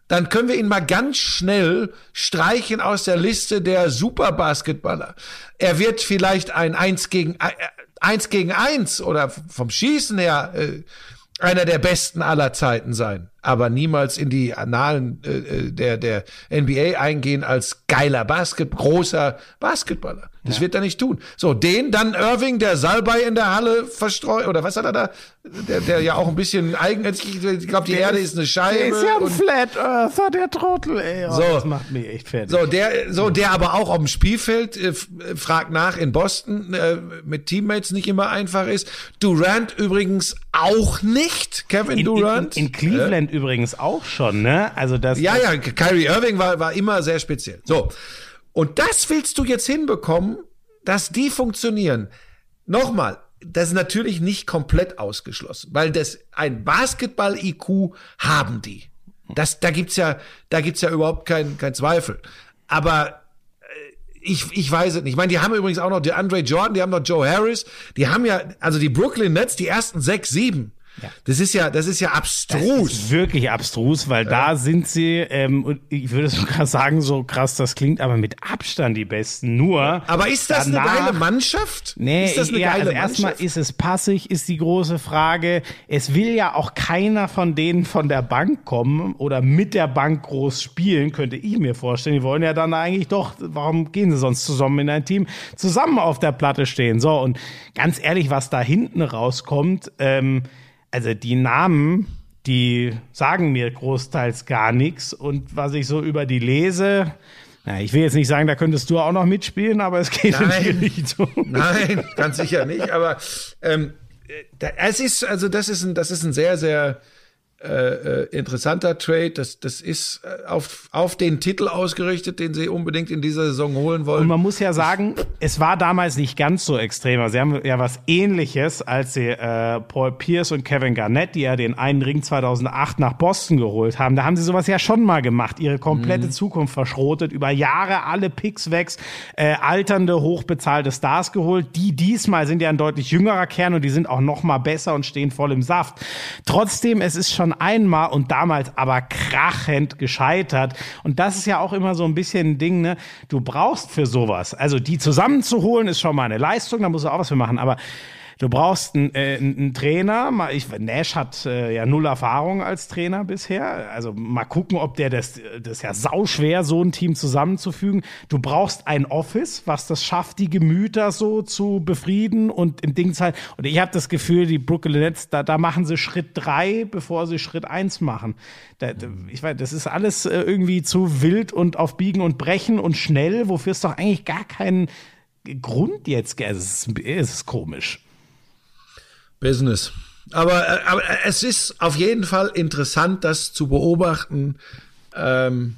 dann können wir ihn mal ganz schnell streichen aus der Liste der Superbasketballer. Er wird vielleicht ein Eins gegen äh, Eins gegen Eins oder vom Schießen her äh, einer der besten aller Zeiten sein, aber niemals in die Annalen äh, der der NBA eingehen als geiler Basket großer Basketballer. Das ja. wird er nicht tun. So, den dann Irving, der Salbei in der Halle verstreut, oder was hat er da? Der, der ja auch ein bisschen eigen, ich glaube, die Erde ist eine Scheibe. Der ist ja ein Flat Earther, der Trottel, ey. Oh, so, das macht mich echt fertig. So, der, so, der aber auch auf dem Spielfeld äh, fragt nach in Boston, äh, mit Teammates nicht immer einfach ist. Durant übrigens auch nicht, Kevin in, Durant. In, in Cleveland äh? übrigens auch schon, ne? Also das. Ja, ja, Kyrie Irving war, war immer sehr speziell. So. Und das willst du jetzt hinbekommen, dass die funktionieren. Nochmal, das ist natürlich nicht komplett ausgeschlossen, weil das ein Basketball-IQ haben die. Das, da gibt's ja, da gibt's ja überhaupt keinen kein Zweifel. Aber äh, ich, ich weiß es nicht. Ich meine, die haben übrigens auch noch die Andre Jordan, die haben noch Joe Harris, die haben ja, also die Brooklyn Nets, die ersten sechs, sieben, Ja. Das ist ja, das ist ja abstrus. Das ist wirklich abstrus, weil ja. da sind sie, ähm, und ich würde sogar sagen, so krass das klingt, aber mit Abstand die besten. Nur. Aber ist das danach, eine geile Mannschaft? Nee, ist das eine ja, geile also erstmal ist es passig, ist die große Frage. Es will ja auch keiner von denen von der Bank kommen oder mit der Bank groß spielen, könnte ich mir vorstellen. Die wollen ja dann eigentlich doch, warum gehen sie sonst zusammen in ein Team, zusammen auf der Platte stehen? So, und ganz ehrlich, was da hinten rauskommt, ähm, also die Namen, die sagen mir großteils gar nichts. Und was ich so über die lese, na, ich will jetzt nicht sagen, da könntest du auch noch mitspielen, aber es geht nein, in die Richtung. Nein, ganz sicher nicht. Aber ähm, da, es ist, also das ist ein, das ist ein sehr, sehr äh, äh, interessanter Trade. Das, das ist äh, auf, auf den Titel ausgerichtet, den sie unbedingt in dieser Saison holen wollen. Und man muss ja sagen, es war damals nicht ganz so extrem. Sie haben ja was ähnliches, als sie äh, Paul Pierce und Kevin Garnett, die ja den einen Ring 2008 nach Boston geholt haben. Da haben sie sowas ja schon mal gemacht, ihre komplette mhm. Zukunft verschrotet, über Jahre alle Picks weg, äh, alternde, hochbezahlte Stars geholt. Die diesmal sind ja ein deutlich jüngerer Kern und die sind auch noch mal besser und stehen voll im Saft. Trotzdem, es ist schon schon einmal und damals aber krachend gescheitert. Und das ist ja auch immer so ein bisschen ein Ding, ne? Du brauchst für sowas, also die zusammenzuholen, ist schon mal eine Leistung, da musst du auch was für machen, aber Du brauchst einen, äh, einen Trainer. Ich, Nash hat äh, ja null Erfahrung als Trainer bisher. Also mal gucken, ob der das, das ist ja sauschwer, so ein Team zusammenzufügen. Du brauchst ein Office, was das schafft, die Gemüter so zu befrieden und im Ding halt. Und ich habe das Gefühl, die Brooklyn Nets, da, da machen sie Schritt drei, bevor sie Schritt eins machen. Da, ich weiß, das ist alles äh, irgendwie zu wild und auf Biegen und Brechen und schnell, wofür es doch eigentlich gar keinen Grund jetzt gibt. Also es ist, es ist komisch. Business. Aber, äh, aber es ist auf jeden Fall interessant, das zu beobachten, ähm,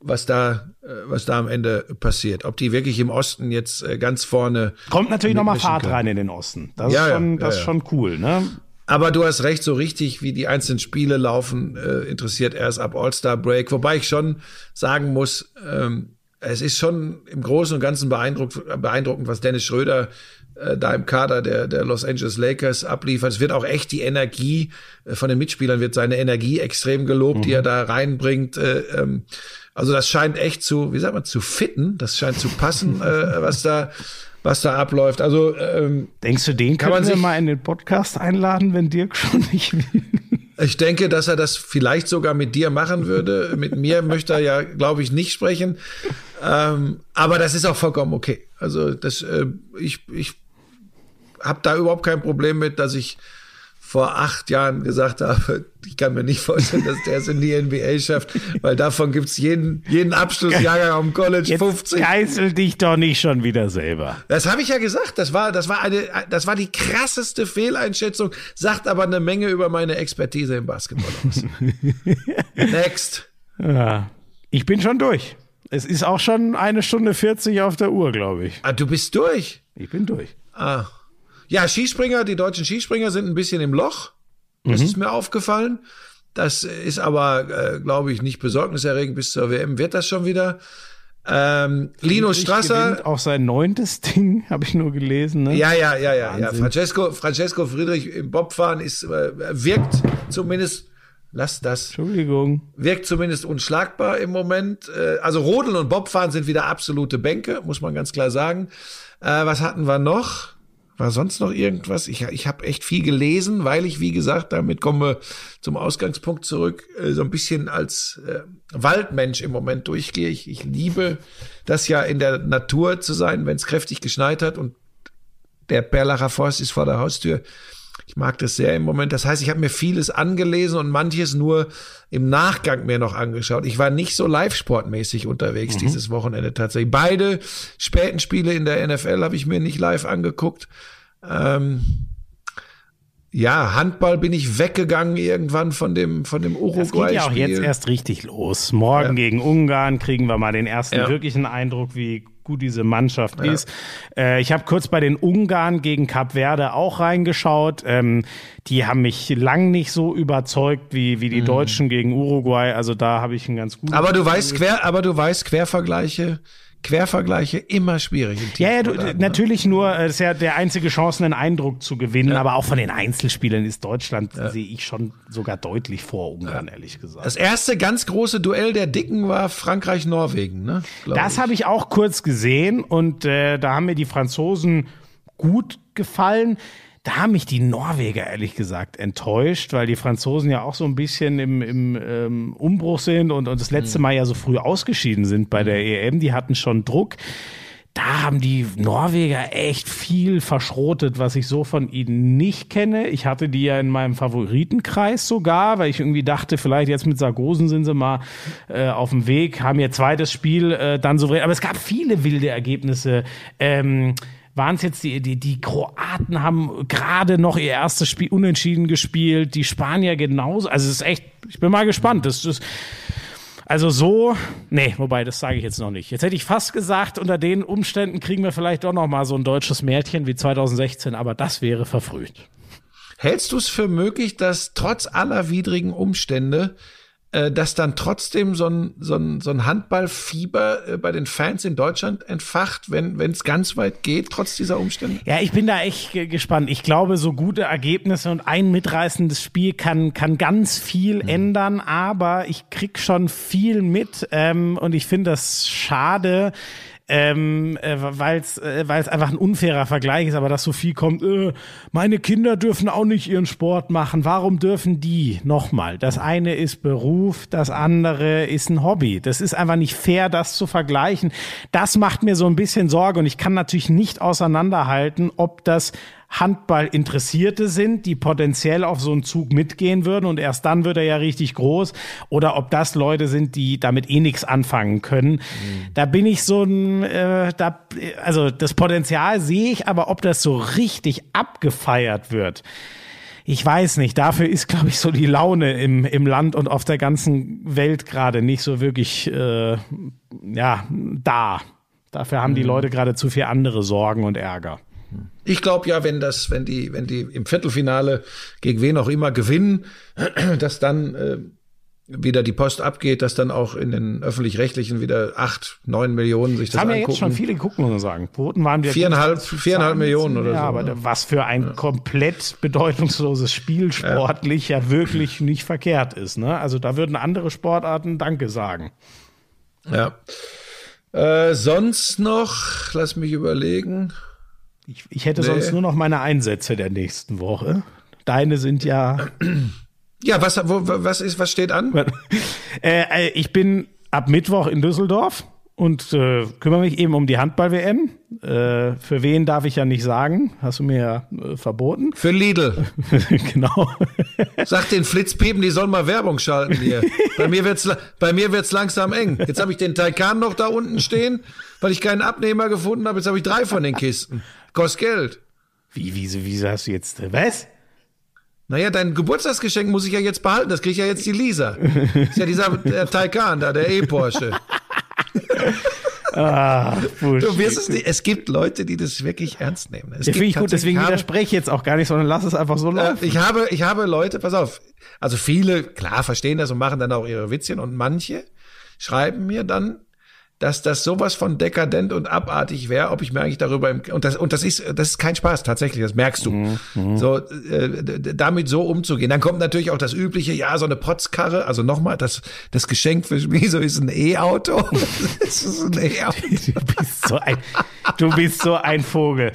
was da, äh, was da am Ende passiert. Ob die wirklich im Osten jetzt äh, ganz vorne. Kommt natürlich nochmal Fahrt rein in den Osten. Das ja, ist schon, das ja, ist schon cool, ne? Aber du hast recht, so richtig, wie die einzelnen Spiele laufen, äh, interessiert erst ab All-Star Break. Wobei ich schon sagen muss, ähm, es ist schon im Großen und Ganzen beeindruckend, beeindruckend was Dennis Schröder äh, da im Kader der, der Los Angeles Lakers abliefert. Es wird auch echt die Energie äh, von den Mitspielern, wird seine Energie extrem gelobt, mhm. die er mhm. da reinbringt. Äh, ähm, also das scheint echt zu, wie sagt man, zu fitten. Das scheint zu passen, äh, was da was da abläuft. Also ähm, denkst du, den kann man sich mal in den Podcast einladen, wenn Dirk schon nicht will? Ich denke, dass er das vielleicht sogar mit dir machen würde. mit mir möchte er ja, glaube ich, nicht sprechen. Ähm, aber das ist auch vollkommen okay. Also das, äh, ich, ich habe da überhaupt kein Problem mit, dass ich vor acht Jahren gesagt habe, ich kann mir nicht vorstellen, dass der es in die NBA schafft, weil davon gibt's jeden, jeden Abschlussjahrgang am College Jetzt 50. Geißel dich doch nicht schon wieder selber. Das habe ich ja gesagt. Das war, das war eine, das war die krasseste Fehleinschätzung, sagt aber eine Menge über meine Expertise im Basketball aus. Next. Ja, ich bin schon durch. Es ist auch schon eine Stunde 40 auf der Uhr, glaube ich. Ah, du bist durch? Ich bin durch. Ah. Ja, Skispringer, die deutschen Skispringer sind ein bisschen im Loch. Das mhm. ist mir aufgefallen. Das ist aber, äh, glaube ich, nicht besorgniserregend. Bis zur WM wird das schon wieder. Ähm, Lino Strasser. Auch sein neuntes Ding, habe ich nur gelesen. Ne? Ja, ja, ja, ja, ja. Francesco, Francesco Friedrich im Bobfahren ist, äh, wirkt zumindest, lass das. Entschuldigung. Wirkt zumindest unschlagbar im Moment. Äh, also Rodeln und Bobfahren sind wieder absolute Bänke, muss man ganz klar sagen. Äh, was hatten wir noch? War sonst noch irgendwas? Ich, ich habe echt viel gelesen, weil ich, wie gesagt, damit kommen wir zum Ausgangspunkt zurück, äh, so ein bisschen als äh, Waldmensch im Moment durchgehe. Ich, ich liebe das ja in der Natur zu sein, wenn es kräftig geschneit hat und der Perlacher Forst ist vor der Haustür. Ich mag das sehr im Moment. Das heißt, ich habe mir vieles angelesen und manches nur im Nachgang mir noch angeschaut. Ich war nicht so live-sportmäßig unterwegs mhm. dieses Wochenende tatsächlich. Beide späten Spiele in der NFL habe ich mir nicht live angeguckt. Ähm, ja, Handball bin ich weggegangen irgendwann von dem von dem Uruguay. Das geht ja auch jetzt erst richtig los. Morgen ja. gegen Ungarn kriegen wir mal den ersten ja. wirklichen Eindruck, wie gut diese Mannschaft ja. ist. Äh, ich habe kurz bei den Ungarn gegen Kap Verde auch reingeschaut. Ähm, die haben mich lang nicht so überzeugt wie wie die mhm. Deutschen gegen Uruguay. Also da habe ich einen ganz guten. Aber du weißt quer, aber du weißt Quervergleiche Quervergleiche immer schwierig. ja, ja, du, natürlich nur, das ist ja der einzige Chance, einen Eindruck zu gewinnen, ja. aber auch von den Einzelspielern ist Deutschland, ja. sehe ich schon sogar deutlich vor Ungarn, ehrlich gesagt. Das erste ganz große Duell der Dicken war Frankreich-Norwegen, ne? Das habe ich auch kurz gesehen und äh, da haben mir die Franzosen gut gefallen. Da haben mich die Norweger ehrlich gesagt enttäuscht, weil die Franzosen ja auch so ein bisschen im, im ähm, Umbruch sind und, und das letzte mhm. Mal ja so früh ausgeschieden sind bei der EM. Die hatten schon Druck. Da haben die Norweger echt viel verschrotet, was ich so von ihnen nicht kenne. Ich hatte die ja in meinem Favoritenkreis sogar, weil ich irgendwie dachte, vielleicht jetzt mit Sargosen sind sie mal äh, auf dem Weg, haben ihr zweites Spiel äh, dann souverän. Aber es gab viele wilde Ergebnisse. Ähm, waren es jetzt die, die, die Kroaten haben gerade noch ihr erstes Spiel unentschieden gespielt, die Spanier genauso. Also es ist echt, ich bin mal gespannt. Das ist, also so, nee, wobei, das sage ich jetzt noch nicht. Jetzt hätte ich fast gesagt, unter den Umständen kriegen wir vielleicht doch noch mal so ein deutsches Märchen wie 2016, aber das wäre verfrüht. Hältst du es für möglich, dass trotz aller widrigen Umstände dass dann trotzdem so ein, so ein, so ein Handballfieber äh, bei den Fans in Deutschland entfacht, wenn es ganz weit geht, trotz dieser Umstände? Ja, ich bin da echt gespannt. Ich glaube, so gute Ergebnisse und ein mitreißendes Spiel kann, kann ganz viel mhm. ändern, aber ich krieg schon viel mit ähm, und ich finde das schade, ähm, äh, weil es äh, weil's einfach ein unfairer Vergleich ist, aber dass so viel kommt, äh, meine Kinder dürfen auch nicht ihren Sport machen, warum dürfen die? Nochmal, das eine ist Beruf, das andere ist ein Hobby. Das ist einfach nicht fair, das zu vergleichen. Das macht mir so ein bisschen Sorge und ich kann natürlich nicht auseinanderhalten, ob das Handball-Interessierte sind, die potenziell auf so einen Zug mitgehen würden und erst dann wird er ja richtig groß oder ob das Leute sind, die damit eh nichts anfangen können. Mhm. Da bin ich so ein, äh, da, also das Potenzial sehe ich, aber ob das so richtig abgefeiert wird, ich weiß nicht. Dafür ist, glaube ich, so die Laune im, im Land und auf der ganzen Welt gerade nicht so wirklich äh, ja, da. Dafür haben die mhm. Leute gerade zu viel andere Sorgen und Ärger. Ich glaube ja, wenn das, wenn die, wenn die im Viertelfinale gegen wen auch immer gewinnen, dass dann äh, wieder die Post abgeht, dass dann auch in den öffentlich-rechtlichen wieder acht, neun Millionen sich das, das haben angucken. ja jetzt schon viele geguckt, muss man sagen. Quoten waren wir viereinhalb, viereinhalb Millionen oder ja, so. Aber ja. was für ein ja. komplett bedeutungsloses Spiel sportlich ja. ja wirklich nicht verkehrt ist. Ne? Also da würden andere Sportarten Danke sagen. Ja. Äh, sonst noch, lass mich überlegen. Ich, ich hätte nee. sonst nur noch meine Einsätze der nächsten Woche. Deine sind ja. Ja, was, wo, was ist, was steht an? äh, ich bin ab Mittwoch in Düsseldorf und äh, kümmere mich eben um die Handball-WM. Äh, für wen darf ich ja nicht sagen, hast du mir ja äh, verboten. Für Lidl. genau. Sag den Flitzpiepen, die sollen mal Werbung schalten hier. bei mir wird's, bei mir wird's langsam eng. Jetzt habe ich den Taycan noch da unten stehen, weil ich keinen Abnehmer gefunden habe. Jetzt habe ich drei von den Kisten. Kostet Geld. Wie, wieso, wieso hast du jetzt, was? Naja, dein Geburtstagsgeschenk muss ich ja jetzt behalten. Das kriegt ja jetzt die Lisa. Das ist ja dieser der Taycan da, der E-Porsche. ah, du wirst es nicht. Es gibt Leute, die das wirklich ernst nehmen. Es ja, finde ich gut, deswegen habe, widerspreche ich jetzt auch gar nicht, sondern lass es einfach so äh, laufen. Ich habe, ich habe Leute, pass auf. Also viele, klar, verstehen das und machen dann auch ihre Witzchen und manche schreiben mir dann dass das sowas von dekadent und abartig wäre, ob ich mir eigentlich darüber im, und das und das ist das ist kein Spaß tatsächlich, das merkst du. Mhm, mhm. So äh, damit so umzugehen. Dann kommt natürlich auch das übliche, ja, so eine Potzkarre, also nochmal das das Geschenk für mich so ist ein E-Auto. das ist ein E-Auto. Du bist so ein du bist so ein Vogel.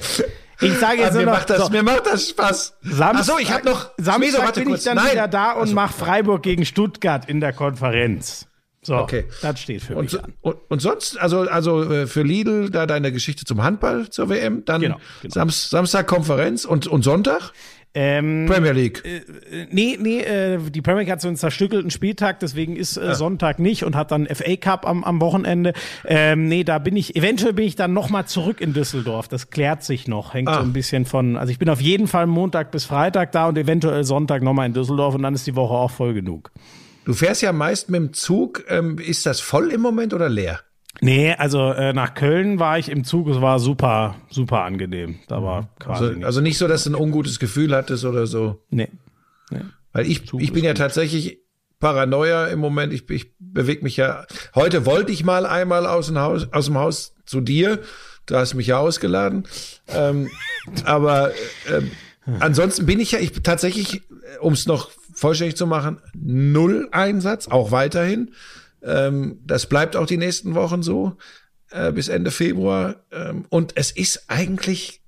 Ich sage jetzt also mir noch, macht das, so, mir macht das Spaß. Samstag, Ach so, ich habe noch Samstag Schmieso, bin ich dann Nein. wieder da und also, mach Freiburg gegen Stuttgart in der Konferenz. So, okay. das steht für und, mich an. Und, und sonst, also, also äh, für Lidl da deine Geschichte zum Handball zur WM, dann genau, genau. Sam Samstag Konferenz und, und Sonntag? Ähm, Premier League. Äh, nee, nee, äh, die Premier League hat so einen zerstückelten Spieltag, deswegen ist äh, ja. Sonntag nicht und hat dann FA Cup am, am Wochenende. Ähm, nee, da bin ich, eventuell bin ich dann nochmal zurück in Düsseldorf. Das klärt sich noch. Hängt ah. so ein bisschen von, also ich bin auf jeden Fall Montag bis Freitag da und eventuell Sonntag nochmal in Düsseldorf und dann ist die Woche auch voll genug. Du fährst ja meist mit dem Zug. Ähm, ist das voll im Moment oder leer? Nee, also äh, nach Köln war ich im Zug, es war super, super angenehm. Da war mhm. quasi. Also, also nicht so, dass du ein ungutes Gefühl hattest oder so. Nee. nee. Weil ich, ich bin ja tatsächlich Paranoia im Moment. Ich, ich bewege mich ja. Heute wollte ich mal einmal aus dem Haus, aus dem Haus zu dir. Du hast mich ja ausgeladen. Ähm, aber äh, ansonsten bin ich ja ich tatsächlich, um es noch vollständig zu machen, null Einsatz, auch weiterhin. Ähm, das bleibt auch die nächsten Wochen so äh, bis Ende Februar. Ähm, und es ist eigentlich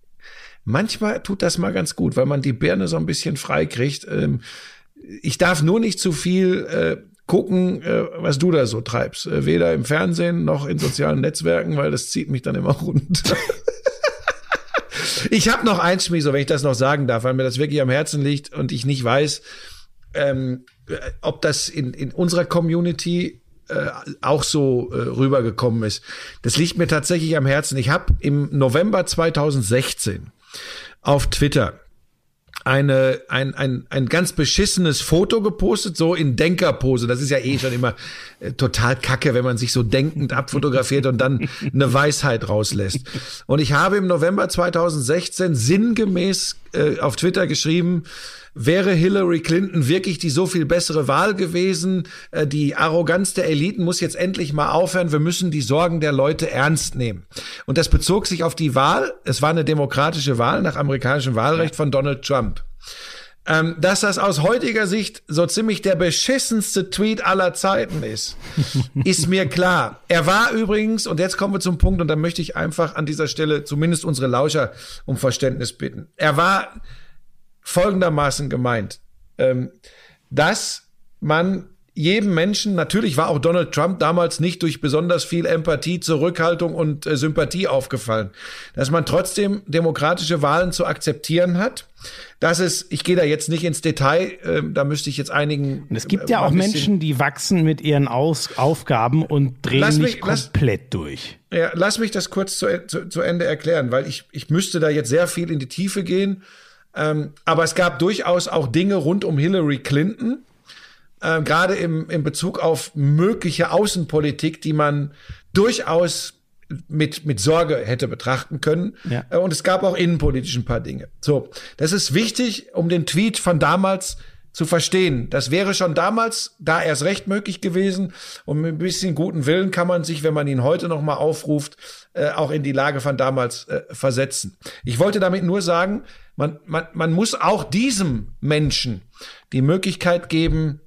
manchmal tut das mal ganz gut, weil man die Birne so ein bisschen frei kriegt. Ähm, ich darf nur nicht zu viel äh, gucken, äh, was du da so treibst. Äh, weder im Fernsehen noch in sozialen Netzwerken, weil das zieht mich dann immer runter. ich habe noch eins, Schmieso, wenn ich das noch sagen darf, weil mir das wirklich am Herzen liegt und ich nicht weiß, ähm, ob das in, in unserer Community äh, auch so äh, rübergekommen ist. Das liegt mir tatsächlich am Herzen. Ich habe im November 2016 auf Twitter eine, ein, ein, ein ganz beschissenes Foto gepostet, so in Denkerpose. Das ist ja eh schon immer äh, total kacke, wenn man sich so denkend abfotografiert und dann eine Weisheit rauslässt. Und ich habe im November 2016 sinngemäß äh, auf Twitter geschrieben, Wäre Hillary Clinton wirklich die so viel bessere Wahl gewesen? Äh, die Arroganz der Eliten muss jetzt endlich mal aufhören. Wir müssen die Sorgen der Leute ernst nehmen. Und das bezog sich auf die Wahl. Es war eine demokratische Wahl nach amerikanischem Wahlrecht von Donald Trump. Ähm, dass das aus heutiger Sicht so ziemlich der beschissenste Tweet aller Zeiten ist, ist mir klar. Er war übrigens, und jetzt kommen wir zum Punkt, und da möchte ich einfach an dieser Stelle zumindest unsere Lauscher um Verständnis bitten. Er war folgendermaßen gemeint, ähm, dass man jedem Menschen, natürlich war auch Donald Trump damals nicht durch besonders viel Empathie, Zurückhaltung und äh, Sympathie aufgefallen, dass man trotzdem demokratische Wahlen zu akzeptieren hat. Das ist, ich gehe da jetzt nicht ins Detail, äh, da müsste ich jetzt einigen. Und es gibt ja äh, auch Menschen, die wachsen mit ihren Aus Aufgaben und drehen lass nicht komplett lass, durch. Ja, lass mich das kurz zu, zu, zu Ende erklären, weil ich, ich müsste da jetzt sehr viel in die Tiefe gehen. Ähm, aber es gab durchaus auch Dinge rund um Hillary Clinton, äh, gerade im, im Bezug auf mögliche Außenpolitik, die man durchaus mit, mit Sorge hätte betrachten können. Ja. Äh, und es gab auch innenpolitisch ein paar Dinge. So, das ist wichtig, um den Tweet von damals zu verstehen. Das wäre schon damals da erst recht möglich gewesen. Und mit ein bisschen guten Willen kann man sich, wenn man ihn heute noch mal aufruft, äh, auch in die Lage von damals äh, versetzen. Ich wollte damit nur sagen, man, man, man muss auch diesem Menschen die Möglichkeit geben,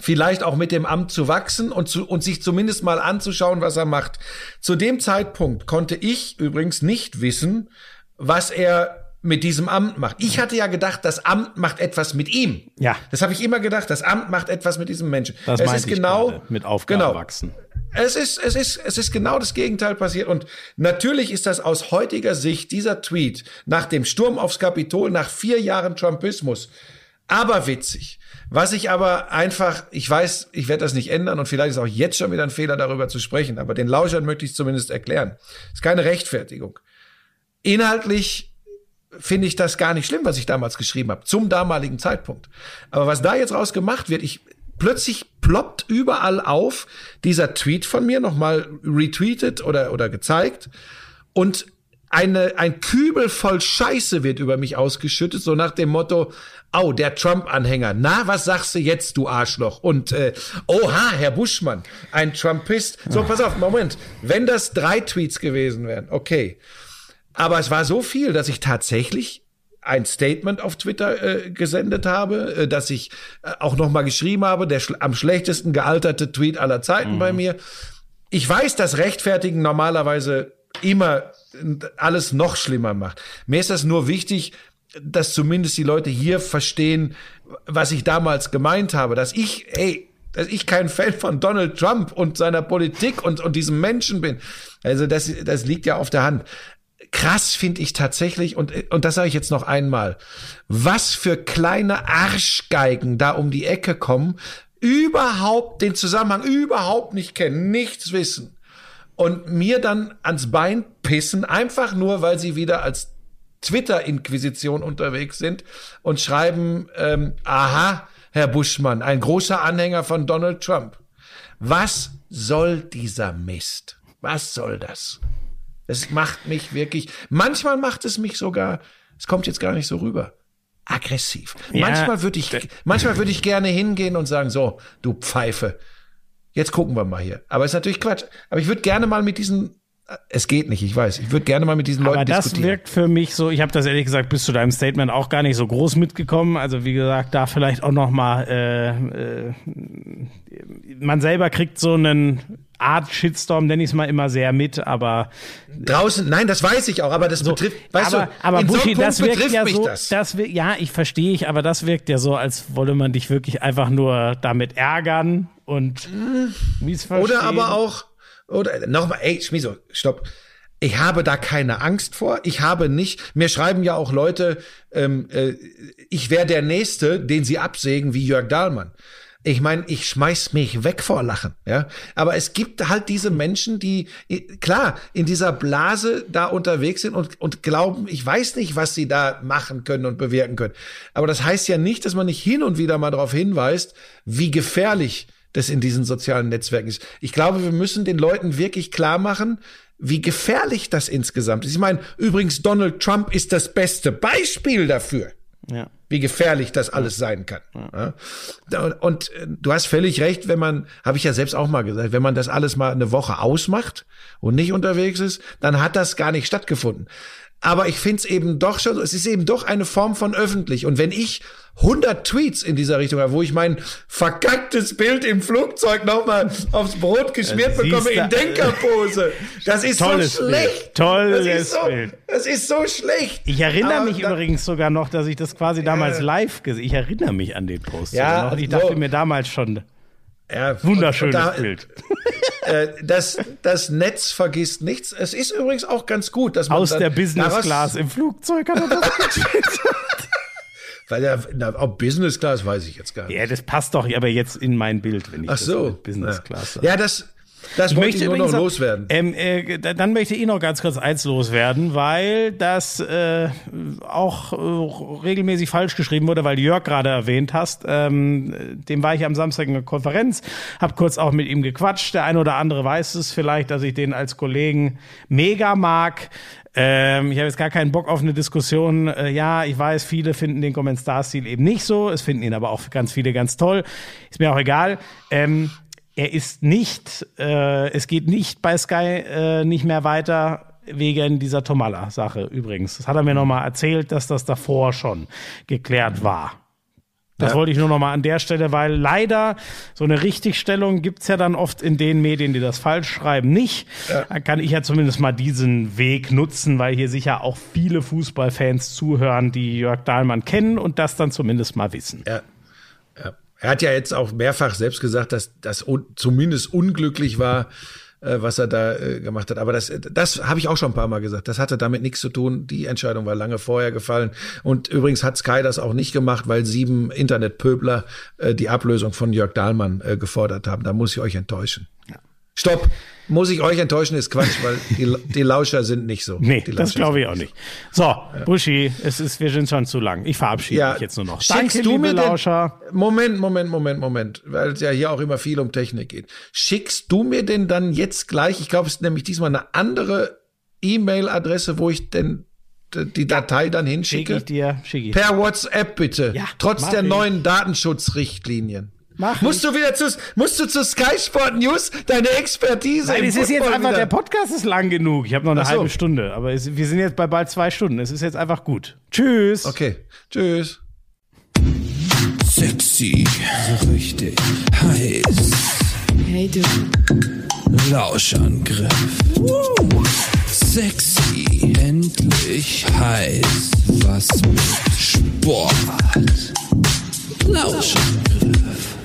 vielleicht auch mit dem Amt zu wachsen und, zu, und sich zumindest mal anzuschauen, was er macht. Zu dem Zeitpunkt konnte ich übrigens nicht wissen, was er mit diesem Amt macht. Ich hatte ja gedacht, das Amt macht etwas mit ihm. Ja. Das habe ich immer gedacht, das Amt macht etwas mit diesem Menschen. Das es ist genau gerade, mit Aufgaben genau, wachsen. Es ist, es ist, es ist genau das Gegenteil passiert. Und natürlich ist das aus heutiger Sicht dieser Tweet nach dem Sturm aufs Kapitol, nach vier Jahren Trumpismus, aber witzig. Was ich aber einfach, ich weiß, ich werde das nicht ändern und vielleicht ist auch jetzt schon wieder ein Fehler, darüber zu sprechen, aber den Lauschern möchte ich es zumindest erklären. ist keine Rechtfertigung. Inhaltlich finde ich das gar nicht schlimm, was ich damals geschrieben habe, zum damaligen Zeitpunkt. Aber was da jetzt raus gemacht wird, ich, plötzlich ploppt überall auf dieser Tweet von mir nochmal retweetet oder, oder gezeigt und eine, ein Kübel voll Scheiße wird über mich ausgeschüttet, so nach dem Motto, oh, der Trump-Anhänger, na, was sagst du jetzt, du Arschloch? Und, äh, oha, Herr Buschmann, ein Trumpist. So, pass auf, Moment, wenn das drei Tweets gewesen wären, okay. Aber es war so viel, dass ich tatsächlich ein Statement auf Twitter äh, gesendet habe, äh, dass ich äh, auch noch mal geschrieben habe, der schl am schlechtesten gealterte Tweet aller Zeiten mhm. bei mir. Ich weiß, dass Rechtfertigen normalerweise immer alles noch schlimmer macht. Mir ist das nur wichtig, dass zumindest die Leute hier verstehen, was ich damals gemeint habe, dass ich, ey, dass ich kein Fan von Donald Trump und seiner Politik und, und diesem Menschen bin. Also das, das liegt ja auf der Hand krass finde ich tatsächlich, und, und das sage ich jetzt noch einmal, was für kleine Arschgeigen da um die Ecke kommen, überhaupt den Zusammenhang überhaupt nicht kennen, nichts wissen und mir dann ans Bein pissen, einfach nur, weil sie wieder als Twitter-Inquisition unterwegs sind und schreiben, ähm, aha, Herr Buschmann, ein großer Anhänger von Donald Trump. Was soll dieser Mist? Was soll das? Es macht mich wirklich, manchmal macht es mich sogar, es kommt jetzt gar nicht so rüber. aggressiv. Ja. Manchmal würde ich, manchmal würde ich gerne hingehen und sagen, so, du Pfeife, jetzt gucken wir mal hier. Aber ist natürlich Quatsch. Aber ich würde gerne mal mit diesen es geht nicht, ich weiß. Ich würde gerne mal mit diesen Leuten diskutieren. Aber das wirkt für mich so, ich habe das ehrlich gesagt bis zu deinem Statement auch gar nicht so groß mitgekommen. Also wie gesagt, da vielleicht auch noch mal äh, äh, man selber kriegt so einen Art Shitstorm, nenne ich es mal immer sehr mit, aber draußen, nein, das weiß ich auch, aber das so, betrifft, weißt aber, du, aber Buschi, so das wirkt ja so, das. das ja, ich verstehe ich, aber das wirkt ja so, als wolle man dich wirklich einfach nur damit ärgern und mies Oder aber auch oder nochmal, ey, Schmiso, stopp. Ich habe da keine Angst vor. Ich habe nicht, mir schreiben ja auch Leute, ähm, äh, ich wäre der Nächste, den sie absägen wie Jörg Dahlmann. Ich meine, ich schmeiß mich weg vor Lachen, ja. Aber es gibt halt diese Menschen, die klar in dieser Blase da unterwegs sind und, und glauben, ich weiß nicht, was sie da machen können und bewirken können. Aber das heißt ja nicht, dass man nicht hin und wieder mal darauf hinweist, wie gefährlich das in diesen sozialen Netzwerken ist. Ich glaube, wir müssen den Leuten wirklich klar machen, wie gefährlich das insgesamt ist. Ich meine, übrigens, Donald Trump ist das beste Beispiel dafür. Ja. Wie gefährlich das alles sein kann. Ja. Und äh, du hast völlig recht, wenn man, habe ich ja selbst auch mal gesagt, wenn man das alles mal eine Woche ausmacht und nicht unterwegs ist, dann hat das gar nicht stattgefunden. Aber ich finde es eben doch schon, es ist eben doch eine Form von öffentlich. Und wenn ich 100 Tweets in dieser Richtung habe, wo ich mein verkacktes Bild im Flugzeug nochmal aufs Brot geschmiert bekomme in Denkerpose. Das ist tolles so schlecht. Bild. Tolles das ist so, Bild. Das ist so schlecht. Ich erinnere Aber mich übrigens sogar noch, dass ich das quasi damals äh, live gesehen Ich erinnere mich an den Post. Ja, noch. Ich dachte so. mir damals schon, ja, wunderschönes und, und da, Bild. Äh, das, das Netz vergisst nichts. Es ist übrigens auch ganz gut, dass man aus der Business Class im Flugzeug hat er das Weil er, na, ob Business Class weiß ich jetzt gar nicht. Ja, das passt doch aber jetzt in mein Bild, wenn ich Ach so. das Business Class sage. Ja, das, das möchte ich nur noch loswerden. Ähm, äh, dann möchte ich noch ganz kurz eins loswerden, weil das äh, auch äh, regelmäßig falsch geschrieben wurde, weil Jörg gerade erwähnt hast. Ähm, dem war ich am Samstag in der Konferenz, habe kurz auch mit ihm gequatscht. Der eine oder andere weiß es vielleicht, dass ich den als Kollegen mega mag. Ähm, ich habe jetzt gar keinen Bock auf eine Diskussion. Äh, ja, ich weiß, viele finden den Kommentar-Stil eben nicht so. Es finden ihn aber auch ganz viele ganz toll. Ist mir auch egal. Ähm, er ist nicht, äh, es geht nicht bei Sky äh, nicht mehr weiter wegen dieser Tomala-Sache übrigens. Das hat er mir nochmal erzählt, dass das davor schon geklärt war. Das ja. wollte ich nur noch mal an der Stelle, weil leider so eine Richtigstellung gibt's ja dann oft in den Medien, die das falsch schreiben, nicht. Ja. Da kann ich ja zumindest mal diesen Weg nutzen, weil hier sicher auch viele Fußballfans zuhören, die Jörg Dahlmann kennen und das dann zumindest mal wissen. Ja. Er hat ja jetzt auch mehrfach selbst gesagt, dass das zumindest unglücklich war, äh, was er da äh, gemacht hat. Aber das, das habe ich auch schon ein paar Mal gesagt. Das hatte damit nichts zu tun. Die Entscheidung war lange vorher gefallen. Und übrigens hat Sky das auch nicht gemacht, weil sieben Internetpöbler äh, die Ablösung von Jörg Dahlmann äh, gefordert haben. Da muss ich euch enttäuschen. Ja. Stopp! Muss ich euch enttäuschen, ist Quatsch, weil die, die Lauscher sind nicht so. Nee, das glaube ich auch nicht. So, ja. Buschi, es ist, wir sind schon zu lang. Ich verabschiede ja. mich jetzt nur noch. Schickst Danke, du mir Lauscher. Den, Moment, Moment, Moment, Moment, weil es ja hier auch immer viel um Technik geht. Schickst du mir denn dann jetzt gleich, ich glaube, es ist nämlich diesmal eine andere E-Mail-Adresse, wo ich denn die Datei dann hinschicke? Schick ich dir, schick ich Per WhatsApp bitte. Ja, Trotz der ich. neuen Datenschutzrichtlinien. Mach musst du wieder zu, musst du zu Sky Sport News deine Expertise. Nein, es ist jetzt einfach, wieder. der Podcast ist lang genug. Ich habe noch eine so. halbe Stunde, aber es, wir sind jetzt bei bald zwei Stunden. Es ist jetzt einfach gut. Tschüss. Okay. Tschüss. Sexy. So richtig heiß. Hey du. Lauschangriff. Uh. Sexy. Endlich heiß. Was mit Sport. Lauschangriff.